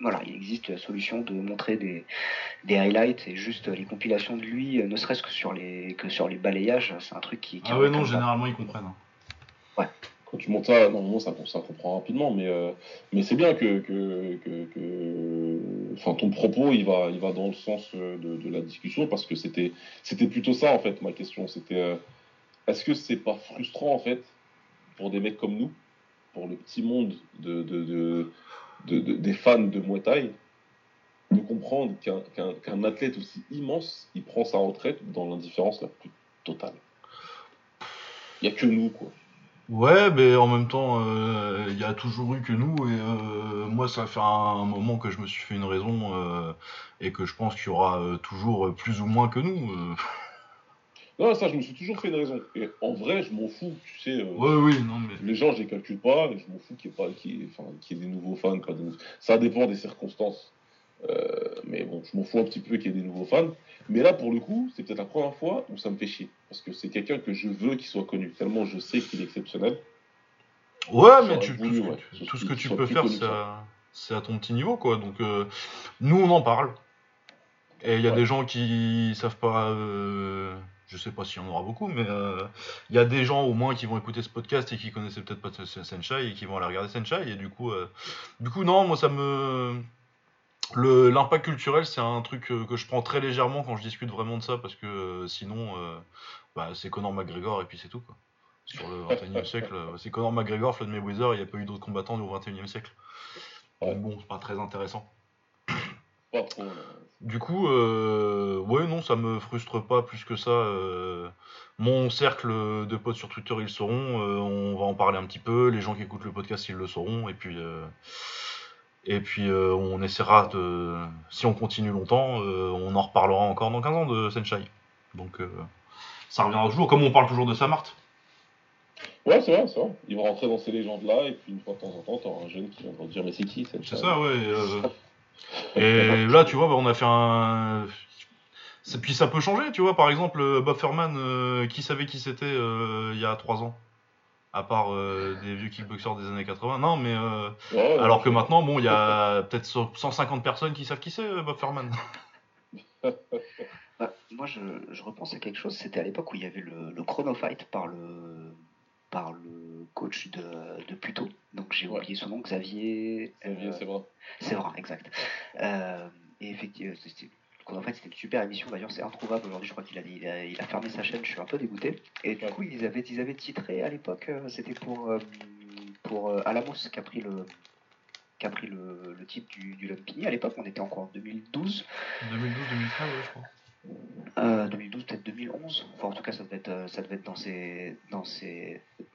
voilà, il existe la solution de montrer des, des highlights et juste les compilations de lui, ne serait-ce que sur les que sur les balayages, c'est un truc qui. qui ah ouais, non, généralement ils comprennent. Hein. Ouais. Quand tu montes ça, normalement ça, ça comprend rapidement, mais, euh, mais c'est bien que, que, que, Enfin, ton propos il va, il va dans le sens euh, de, de la discussion parce que c'était c'était plutôt ça en fait ma question. C'était euh, est-ce que c'est pas frustrant en fait pour des mecs comme nous, pour le petit monde de, de des fans de Muay Thai de comprendre qu'un athlète aussi immense, il prend sa retraite dans l'indifférence la plus totale. Il n'y a que nous, quoi. Ouais, mais en même temps, euh, il y a toujours eu que nous, et euh, moi, ça fait un, moment que je me suis fait une raison, euh, et que je pense qu'il y aura toujours plus ou moins que nous. Non, ça, je me suis toujours fait une raison. Et en vrai, je m'en fous, tu sais. Euh, oui, oui, non, mais. Les gens, je les calcule pas, et je m'en fous qu'il y, ait pas, ait des nouveaux fans. Pas Ça dépend des circonstances. Euh, mais bon, je m'en fous un petit peu qu'il y ait des nouveaux fans. Mais là, pour le coup, c'est peut-être la première fois où ça me fait chier. Parce que c'est quelqu'un que je veux qu'il soit connu, tellement je sais qu'il est exceptionnel. Ouais, mais tu, tout, ce que tu peux faire, c'est à, ton petit niveau, quoi. Donc, euh, nous, on en parle. Et il y a des gens qui savent pas je sais pas s'il y en aura beaucoup, mais il euh, y a des gens au moins qui vont écouter ce podcast et qui connaissaient peut-être pas Senshai et qui vont aller regarder Senshai. Et du coup, euh, du coup, non, moi ça me. L'impact culturel, c'est un truc euh, que je prends très légèrement quand je discute vraiment de ça, parce que sinon, bah, c'est Conor McGregor et puis c'est tout. Quoi. Sur le 21e *laughs* siècle, c'est Conor McGregor, Floyd Mayweather, il n'y a pas eu d'autres combattants au 21e siècle. Donc bon, c'est pas très intéressant. Pas trop. Du coup, euh, ouais, non, ça me frustre pas plus que ça. Euh, mon cercle de potes sur Twitter, ils le sauront. Euh, on va en parler un petit peu. Les gens qui écoutent le podcast, ils le sauront. Et puis, et puis on essaiera de. Si on continue longtemps, on en reparlera encore dans 15 ans de Senshai. Donc, ça reviendra toujours. Comme on parle toujours de Samart. Ouais, c'est vrai, c'est vrai. Ils vont rentrer dans ces légendes-là. Et puis, une fois de temps en temps, t'auras un jeune qui va dire Mais c'est qui Senshai? C'est ça, ouais. Et là, tu vois, bah, on a fait un. Puis ça peut changer, tu vois. Par exemple, euh, Bob Furman, euh, qui savait qui c'était euh, il y a 3 ans À part des vieux kickboxers des années 80. Non, mais. alors que maintenant, bon, il y a peut-être 150 personnes qui savent qui c'est, Bob Furman. *laughs* Bah, moi, je, repense à quelque chose. C'était à l'époque où il y avait le, le Chrono Fight par le, par le coach de, de Pluto. Donc j'ai oublié son nom, Xavier. Xavier, c'est vrai. C'est vrai, exact. Euh, et effectivement, en fait, c'était une super émission. D'ailleurs, c'est introuvable aujourd'hui. Je crois qu'il a, il a, fermé sa chaîne. Je suis un peu dégoûté. Et du coup, ils avaient, ils avaient titré à l'époque. Euh, c'était pour, euh, pour Alamos qui a pris le, qui a pris le, le titre du, du Lumpini. À l'époque, on était encore en 2012. 2012-2013, je crois. 2012, peut-être 2011. Enfin, en tout cas, ça devait être, être dans ces,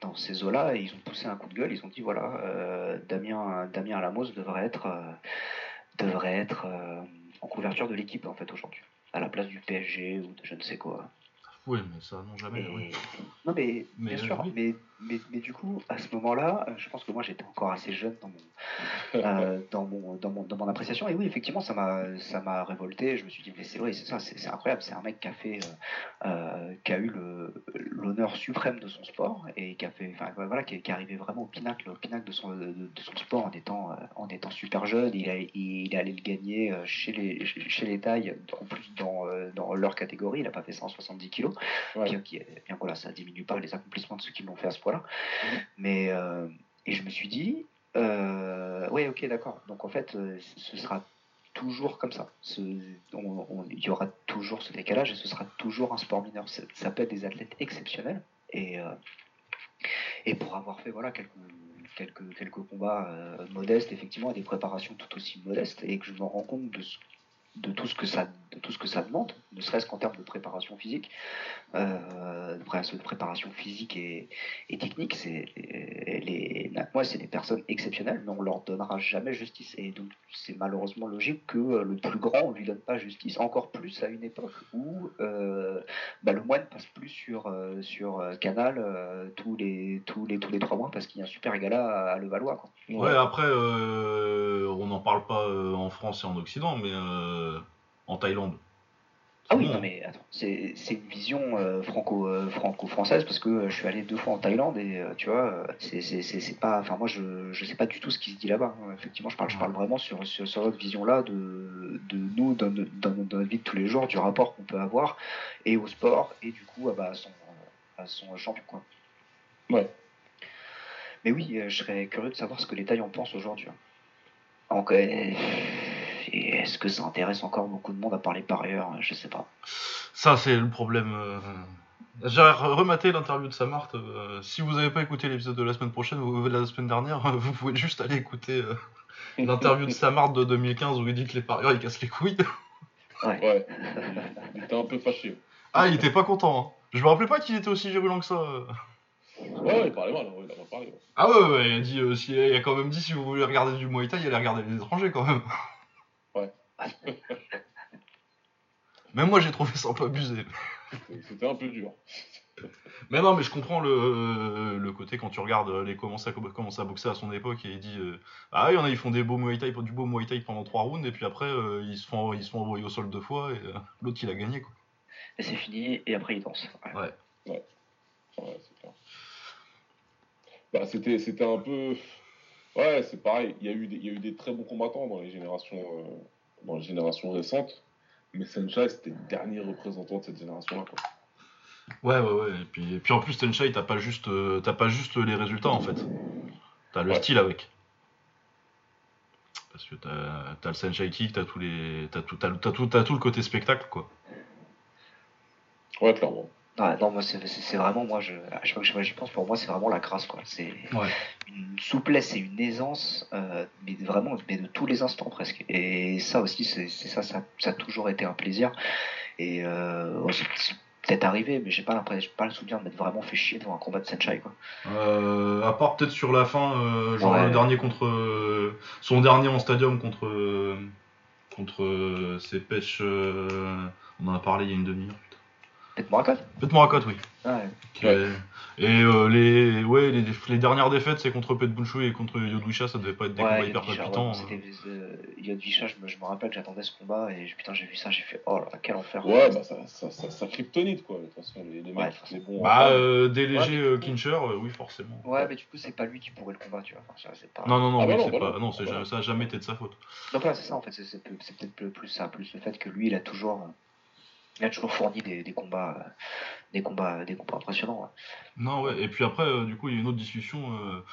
dans ces, eaux-là. Et ils ont poussé un coup de gueule. Ils ont dit voilà, euh, Damien, Damien Alamos devrait être, euh, euh, en couverture de l'équipe en fait aujourd'hui, à la place du PSG ou de je ne sais quoi. Oui, mais ça, non, jamais. Non, mais, bien sûr. Mais, mais, mais, du coup, à ce moment-là, je pense que moi, j'étais encore assez jeune dans mon, *laughs* euh, dans mon, dans mon, dans mon appréciation. Et oui, effectivement, ça m'a, ça m'a révolté. Je me suis dit, mais c'est vrai, c'est ça, c'est, incroyable. C'est un mec qui a fait, euh, euh, qui a eu l'honneur suprême de son sport et qui a fait, enfin, voilà, qui, est arrivé vraiment au pinacle, au pinacle de son, de, son sport en étant, en étant super jeune. Il, a, il, est allé le gagner chez les, chez les tailles, en plus dans, dans leur catégorie. Il n'a pas fait 170 kilos. Bien, bien voilà, ça diminue pas les accomplissements de ceux qui l'ont fait à ce point-là. Mais euh, et je me suis dit, euh, ouais, ok, d'accord. Donc en fait, euh, ce sera toujours comme ça. il y aura toujours ce décalage et ce sera toujours un sport mineur. Ça, peut être des athlètes exceptionnels et et pour avoir fait voilà quelques quelques, quelques combats modestes effectivement et des préparations tout aussi modestes et que je me rends compte de ce de tout ce que ça de tout ce que ça demande, ne serait-ce qu'en termes de préparation physique, euh, de préparation physique et, technique, c'est les moi c'est des personnes exceptionnelles, mais on leur donnera jamais justice. Et donc c'est malheureusement logique que le plus grand on lui donne pas justice. Encore plus à une époque où euh, bah, le moine passe plus sur euh, sur Canal euh, tous les tous les tous les trois mois parce qu'il y a un super gala à, Le Valois. Quoi. Ouais, après on n'en parle pas en France et en Occident, mais en Thaïlande. Ah oui, non mais attends, c'est c'est une vision euh, franco euh, franco-française parce que euh, je suis allé deux fois en Thaïlande et euh, tu vois, euh, c'est c'est c'est c'est pas, enfin moi je je sais pas du tout ce qui se dit là-bas. hein. Effectivement, je parle je parle vraiment sur sur, sur notre vision là de de nous dans, no- dans, dans notre vie de tous les jours, du rapport qu'on peut avoir et au sport et du coup ah bah, à son à son champion quoi. Ouais. Mais oui, euh, je serais curieux de savoir ce que les Thaïs en pensent aujourd'hui. hein. Donc, euh, et est-ce que ça intéresse encore beaucoup de monde à parler par ailleurs? Je sais pas. Ça, c'est le problème. euh. J'ai re- rematé l'interview de Samart. euh, si vous n'avez pas écouté l'épisode de la semaine prochaine ou de la semaine dernière, *laughs* vous pouvez juste aller écouter euh, l'interview de Samart de 2015 où il dit que les parieurs ils cassent les couilles. Ouais. Il était un peu fâché. Ah, il était pas content. hein. Je me rappelais pas qu'il était aussi virulent que ça. Ouais, il parlait mal, ouais, il a mal parlé. ouais. Ah ouais, ouais, il a, dit, euh, si- il a quand même dit si vous voulez regarder du Muay Thai, allez regarder les étrangers quand même. *laughs* Même moi j'ai trouvé ça un peu abusé. C'était- C'était un peu dur. Mais non, mais je comprends le, le côté quand tu regardes les commencer à, commencer à boxer à son époque et il dit euh, Ah, il y en a, ils font des beaux Muay Thai, du beau Muay Thai pendant 3 rounds et puis après euh, ils, se font, ils se font envoyer au sol deux fois et euh, l'autre il a gagné quoi. Et c'est fini, et après il danse. Ouais. Ouais. Ouais, c'est clair. Bah, c'était, c'était un peu. Ouais, c'est pareil. Il y, a eu des, il y a eu des très bons combattants dans les générations, euh, dans les générations récentes. Mais Senchai, c'était le dernier représentant de cette génération-là. Quoi. Ouais, ouais, ouais. Et puis, et puis en plus, Tenshai, t'as pas, juste, euh, t'as pas juste les résultats en fait. T'as le Ouais. style avec. Parce que t'as, t'as le Senshai Kick, t'as, tous les, t'as, tout, t'as, t'as tout, t'as tout le côté spectacle quoi. Ouais, clairement. Ouais, non, moi, c'est vraiment, moi, je, à chaque fois que j'y pense, pour moi, c'est vraiment la crasse, quoi. C'est Ouais. une souplesse et une aisance, euh, mais vraiment, mais de tous les instants presque. Et ça aussi, c'est ça, ça, ça a toujours été un plaisir. Et euh, c'est peut-être arrivé, mais j'ai pas l'impression, j'ai pas le souvenir de m'être vraiment fait chier devant un combat de Senchai, quoi. Euh, à part peut-être sur la fin, genre Ouais. le dernier contre. son dernier en stadium contre. contre ses pêches. on en a parlé il y a une demi-heure. Peut-être Morakot Pet Morakot, oui. Ouais. Qui est- Et euh, les, ouais, les, les dernières défaites, c'est contre Pet Bunchu et contre Yodwisha, ça devait pas être des combats Ouais, hyper Yodvisha, palpitants. ouais, c'était euh, je me, je me rappelle que j'attendais ce combat et putain, j'ai vu ça, j'ai fait oh là là, quel enfer. Ouais, bah, ça, ça, ça, ça kryptonite, quoi. De toute façon, les, les Ouais, mecs, les bons. Bah, euh, des légers Ouais, euh, clincher, euh, oui, forcément. Ouais, mais du coup, c'est pas lui qui pourrait le combat, tu vois. Enfin, ça, c'est pas... Non, non, non, Ah oui, bah non, c'est voilà. pas, non, c'est Voilà. jamais- ça a jamais été de sa faute. Donc voilà, c'est ça en fait, c'est c'est peu- c'est peut-être plus, plus ça, plus le fait que lui, il a toujours, euh, il a toujours fourni des, des combats, euh, des combats, des combats impressionnants. ouais. Non, ouais, et puis après, euh, du coup, il y a une autre discussion. euh,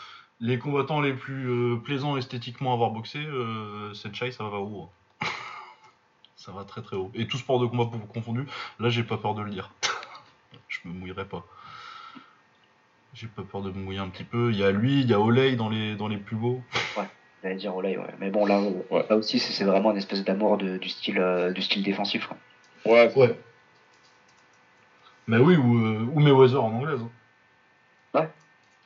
les combattants les plus euh, plaisants esthétiquement à avoir boxé, euh, Senchai, ça va où hein? Ça va très très haut. Et tout sport de combat pour- confondu, là, j'ai pas peur de le dire. *laughs* Je me mouillerai pas. J'ai pas peur de me mouiller un petit peu. Il y a lui, il y a Olay dans les, dans les plus beaux. *laughs* J'allais dire Olay, ouais. Mais bon, là, Ouais. là aussi, c'est vraiment une espèce d'amour du style, euh, du style défensif. quoi. Ouais, Ouais. Mais oui, ou, euh, ou Mayweather en anglaise. hein.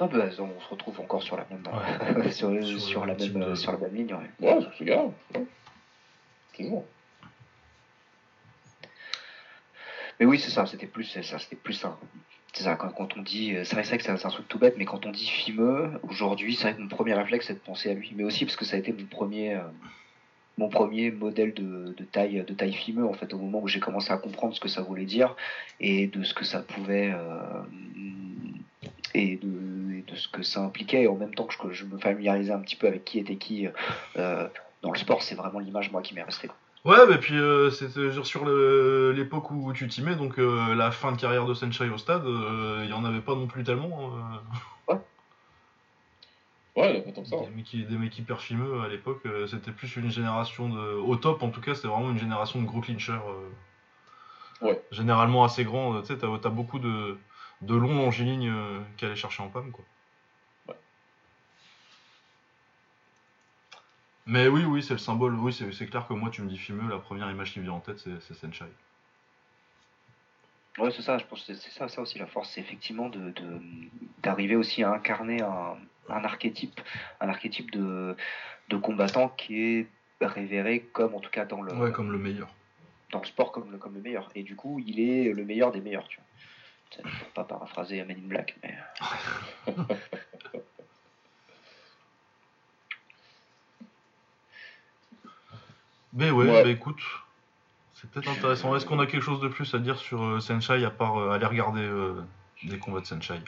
Non, bah, on se retrouve encore sur la même, *laughs* sur, Sur sur la même, de- sur la même ligne. ouais. ouais, c'est. Ouais. Toujours. Mais oui, c'est ça, c'était plus, ça, c'était plus ça. C'est ça, quand, quand on dit, euh, c'est vrai, que c'est un, c'est un truc tout bête, mais quand on dit fimeux, aujourd'hui, c'est vrai que mon premier réflexe, c'est de penser à lui. Mais aussi parce que ça a été mon premier, euh, mon premier modèle de, taille, de taille fimeux, en fait, au moment où j'ai commencé à comprendre ce que ça voulait dire et de ce que ça pouvait, euh, et, de, ce que ça impliquait. Et en même temps que je, me familiarisais un petit peu avec qui était qui euh, dans le sport, c'est vraiment l'image, moi, qui m'est restée. Ouais, mais puis euh, c'était genre sur l'époque où tu t'y mets, donc euh, la fin de carrière de Senchai au stade, euh, il y en avait pas non plus tellement. Euh, Ouais, pas tant que ça. des, mecs, qui- des mecs hyper fimeux à l'époque, euh, c'était plus une génération de. Au top en tout cas, c'était vraiment une génération de gros clinchers. euh, Ouais. Généralement assez grands, tu sais, t'as t'as beaucoup de, de longs longilignes euh, qui allaient chercher en PAM, quoi. Ouais. Mais oui, oui, c'est le symbole. Oui, c'est c'est clair que moi, tu me dis fimeux, la première image qui me vient en tête, c'est c'est Senchai. Ouais, c'est ça, je pense que c'est c'est ça, ça aussi la force, c'est effectivement de de- d'arriver aussi à incarner un, un archétype, un archétype de, de combattant qui est révéré comme, en tout cas dans le, Ouais, comme le meilleur. dans le sport, comme le, comme le meilleur. Et du coup, il est le meilleur des meilleurs, tu vois. C'est pour pas paraphraser Men in Black, mais... *laughs* Mais ouais, Ouais. bah écoute, C'est peut-être intéressant. Est-ce qu'on a quelque chose de plus à dire sur euh, Senshai à part euh, aller regarder euh, des combats de Senshai?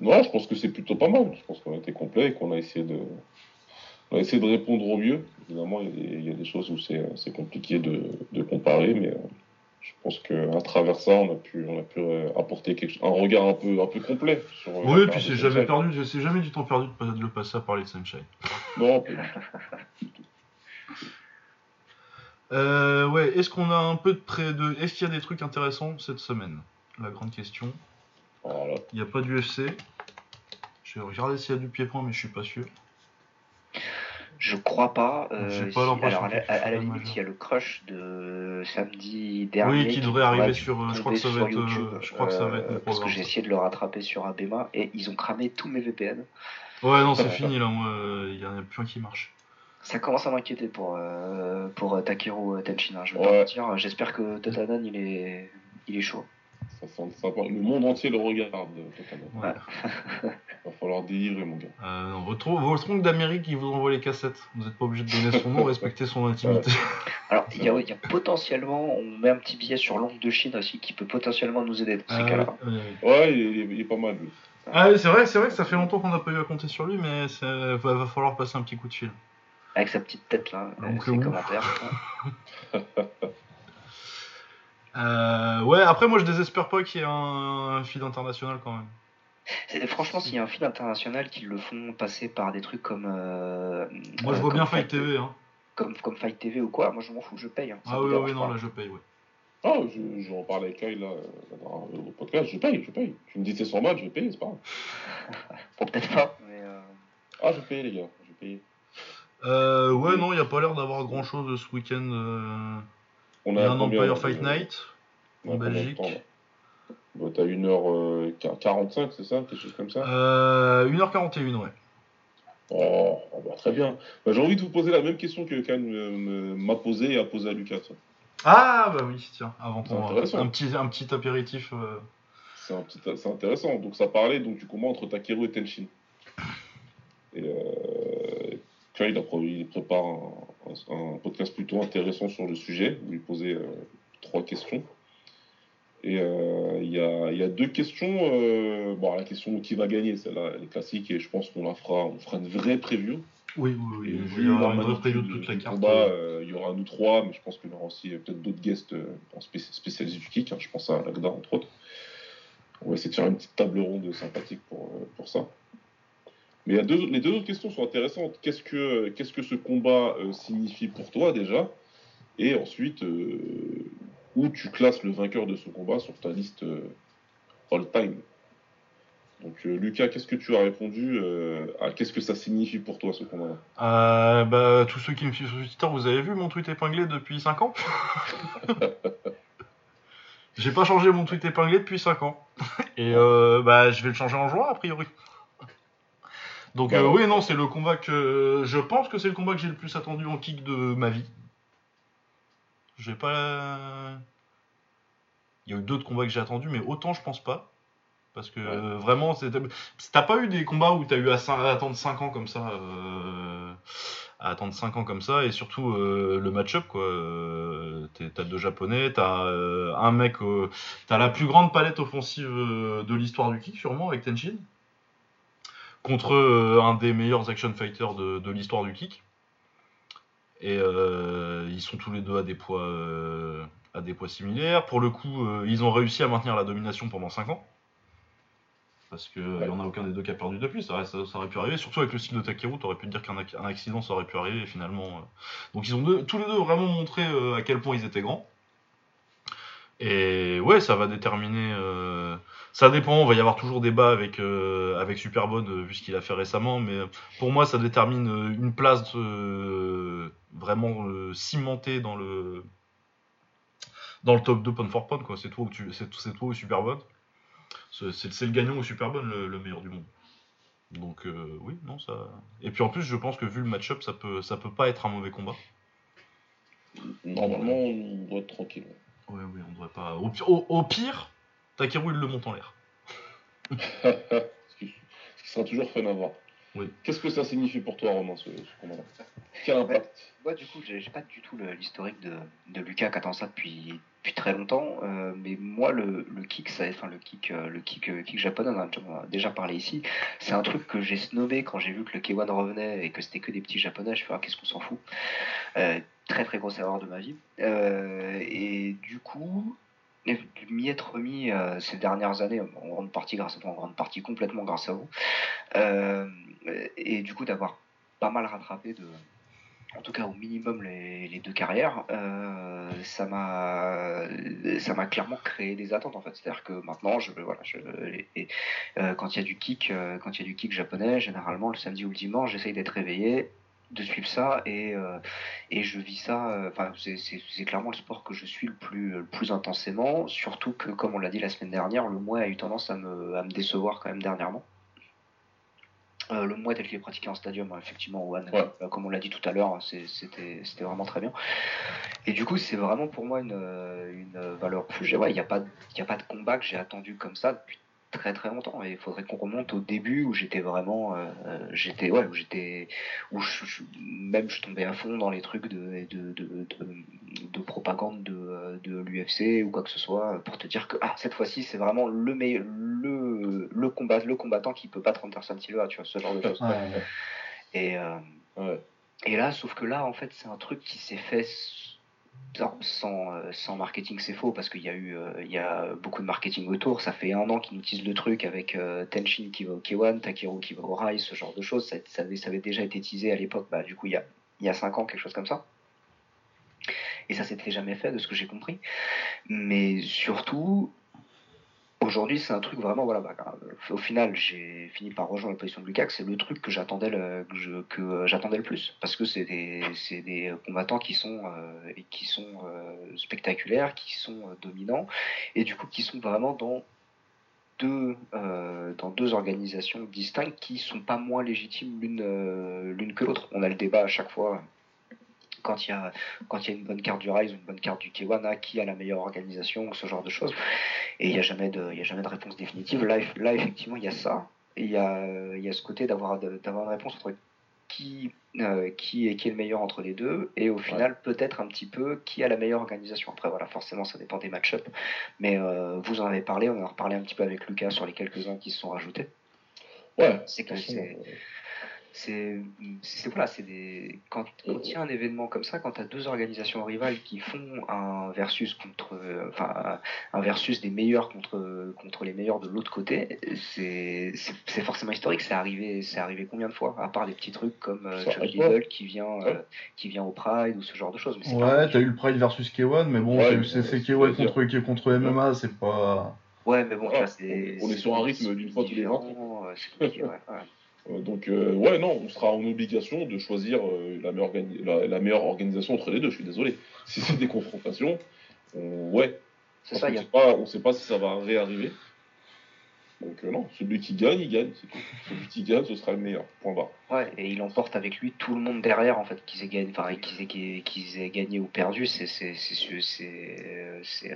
Non, je pense que c'est plutôt pas mal. Je pense qu'on a été complet et qu'on a essayé de, on a essayé de répondre au mieux. Évidemment, il y a des, choses où c'est compliqué de, de comparer, mais euh, je pense qu'à travers ça, on a pu, on a pu euh, apporter quelque, un regard un peu, un peu complet sur. euh, Oui, la puis c'est jamais perdu, c'est jamais du temps perdu de, le passer à parler de Senshai. Non. *laughs* Euh, ouais, est-ce qu'on a un peu de près de. Est-ce qu'il y a des trucs intéressants cette semaine? La grande question. Voilà. Il n'y a pas d'UFC. Je vais regarder s'il y a du pied-point, mais je suis pas sûr. Je crois pas. euh, J'ai pas si- l'impression alors, à, la- à- à la limite, il y a le crush de samedi dernier. Oui, qui devrait arriver sur. euh, Je crois que ça tomber va être. sur euh, YouTube, je crois que ça va être euh, Parce que j'ai essayé de le rattraper sur Abema et ils ont cramé tous mes VPN. Ouais, non, c'est fini là. moi, Il y en a plus un qui marche. Ça commence à m'inquiéter pour, euh, pour Takeru Tenchin. hein, je vais Ouais. pas mentir. J'espère que Totanan il est, il est chaud. Ça sent sympa. Le monde entier le regarde, totalement. Ouais. *laughs* Va falloir délivrer, mon gars. Euh, non, votre, votre oncle d'Amérique, il vous envoie les cassettes. Vous n'êtes pas obligé de donner son nom, respecter son intimité. Alors, il y, a, il y a potentiellement, on met un petit billet sur l'oncle de Chine aussi qui peut potentiellement nous aider dans ces Euh, cas-là. euh, Ouais, il est, il est pas mal, lui. Ah oui, c'est vrai, c'est vrai que ça fait longtemps qu'on n'a pas eu à compter sur lui, mais ça va, va falloir passer un petit coup de fil. Avec sa petite tête là, euh, Donc, ses ouf. commentaires. *laughs* Euh, ouais, après moi je désespère pas qu'il y ait un, un feed international quand même. Franchement, s'il y a un film international qui le font passer par des trucs comme. euh, Moi je euh, vois bien Fight TV. Hein. Comme, comme Fight TV ou quoi, moi je m'en fous, je paye. hein, Ah oui, oui, non, pas. là je paye, ouais. Ah, je, je en parlais avec Kyle, là, dans- au podcast. Je paye, je paye. Tu me dis c'est 100 balles, je vais payer, c'est pas grave. *laughs* Bon, peut-être pas, mais. euh, Ah, je vais payer, les gars. Je vais payer. Euh, ouais, non, il n'y a pas l'air d'avoir grand chose ce week-end. Euh. On Il a un Empire Fight Night en Belgique. Bah, T'as 1h45, c'est ça Quelque chose comme ça Euh, 1h41, ouais. Oh, ah bah, très bien. Bah, J'ai envie de vous poser la même question que me- me- m'a posée et a posée à Lucas. Ah bah oui, tiens, avant qu'on un petit, un petit apéritif. euh. C'est intéressant. Donc ça parlait donc, du combat entre Takeru et Tenshin. Et euh, a pré- il prépare un, un- podcast plutôt intéressant sur le sujet. Où il posait euh, trois questions. Et euh, il y, a, y a deux questions. euh, bon, la question qui va gagner, celle-là, elle est classique et je pense qu'on la fera, on fera une vraie preview. Oui, oui, oui. Il y aura une preview de toute la carte. combat, euh. il y aura nous trois, mais je pense qu'il y aura aussi peut-être d'autres guests euh, en spé- spécialistes du kick. hein, je pense à Lagda, entre autres. On va essayer de faire une petite table ronde sympathique pour, euh, pour ça. Mais il y a deux, les deux autres questions sont intéressantes. Qu'est-ce que, qu'est-ce que ce combat euh, signifie pour toi déjà? Et ensuite, euh, où tu classes le vainqueur de ce combat sur ta liste euh, all-time Donc Lucas, qu'est-ce que tu as répondu à qu'est-ce que ça signifie pour toi ce combat Euh, bah, tous ceux qui me suivent sur Twitter, vous avez vu mon tweet épinglé depuis 5 ans? *laughs* J'ai pas changé mon tweet épinglé depuis 5 ans. Et bah, je vais le changer en juin, a priori. Donc, euh, oui, non, c'est le combat que. Je pense que c'est le combat que j'ai le plus attendu en kick de ma vie. J'ai pas. Il y a eu d'autres combats que j'ai attendus, mais autant je pense pas. Parce que Ouais. euh, vraiment, t'as pas eu des combats où t'as eu à, attendre 5 ans comme ça. euh, à attendre 5 ans comme ça, et surtout euh, le match-up, quoi. T'as deux japonais, t'as un mec. t'as la plus grande palette offensive de l'histoire du kick, sûrement, avec Tenshin. Contre euh, un des meilleurs action fighters de, l'histoire du kick. Et euh, ils sont tous les deux à des poids, euh, similaires. Pour le coup, ils ont réussi à maintenir la domination pendant 5 ans. Parce qu'il n'y en a aucun des deux qui a perdu depuis, ça, aurait pu arriver. Surtout avec le style de Takeru, t'aurais pu dire qu'un ac- un accident ça aurait pu arriver finalement. Donc ils ont tous les deux vraiment montré à quel point ils étaient grands. Et ouais, ça va déterminer. Ça dépend, on va y avoir toujours débat avec, euh, avec Superbone, euh, vu ce qu'il a fait récemment, mais pour moi, ça détermine euh, une place euh, vraiment euh, cimentée dans le, dans le top 2 pound for pound. quoi. C'est toi, c'est toi ou Superbone. C'est le gagnant ou Superbone le, le meilleur du monde. Donc oui, non, ça. Et puis en plus, je pense que vu le match-up, ça peut, ça peut pas être un mauvais combat. Normalement, on doit être tranquille. Ouais, oui, on devrait pas. Au, pi- au- au pire, Takeru il le monte en l'air. ce, qui, sera toujours fun à voir. Oui. Qu'est-ce que ça signifie pour toi, Romain, ce, ce combat-là? Quel impact? Moi, du coup, j'ai pas du tout l'historique de, de, Lucas qui attend ça depuis, depuis très longtemps. Euh, mais moi, le, le kick, ça, enfin, le kick, euh, le kick, euh, kick japonais, on a déjà parlé ici. C'est un truc que j'ai snobé quand j'ai vu que le K1 revenait et que c'était que des petits japonais. Je fais, ah, qu'est-ce qu'on s'en fout? Très, très grosse erreur de ma vie. et du coup, m'y être remis ces dernières années, en grande partie grâce à en grande partie complètement grâce à vous. et du coup, d'avoir pas mal rattrapé de, en tout cas au minimum les, deux carrières, euh, ça m'a clairement créé des attentes en fait. C'est-à-dire que maintenant, euh, quand il y a du kick, euh, quand il y a du kick japonais, généralement le samedi ou le dimanche, j'essaye d'être réveillé, de suivre ça et et je vis ça. Enfin, c'est clairement le sport que je suis le plus le plus intensément. Surtout que, comme on l'a dit la semaine dernière, le mois a eu tendance à me à me décevoir quand même dernièrement. Euh, le mois tel qu'il est pratiqué en stadium, hein, effectivement, One, euh, comme on l'a dit tout à l'heure, c'était vraiment très bien. Et du coup, c'est vraiment pour moi une, une valeur refuge. Il n'y a, pas, a pas de combat que j'ai attendu comme ça depuis très très longtemps. Et il faudrait qu'on remonte au début où j'étais vraiment euh, j'étais ouais où j'étais où je, même je tombais à fond dans les trucs de de, de, de, propagande de, de l'UFC ou quoi que ce soit pour te dire que ah cette fois-ci c'est vraiment le meilleur le le combat le combattant qui peut battre Anderson Silva tu vois ce genre de choses. Et euh, et là sauf que là en fait c'est un truc qui s'est fait sans, euh, sans marketing, c'est faux parce qu'il y a eu euh, il y a beaucoup de marketing autour. Ça fait un an qu'ils utilisent le truc avec euh, Tenshin qui va au K1, Takeru qui va au Rai, ce genre de choses. Ça, ça, avait, ça avait, déjà été teasé à l'époque, bah, du coup, il y a, il y a 5 ans, quelque chose comme ça. Et ça s'était jamais fait, de ce que j'ai compris. Mais surtout, Aujourd'hui, c'est un truc vraiment, voilà, bah, au final, j'ai fini par rejoindre la position de Lucas, c'est le truc que j'attendais le, que, j'attendais le plus, parce que c'est des, combattants qui sont, euh, qui sont euh, spectaculaires, qui sont euh, dominants, et du coup, qui sont vraiment dans deux, dans deux organisations distinctes qui sont pas moins légitimes l'une, l'une que l'autre. On a le débat à chaque fois quand il y a quand il y a une bonne carte du Rise ou une bonne carte du Kiwana qui a la meilleure organisation ce genre de choses. Et il n'y a jamais de il y a jamais de réponse définitive. Là, là effectivement il y a ça. Et il y a il y a ce côté d'avoir d'avoir une réponse entre qui euh, qui est qui est le meilleur entre les deux et au final peut-être un petit peu qui a la meilleure organisation. Après voilà forcément ça dépend des match-up mais euh, vous en avez parlé on en a reparlé un petit peu avec Lucas sur les quelques uns qui se sont rajoutés. Ouais c'est que c'est c'est voilà, c'est des quand, quand il y a un événement comme ça, quand tu as deux organisations rivales qui font un versus contre enfin un versus des meilleurs contre contre les meilleurs de l'autre côté, c'est forcément historique, c'est arrivé c'est arrivé combien de fois à part des petits trucs comme euh, Chuck Liddell qui vient euh, qui vient au Pride ou ce genre de choses mais Ouais, tu as eu le Pride versus K1 mais bon, c'est K1 contre contre MMA, c'est pas Ouais, mais bon, tu c'est on est sur un rythme d'une fois tous les 20 euh, donc, euh, ouais, non, on sera en obligation de choisir euh, la, meilleure la, meilleure organisation entre les deux, je suis désolé. *laughs* Si c'est des confrontations, ouais. C'est ça, on ne sait pas si ça va réarriver. Donc, non, celui qui gagne, il gagne, Celui qui gagne, ce sera le meilleur, point barre. Ouais, et il emporte avec lui tout le monde derrière, en fait, qu'ils aient gagné, qu'ils aient, gagné ou perdu, c'est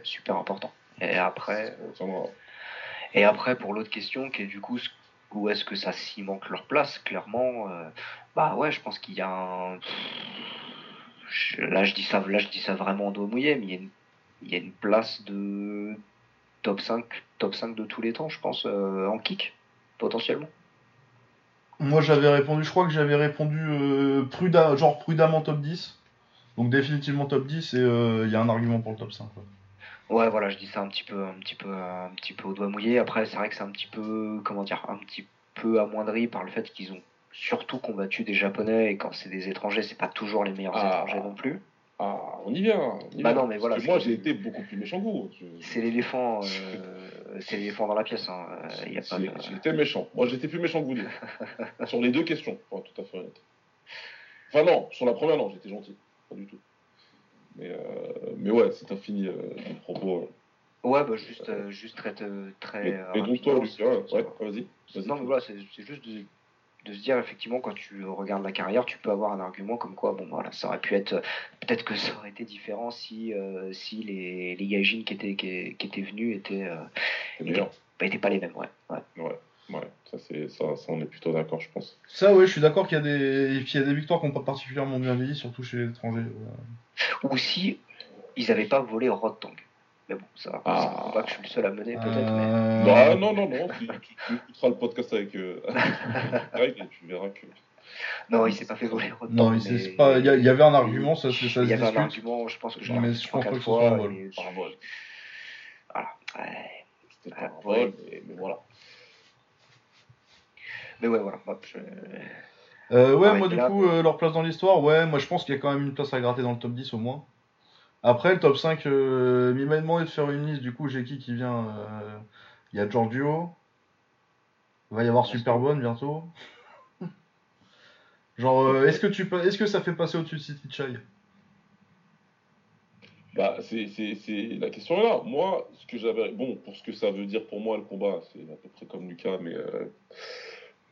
super important. Et après. Et après, pour l'autre question, qui est du coup où est-ce que ça s'y manque leur place Clairement, euh, bah ouais, je pense qu'il y a un. Là, je dis ça, là, je ça vraiment en dos mouillé, mais il y, a une, place de top 5, top 5 de tous les temps, je pense, euh, en kick, potentiellement. Moi, j'avais répondu, je crois que j'avais répondu euh, genre prudemment top 10. Donc, définitivement top 10, et il y a un argument pour le top 5. Ouais, voilà, je dis ça un petit peu, un petit peu, un petit peu au doigt mouillé. Après, c'est vrai que c'est un petit peu, comment dire, un petit peu amoindri par le fait qu'ils ont surtout combattu des Japonais et quand c'est des étrangers, c'est pas toujours les meilleurs ah. étrangers non plus. Ah, on y vient. bah non, mais voilà. moi, j'ai été beaucoup plus méchant que vous. C'est l'éléphant, euh, *laughs* c'est l'éléphant dans la pièce. Hein. Y a pas J'étais méchant. Moi, j'étais plus méchant que vous deux. *laughs* sur les deux questions, pour être tout à fait honnête. Enfin non, sur la première, non, j'étais gentil, pas du tout. Mais, euh, mais ouais, c'est infini euh, le propos. Ouais, bah juste, euh, juste très. très et, donc toi, Lucien, ouais, vas-y. non, mais voilà, c'est juste de, de, se dire, effectivement, quand tu regardes la carrière, tu peux avoir un argument comme quoi, bon, voilà, ça aurait pu être. Peut-être que *laughs* ça aurait été différent si, si les, les Gaijin qui étaient, qui, qui étaient venus étaient. étaient, bah, étaient pas les mêmes, ouais. Ouais, ouais. Ouais. Ça, c'est, ça, ça, on est plutôt d'accord, je pense. Ça, ouais, je suis d'accord qu'il y a des, qu'il y a des victoires qui n'ont pas particulièrement bien vieilli, surtout chez les étrangers. Ou si ils n'avaient pas volé Rod Tang. Mais bon, ça, ah. pas que je suis le seul à mener, peut-être. Mais... Euh. Bah, non, non, non. Tu, tu, écouteras le podcast avec, euh, *laughs* avec et tu verras que. Non, il s'est pas fait voler Rod Non, il, mais... pas... il, y avait un argument, ça, ça, ça Il y avait un argument, je pense que je l'ai mais je pense pas que ce soit un vol. Voilà. Ouais. C'était pas un vol, mais, mais voilà. Mais ouais, voilà. Hop, je... euh, ouais, moi, du coup, euh, leur place dans l'histoire, ouais, moi, je pense qu'il y a quand même une place à gratter dans le top 10 au moins. Après, le top 5, euh, il m'a demandé de faire une liste, du coup, j'ai qui qui vient euh, Il y a Giorgio. Il va y avoir Superbonne bientôt. *laughs* Genre, euh, est-ce que, tu, est-ce que ça fait passer au-dessus de City Chai? Bah, c'est, la question est là. Moi, ce que j'avais. Bon, pour ce que ça veut dire pour moi, le combat, c'est à peu près comme Lucas, mais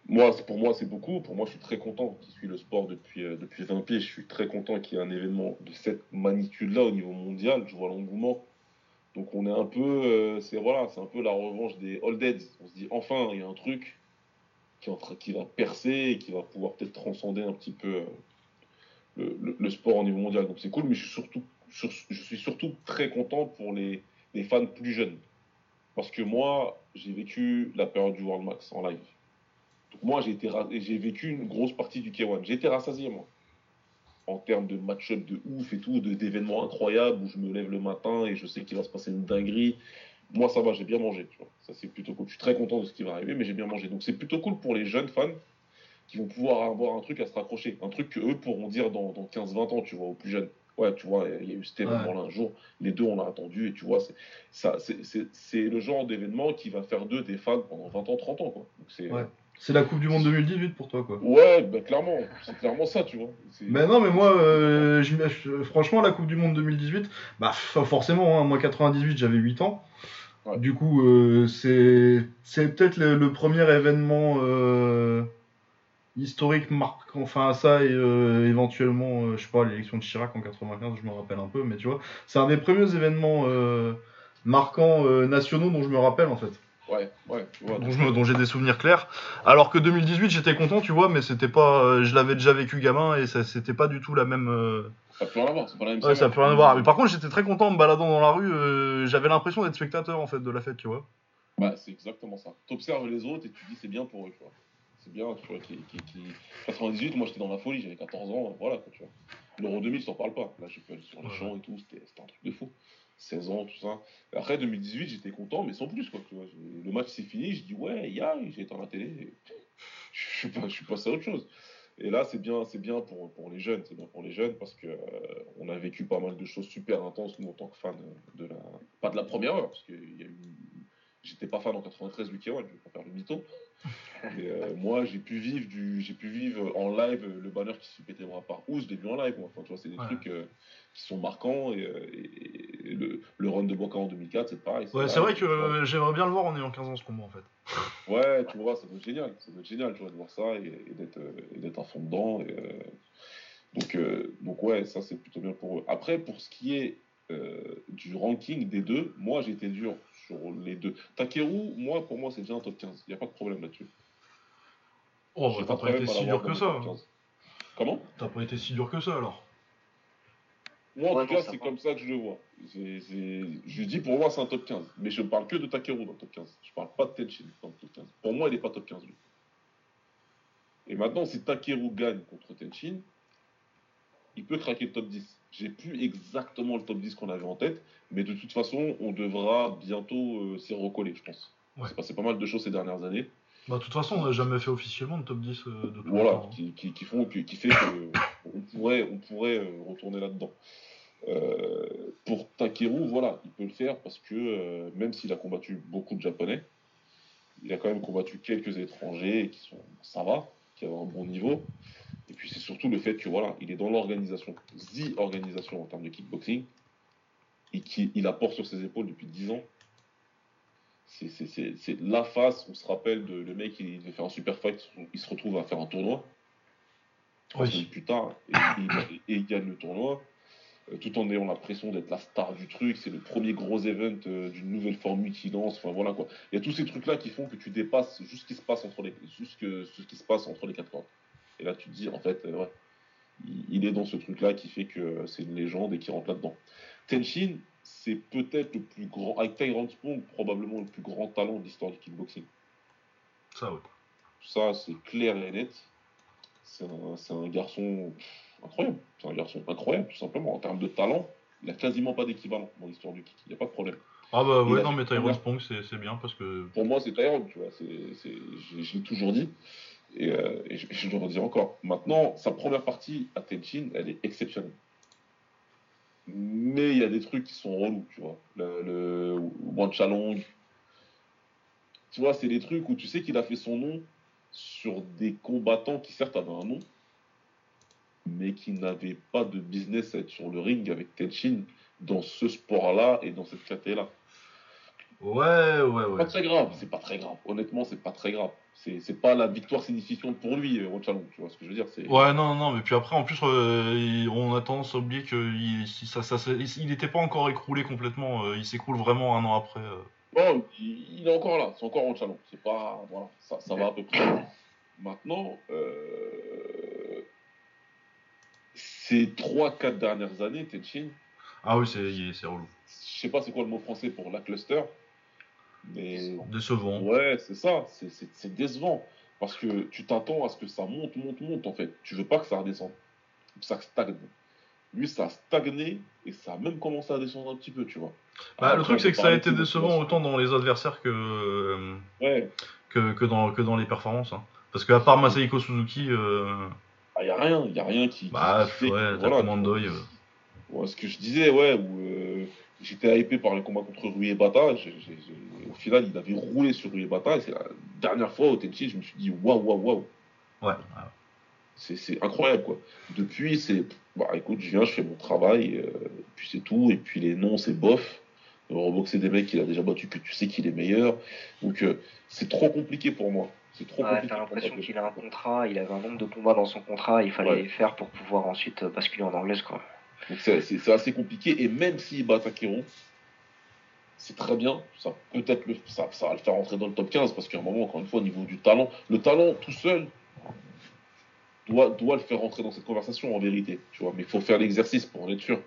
moi, pour moi, c'est beaucoup. Pour moi, je suis très content qui suis le sport depuis, euh, depuis 20 pieds. Je suis très content qu'il y ait un événement de cette magnitude-là au niveau mondial. Je vois l'engouement. Donc, on est un peu. Euh, c'est voilà, c'est un peu la revanche des All Deads. On se dit enfin, il y a un truc qui, va percer et qui va pouvoir peut-être transcender un petit peu euh, le, sport au niveau mondial. Donc, c'est cool, mais je suis surtout, je suis surtout très content pour les, les fans plus jeunes. Parce que moi, j'ai vécu la période du World Max en live moi, j'ai, été, j'ai vécu une grosse partie du K1. J'ai été rassasié, moi. En termes de match-up de ouf et tout, de, d'événements incroyables où je me lève le matin et je sais qu'il va se passer une dinguerie. Moi, ça va, j'ai bien mangé. Tu vois. Ça, c'est plutôt cool. Je suis très content de ce qui va arriver, mais j'ai bien mangé. Donc, c'est plutôt cool pour les jeunes fans qui vont pouvoir avoir un truc à se raccrocher. Un truc qu'eux pourront dire dans, dans 15-20 ans, tu vois, aux plus jeunes. Ouais, tu vois, il y a eu cet événement-là un jour, les deux on l'a attendu, et tu vois, c'est, ça, c'est, c'est, c'est le genre d'événement qui va faire d'eux des fans pendant 20 ans, 30 ans, quoi. Donc c'est, c'est la Coupe du Monde 2018 pour toi, quoi. Ouais, bah, clairement, c'est clairement ça, tu vois. Mais non, mais moi, euh, franchement, la Coupe du Monde 2018, bah forcément, hein, moi 98, j'avais 8 ans. Du coup, euh, c'est peut-être le, premier événement euh, historique marquant, enfin ça, et éventuellement, je sais pas, l'élection de Chirac en 95, je me rappelle un peu, mais tu vois, c'est un des premiers événements marquants nationaux dont je me rappelle en fait. Ouais, ouais, Dont, j'ai des souvenirs clairs. Alors que 2018, j'étais content, tu vois, mais c'était pas. Euh, je l'avais déjà vécu gamin et ça, c'était pas du tout la même. Euh, ça peut rien à voir, c'est pas la même Ouais, ça peut rien à voir. Mais par contre, j'étais très content en me baladant dans la rue. Euh, j'avais l'impression d'être spectateur en fait de la fête, tu vois. Bah, c'est exactement ça. T'observes les autres et tu dis c'est bien pour eux, tu vois. C'est bien, tu vois. Qui, qui, 98, moi j'étais dans la folie, j'avais 14 ans, voilà, quoi, tu vois. L'Euro 2000, t'en parle pas. Là, j'ai pu aller sur les champs et tout, c'était un truc de fou. 16 ans, tout ça. après 2018, j'étais content, mais sans plus. Quoi, tu vois. Le match s'est fini, je dis ouais, il y a, j'ai été à la télé. *laughs* je, suis pas, je suis passé à autre chose. Et là, c'est bien, c'est bien pour, pour les jeunes, c'est bien pour les jeunes parce que euh, on a vécu pas mal de choses super intenses nous en tant que fans de la, pas de la première heure, parce que y a eu, j'étais pas fan en 93 du K1, je vais pas faire le mytho. *laughs* Euh, moi, j'ai pu vivre du, j'ai pu vivre en live le banner qui se pétait moi par où je l'ai vu en live. Enfin, tu vois, c'est des trucs euh, qui sont marquants et, euh, le, le, run de Boca en 2004, c'est pareil. Ouais, c'est vrai que j'aimerais bien le voir en ayant 15 ans ce combat en fait. ouais, tu vois, ça doit être génial, ça doit être génial, tu vois, de voir ça et, d'être, d'être à fond dedans. donc, donc ouais, ça c'est plutôt bien pour eux. Après, pour ce qui est du ranking des deux, moi été dur sur les deux. Takeru, moi pour moi c'est déjà un top 15, il n'y a pas de problème là-dessus. Oh, bah, t'as pas, été si dur que ça. Comment? T'as pas été si dur que ça alors. Moi, en tout cas, c'est comme ça que je le vois. Je dis pour moi, c'est un top 15. Mais je ne parle que de Takeru dans le top 15. Je ne parle pas de Tenchin dans le top 15. Pour moi, il n'est pas top 15, lui. Et maintenant, si Takeru gagne contre Tenchin, il peut craquer le top 10. J'ai plus exactement le top 10 qu'on avait en tête, mais de toute façon, on devra bientôt euh, s'y recoller, je pense. Ouais. C'est passé pas mal de choses ces dernières années. Bah, de toute façon, on n'a jamais fait officiellement de top 10 euh, de tout Voilà, hein. qui, qui, qui, font, qui, fait qu'on pourrait, on pourrait euh, retourner là-dedans. Euh, pour Takeru, voilà, il peut le faire parce que même s'il a combattu beaucoup de Japonais, il a quand même combattu quelques étrangers qui sont, ça va, qui ont un bon niveau. Et puis c'est surtout le fait que voilà, il est dans l'organisation, the organisation en termes de kickboxing, et qu'il apporte sur ses épaules depuis 10 ans c'est la face, on se rappelle de le mec, il devait faire un super fight, il se retrouve à faire un tournoi. Oui. Plus tard, et, il gagne le tournoi. euh, tout en ayant l'impression d'être la star du truc. C'est le premier gros event euh, d'une nouvelle formule qui lance. Enfin voilà quoi. Il y a tous ces trucs là qui font que tu dépasses juste ce qui se passe entre les, juste que, ce qui se passe entre les quatre cordes. Et là tu te dis en fait, euh, ouais, il, il est dans ce truc là qui fait que c'est une légende et qui rentre là-dedans. Tenshin, c'est peut-être le plus grand, avec Tyrant Spong, probablement le plus grand talent de l'histoire du kickboxing. Ça, ouais. Ça, c'est clair et net. C'est un, garçon incroyable. C'est un garçon incroyable, tout simplement. En termes de talent, il n'a quasiment pas d'équivalent dans l'histoire du kick. Il n'y a pas de problème. Ah bah a non, mais Tyrone Spong, c'est c'est bien parce que. Pour moi, c'est Tyrone, tu vois. Je l'ai toujours dit. Et, euh, et je, je le redis encore. Maintenant, sa première partie à Tenchin, elle est exceptionnelle. Mais il y a des trucs qui sont relous, tu vois. Le, le Wan Chalong. Tu vois, c'est des trucs où tu sais qu'il a fait son nom sur des combattants qui certes avaient un nom, mais qui n'avaient pas de business à être sur le ring avec Tenchin dans ce sport-là et dans cette catégorie-là. Ouais, ouais, C'est ouais. pas très grave, c'est pas très grave. Honnêtement, c'est pas très grave. C'est c'est pas la victoire signifiante pour lui, euh, Ron Chalong, tu vois ce que je veux dire. Ouais, non, non, mais puis après, en plus, euh, on a tendance à oublier qu'il ça, il n'était pas encore écroulé complètement. euh, il s'écroule vraiment un an après. euh. Bon, il, il est encore là, c'est encore Ron Chalong. C'est pas. Voilà, ça, ça va à peu près. Maintenant, ces 3-4 dernières années, Tenchin, Ah oui, c'est relou. je sais pas c'est quoi le mot français pour la cluster, mais Décevant. Ouais, c'est ça, c'est- décevant. Parce que tu t'attends à ce que ça monte, monte, monte en fait. Tu veux pas que ça redescende. Ça stagne. Lui, ça a stagné et ça a même commencé à descendre un petit peu, tu vois. Bah, le truc, c'est que ça a été décevant autant dans les adversaires que, euh, Ouais, que, que, dans, que dans les performances. hein. Parce qu'à part Masahiko Suzuki, euh, il n'y a rien, il a rien qui. qui bah, fait que- ouais, voilà, Commandoy. euh. Ouais, ce que je disais, ouais, où euh, j'étais hypé par le combat contre Rui et Bata. Au final, il avait roulé sur Rui et Bata. Et c'est la dernière fois au Tenchi, je me suis dit, waouh, waouh, waouh. Ouais. C'est c'est incroyable, quoi. Depuis, c'est, bah écoute, je viens, je fais mon travail, euh, puis c'est tout. Et puis les noms, c'est bof. Euh, Reboxer des mecs qu'il a déjà battu, que tu sais qu'il est meilleur. Donc euh, c'est trop compliqué pour moi. C'est trop Ouais, compliqué. t'as l'impression qu'il a un contrat, il avait un nombre de combats dans son contrat, il fallait Ouais. les faire pour pouvoir ensuite euh, basculer en anglaise quoi. Donc c'est assez compliqué. Et même s'il bat Takeru, c'est très bien. Ça peut-être le, ça, ça va le faire rentrer dans le top 15 parce qu'à un moment, encore une fois, au niveau du talent, le talent tout seul doit, doit le faire rentrer dans cette conversation en vérité. Tu vois, mais il faut faire l'exercice pour en être sûr.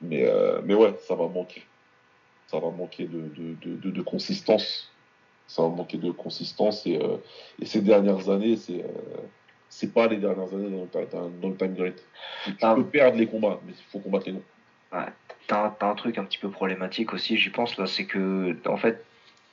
Mais, euh, mais ouais, ça va manquer. Ça va manquer de, de, de, de- consistance. Ça va manquer de consistance. Et, euh, ces dernières années, c'est euh, c'est pas les dernières années dans le, time grid. Tu, Ah. peux perdre les combats, mais il faut combattre les noms. T'as un, t'as un truc un petit peu problématique aussi, j'y pense là, c'est que en fait,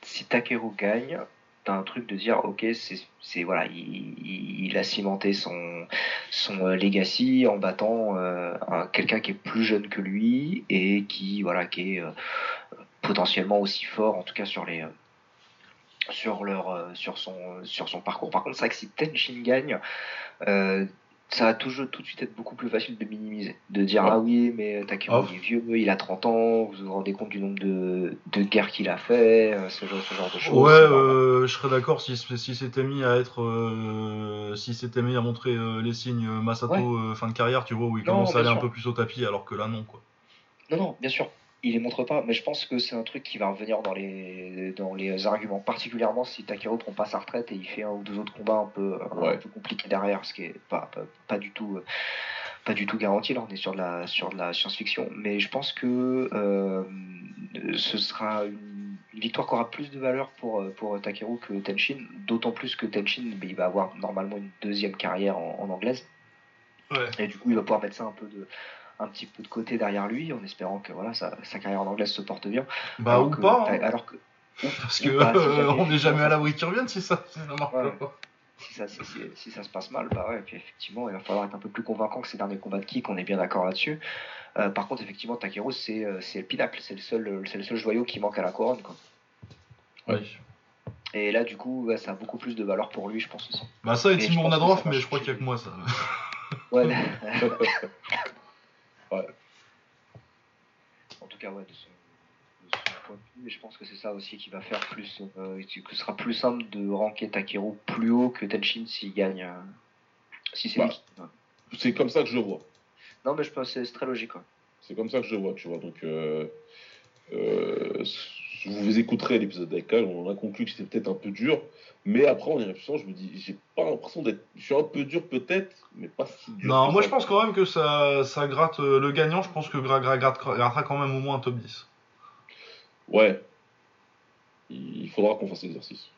si Takeru gagne, t'as un truc de dire ok, c'est c'est- voilà, il, a cimenté son son euh, legacy en battant euh, un- quelqu'un qui est plus jeune que lui et qui voilà qui est euh, potentiellement aussi fort en tout cas sur les sur leur euh, sur son sur son parcours. Par contre, c'est vrai que si Tenshin gagne, euh, ça va toujours tout de suite être beaucoup plus facile de minimiser, de dire Ouais. ah oui mais Ah. il est vieux, il a 30 ans, vous vous rendez compte du nombre de, de guerres qu'il a fait, euh, ce genre, ce genre de choses. Ouais, euh, je serais d'accord si, si c'était mis à être. euh, si c'était mis à montrer euh, les signes euh, Masato Ouais. euh, fin de carrière, tu vois, où il Non, commence à aller un peu plus au tapis, alors que là, non, quoi. Non, non, bien sûr, il les montre pas, mais je pense que c'est un truc qui va revenir dans les, dans les arguments, particulièrement si Takeru prend pas sa retraite et il fait un ou deux autres combats un peu, un peu compliqués derrière, ce qui est pas, pas, pas du tout. euh, Pas du tout garanti, là on est sur de la, sur de la science-fiction, mais je pense que euh, ce sera une, une victoire qui aura plus de valeur pour, euh, pour Takeru que Tenshin, d'autant plus que Tenshin il va avoir normalement une deuxième carrière en, en anglaise. Ouais. Et du coup, il va pouvoir mettre ça un peu de, un petit peu de côté derrière lui, en espérant que voilà, sa, sa carrière en anglaise se porte bien. Bah, alors ou que, pas, hein, Alors que *laughs* parce que pas, si euh, jamais- on n'est jamais à l'abri qu'ils reviennent si ça, si ça marche Ouais. si ça, si, si- si ça se passe mal, bah ouais, puis effectivement, il va falloir être un peu plus convaincant que ces derniers combats de kick, on est bien d'accord là-dessus. Euh, par contre, effectivement, Takeru, c'est euh, c'est le pinacle, c'est le, seul, c'est le seul joyau qui manque à la couronne. Quoi. Ouais. Et là, du coup, ouais, ça a beaucoup plus de valeur pour lui, je pense aussi. Bah, ça et Timur va mais je crois qu'il y a que moi, ça. Ouais. *laughs* *laughs* Ouais. En tout cas, ouais, de son, de son point de vue, et je pense que c'est ça aussi qui va faire plus, euh, que ce sera plus simple de ranker Takeru plus haut que Tenshin s'il gagne. euh, si c'est Bah. ouais. C'est comme ça que je le vois. Non, mais je pense que c'est très logique. C'est comme ça que je le vois, tu vois. Donc, euh, euh, vous vous écouterez l'épisode avec Kyle, on a conclu que c'était peut-être un peu dur. Mais après, en y réfléchissant, je me dis, j'ai pas l'impression d'être. Je suis un peu dur peut-être, mais pas si dur. Non, moi ça. je pense quand même que ça, ça gratte. euh, le gagnant, je pense que gra, gra- gratte- grattera quand même au moins un top 10. Ouais. Il faudra qu'on fasse l'exercice.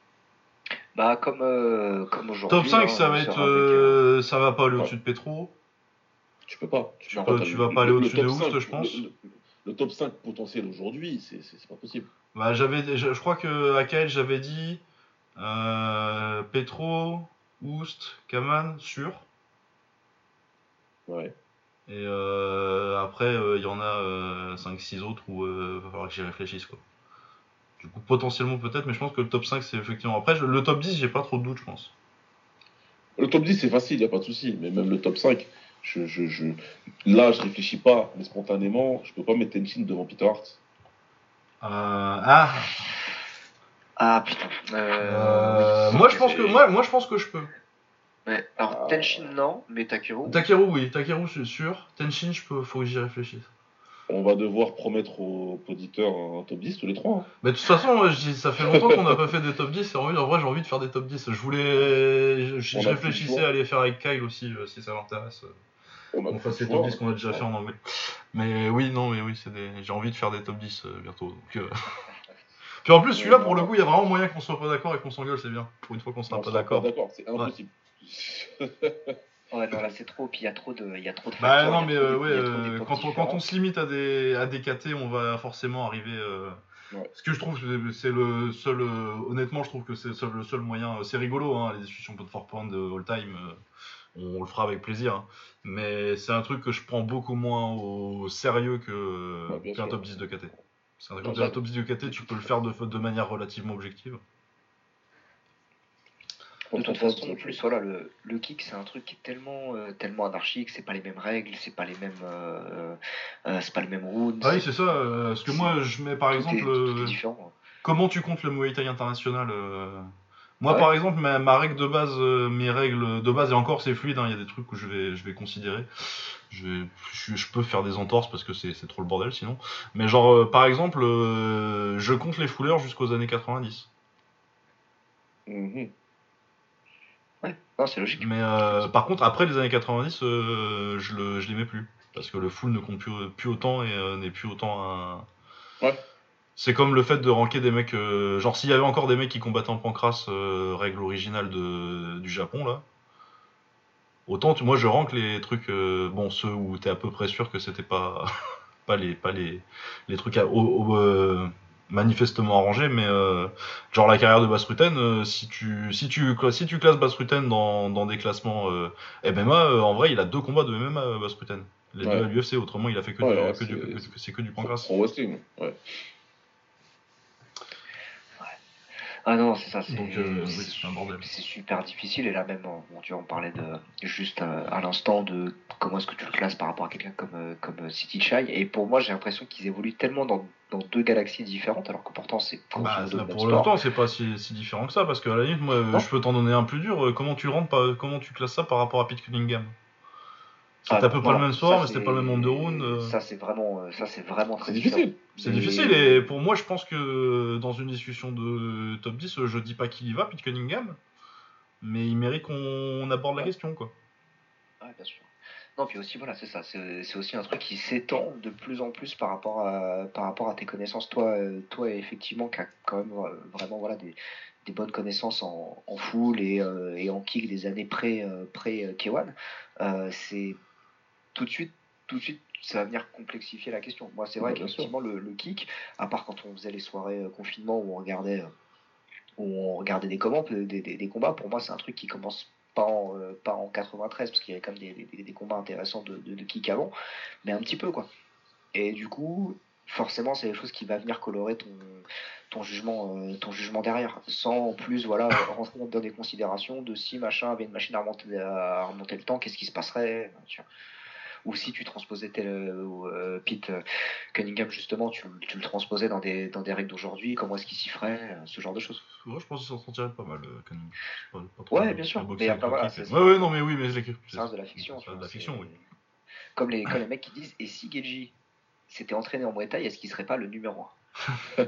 Bah, comme, euh, comme aujourd'hui. Top 5, hein, ça on va être. euh, euh, ça va pas aller Ouais. au-dessus de Petro. Tu peux pas. Tu, peux euh, tu vas pas le- aller le au-dessus de Houst, 5, je pense. Le, le- le top 5 potentiel aujourd'hui, c'est c'est- c'est pas possible. Bah, j'avais, je, je crois que à Kael, j'avais dit euh, Petro, Oust, Kaman, sûr. Ouais. Et euh, après, euh, il y en a 5-6 autres où il va falloir que j'y réfléchisse. Quoi. Du coup, potentiellement peut-être, mais je pense que le top 5, c'est effectivement. Après, je- le top 10, j'ai pas trop de doutes, je pense. Le top 10, c'est facile, il n'y a pas de souci. Mais même le top 5, je, je, je... là, je réfléchis pas, mais spontanément, je peux pas mettre Tenchin devant Peter Hart. Euh, ah, Ah putain. euh, oui. moi, je pense que, moi, moi, je pense que je peux. Ouais. Alors, Tenshin, non, mais Takeru. Takeru, oui, Takeru, c'est sûr. Tenshin, je peux, faut que j'y réfléchisse. On va devoir promettre aux auditeurs un top 10 tous les trois. hein. Mais de toute façon, ça fait longtemps qu'on n'a pas fait des top 10. Et en vrai, en vrai, j'ai envie de faire des top 10. Je voulais. Je, réfléchissais à les faire avec Kyle aussi, euh, si ça l'intéresse. On On fasse les top choix. 10 qu'on a déjà fait en anglais. Mais oui, non, mais oui, c'est des... j'ai envie de faire des top 10 euh, bientôt. donc, euh. *laughs* Puis en plus, celui-là, pour le coup, il y a vraiment moyen qu'on soit pas d'accord et qu'on s'engueule, c'est bien. Pour une fois qu'on sera Non, pas d'accord. D'accord, c'est impossible. *laughs* Ouais, non, là c'est trop, puis il y a trop de, il y a trop de Bah facteurs, non, mais euh, ouais, euh, quand, on, quand on se limite à des, à des KT, on va forcément arriver. euh, Ouais. Ce que je trouve, c'est- le seul. euh, honnêtement, je trouve que c'est le seul, moyen. C'est rigolo, hein, les discussions de point de all time. On, le fera avec plaisir. hein. Mais c'est un truc que je prends beaucoup moins au sérieux que Ouais, qu'un top 10 de KT. C'est un un top 10 de KT, tu peux le faire de, de manière relativement objective. De toute façon, en plus, voilà, le, le kick, c'est un truc qui est tellement, euh, tellement anarchique, c'est pas les mêmes règles, c'est pas les mêmes, euh, euh, c'est pas les mêmes rounds. Ah oui, c'est ça. parce que moi, je mets par exemple. est. Comment tu comptes le Muay Thai international Moi, Ouais. par exemple, ma, ma règle de base, euh, mes règles de base, et encore c'est fluide, hein, il y a des trucs que je vais, je vais considérer. Je, vais- je, je peux faire des entorses parce que c'est trop le bordel sinon. Mais genre, euh, par exemple, euh, je compte les fouleurs jusqu'aux années 90. Mhm. Ouais, non, c'est logique. Mais par contre, après les années 90, euh, je, le, je les mets plus. Parce que le full ne compte plus, plus autant et n'est plus autant un. Ouais. C'est comme le fait de ranker des mecs. euh, genre, s'il y avait encore des mecs qui combattaient en pancras, euh, règle originale de, du Japon, là. Autant, tu- moi, je rank les trucs. euh, bon, ceux où t'es à peu près sûr que c'était pas. *laughs* pas les, pas les, les trucs à- au- au- manifestement arrangés, mais genre la carrière de Basruten, euh, si, tu, si, tu, si tu classes Basruten dans, dans des classements MMA, en vrai, il a deux combats de MMA, Basruten. Les Ouais. deux à l'UFC, autrement, il a fait que, Ouais, du, ouais, que, du- que- que du pancras. Wrestling, ouais. Ah non, c'est ça, c'est euh, oui, c'est- c'est super difficile. Et là même, euh, bon, tu vois, on parlait de juste euh, à l'instant de comment est-ce que tu le classes par rapport à quelqu'un comme, euh, comme euh, City Chai. Et pour moi, j'ai l'impression qu'ils évoluent tellement dans, dans deux galaxies différentes, alors que pourtant c'est Bah, pour l'instant, c'est pas si, si différent que ça, parce qu'à la limite, moi, Non. je peux t'en donner un plus dur. euh, Comment tu rentres, comment tu classes ça par rapport à Pete Cunningham? Ah, à peu près le même ça, soir, mais c'est- pas le même nombre de rounds. euh. Ça c'est vraiment, euh, ça c'est vraiment très difficile. C'est difficile et pour moi je pense que dans une discussion de top 10, je dis pas qu'il y va, Pete Cunningham, mais il mérite qu'on aborde la Ouais. question quoi. Ouais, bien sûr. Non, puis aussi, voilà, c'est ça. C'est c'est aussi un truc qui s'étend de plus en plus par rapport à, par rapport à tes connaissances. Toi, euh, toi effectivement, qui as quand même vraiment voilà, des, des bonnes connaissances en, en full et, euh, et en kick des années pré, euh, pré euh, K1, euh, c'est tout de suite, tout de suite, ça va venir complexifier la question. Moi, c'est vrai Ouais, qu'effectivement, le, le kick, à part quand on faisait les soirées euh, confinement où on regardait, euh, où on regardait des, combats, des, des, des combats, pour moi, c'est un truc qui commence pas en, euh, pas en 93, parce qu'il y avait quand même des, des, des combats intéressants de, de, de kick avant, mais un petit peu, quoi. Et du coup, forcément, c'est quelque chose qui va venir colorer ton, ton, jugement, euh, ton jugement derrière, sans en plus voilà, *coughs* rentrer dans des considérations de si machin avait une machine à remonter, à remonter le temps, qu'est-ce qui se passerait tu vois. Ou si tu transposais tel, euh, ou, euh, Pete euh, Cunningham, justement, tu, tu le transposais dans des, dans des règles d'aujourd'hui, comment est-ce qu'il s'y ferait, euh, ce genre de choses. Ouais, je pense qu'il s'en sortirait pas mal, Cunningham. Pas- pas trop Ouais, mal, bien sûr, mais après, voilà, Ouais, ouais, non, mais oui, mais je l'ai Ça reste de la fiction. C'est tu de la fiction, oui. Comme les, comme les mecs qui disent, et si Geji s'était entraîné en Muay Thai, est-ce qu'il serait pas le numéro 1 *laughs*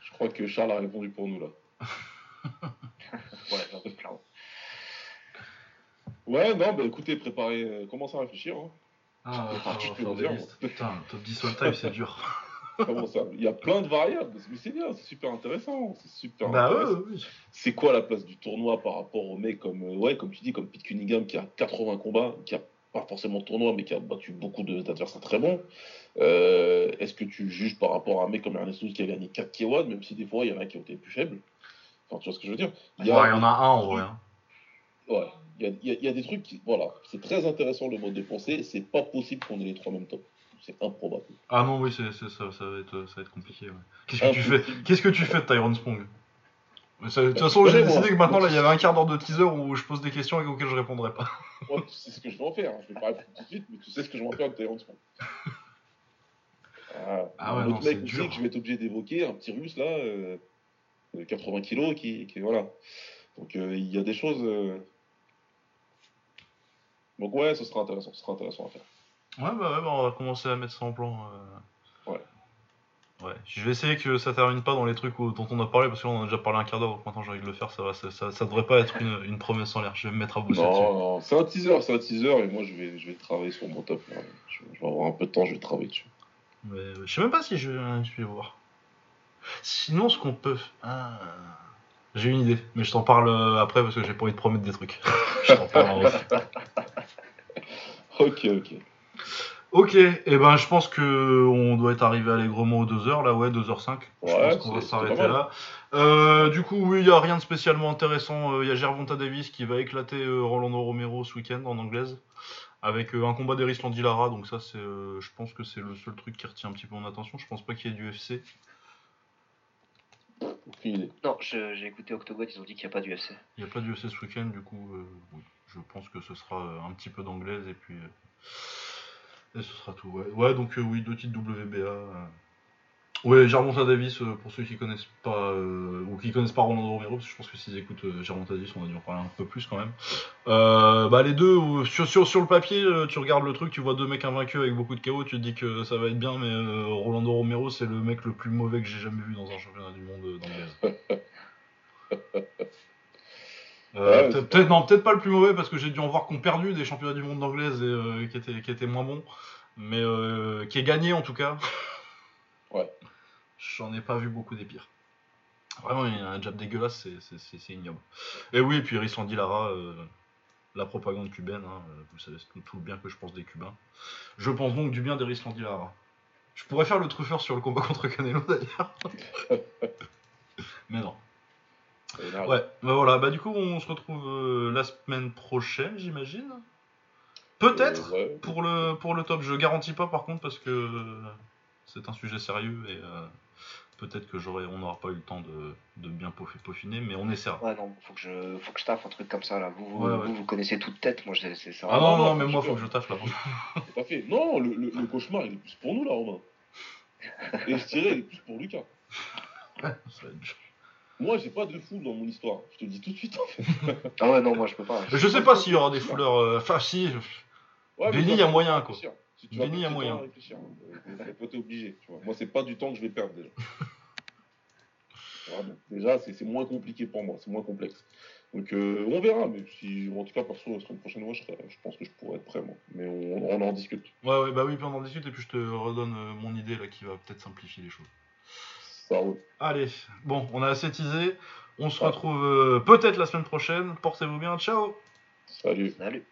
Je crois que Charles a répondu pour nous là. *laughs* ouais, j'en doute clairement. Ouais, non, bah écoutez, préparez, euh, commencez à réfléchir. Hein. Ah, je peux dire. Putain, top 10 all time, c'est dur. *laughs* Comment ça Il y a plein de variables, mais c'est bien, c'est super intéressant. C'est super bah intéressant. Ouais, C'est quoi la place du tournoi par rapport aux mecs comme, euh, ouais, comme tu dis, comme Pete Cunningham qui a 80 combats, qui a pas forcément de tournoi, mais qui a battu beaucoup d'adversaires très bons. Euh, est-ce que tu juges par rapport à un mec comme Ernesto qui a gagné 4 K1, même si des fois il y en a qui ont été plus faibles? Enfin, tu vois ce que je veux dire? Il y, en a un en vrai. Hein. Ouais, il y, a, y a, des trucs qui. Voilà, c'est très intéressant le mode de pensée, c'est pas possible qu'on ait les trois mêmes top. C'est improbable. Ah non, oui, c'est, ça, ça, va être, ça va être compliqué. Qu'est-ce que, tu fais Qu'est-ce que tu fais de Tyrone Spong? De toute façon, j'ai décidé que maintenant, là, il y avait un quart d'heure de teaser où je pose des questions et auxquelles je répondrai pas. *laughs* Ouais, tu sais ce que je vais en faire. Hein. Je vais pas répondre tout de suite, mais tu sais ce que je vais en faire de Tyrone Spong. *laughs* Ah, ah ouais, autre mec que je vais être obligé d'évoquer, un petit russe là, euh, 80 kilos, qui, qui, voilà. Donc euh, il y a des choses. Euh... Donc ouais, ce sera intéressant, ce sera intéressant à faire. Ouais, bah ouais, bah on va commencer à mettre ça en plan. Euh... Ouais. Ouais, je vais essayer que ça termine pas dans les trucs dont on a parlé, parce qu'on a déjà parlé un quart d'heure, maintenant j'ai envie de le faire, ça, va, ça, ça, devrait pas être une, une, promesse en l'air, je vais me mettre à bosser Non, non, c'est un teaser, c'est un teaser, et moi je vais, je vais travailler sur mon top. Je, vais avoir un peu de temps, je vais travailler dessus. Mais, je sais même pas si je, je vais voir. Sinon, ce qu'on peut. Ah. J'ai une idée, mais je t'en parle euh, après parce que j'ai pas envie de promettre des trucs. *laughs* je t'en parle en Ok, ok. Ok, et eh ben je pense que on doit être arrivé allègrement aux 2h, là ouais, 2h05. je pense qu'on va s'arrêter là. Euh, du coup, oui, il n'y a rien de spécialement intéressant. Euh, il y a Gervonta Davis qui va éclater Rolando Romero ce week-end en anglaise. Avec un combat d'Eris Landilara, donc ça c'est, je pense que c'est le seul truc qui retient un petit peu mon attention. Je pense pas qu'il y ait du FC. Non, j'ai écouté Octogone, ils ont dit qu'il n'y a pas d'UFC. Il n'y a pas d'UFC ce week-end, du coup, euh, oui. je pense que ce sera euh, un petit peu d'anglaise et puis. Euh, et ce sera tout, ouais. Ouais, donc oui, deux titres WBA. Ouais, Germonta Davis, euh, pour ceux qui connaissent pas, euh, ou qui connaissent pas Rolando Romero, parce que je pense que s'ils écoutent euh, Germonta Davis, on va dû en parler un peu plus quand même. bah, les deux, sur, sur, le papier, tu regardes le truc, tu vois deux mecs invaincus avec beaucoup de chaos, tu te dis que ça va être bien, mais Rolando Romero, c'est le mec le plus mauvais que j'ai jamais vu dans un championnat du monde d'anglaise. *laughs* peut-être non, peut-être pas le plus mauvais parce que j'ai dû en voir qu'on perdu des championnats du monde d'anglaise et qui étaient qui étaient moins bons, mais qui est gagné en tout cas. Ouais. J'en ai pas vu beaucoup des pires. Vraiment, il y a un jab dégueulasse, c'est ignoble. Et oui, et puis Rissandi Lara, euh, la propagande cubaine, hein, euh, vous savez tout, le bien que je pense des Cubains. Je pense donc du bien d'Erislandi Lara. Je pourrais faire le truffeur sur le combat contre Canelo d'ailleurs. *laughs* Mais non. Ouais, bah voilà, bah du coup on se retrouve euh, la semaine prochaine, j'imagine. Peut-être pour le pour le top, je garantis pas par contre parce que c'est un sujet sérieux et euh, peut-être que j'aurais, on n'aura pas eu le temps de, de, bien peaufiner, mais on essaiera. Ouais, non, faut que je, faut que je taffe un truc comme ça là. Vous, vous, vous, connaissez toute tête, moi c'est ça. Ah non, non, mais moi faut que je taffe là. *laughs* Pas fait. Non, le, le, cauchemar il est plus pour nous là, Romain. *laughs* Et je tirais il est plus pour Lucas. Ouais, ça va être moi, j'ai pas de foule dans mon histoire. Je te le dis tout de suite. En fait. ah ouais, non, moi, je peux pas. Je, sais pas s'il y aura des fouleurs. Euh, enfin, si. Ouais, il y a moyen, quoi. Si tu Benny, a moyen. Réfléchir. T'es obligé. Tu vois. Moi, c'est pas du temps que je vais perdre déjà. *laughs* déjà, c'est moins compliqué pour moi, c'est moins complexe. Donc, euh, on verra. Mais si, en tout cas, perso, la semaine prochaine, moi, je, je pense que je pourrais être prêt, moi. Mais on, on, en discute. Ouais, ouais, bah oui, puis on en discute et puis je te redonne euh, mon idée là qui va peut-être simplifier les choses. Ça roule. Allez, bon, on a assez teasé. On se retrouve euh, peut-être la semaine prochaine. Portez-vous bien. Ciao. Salut. Salut.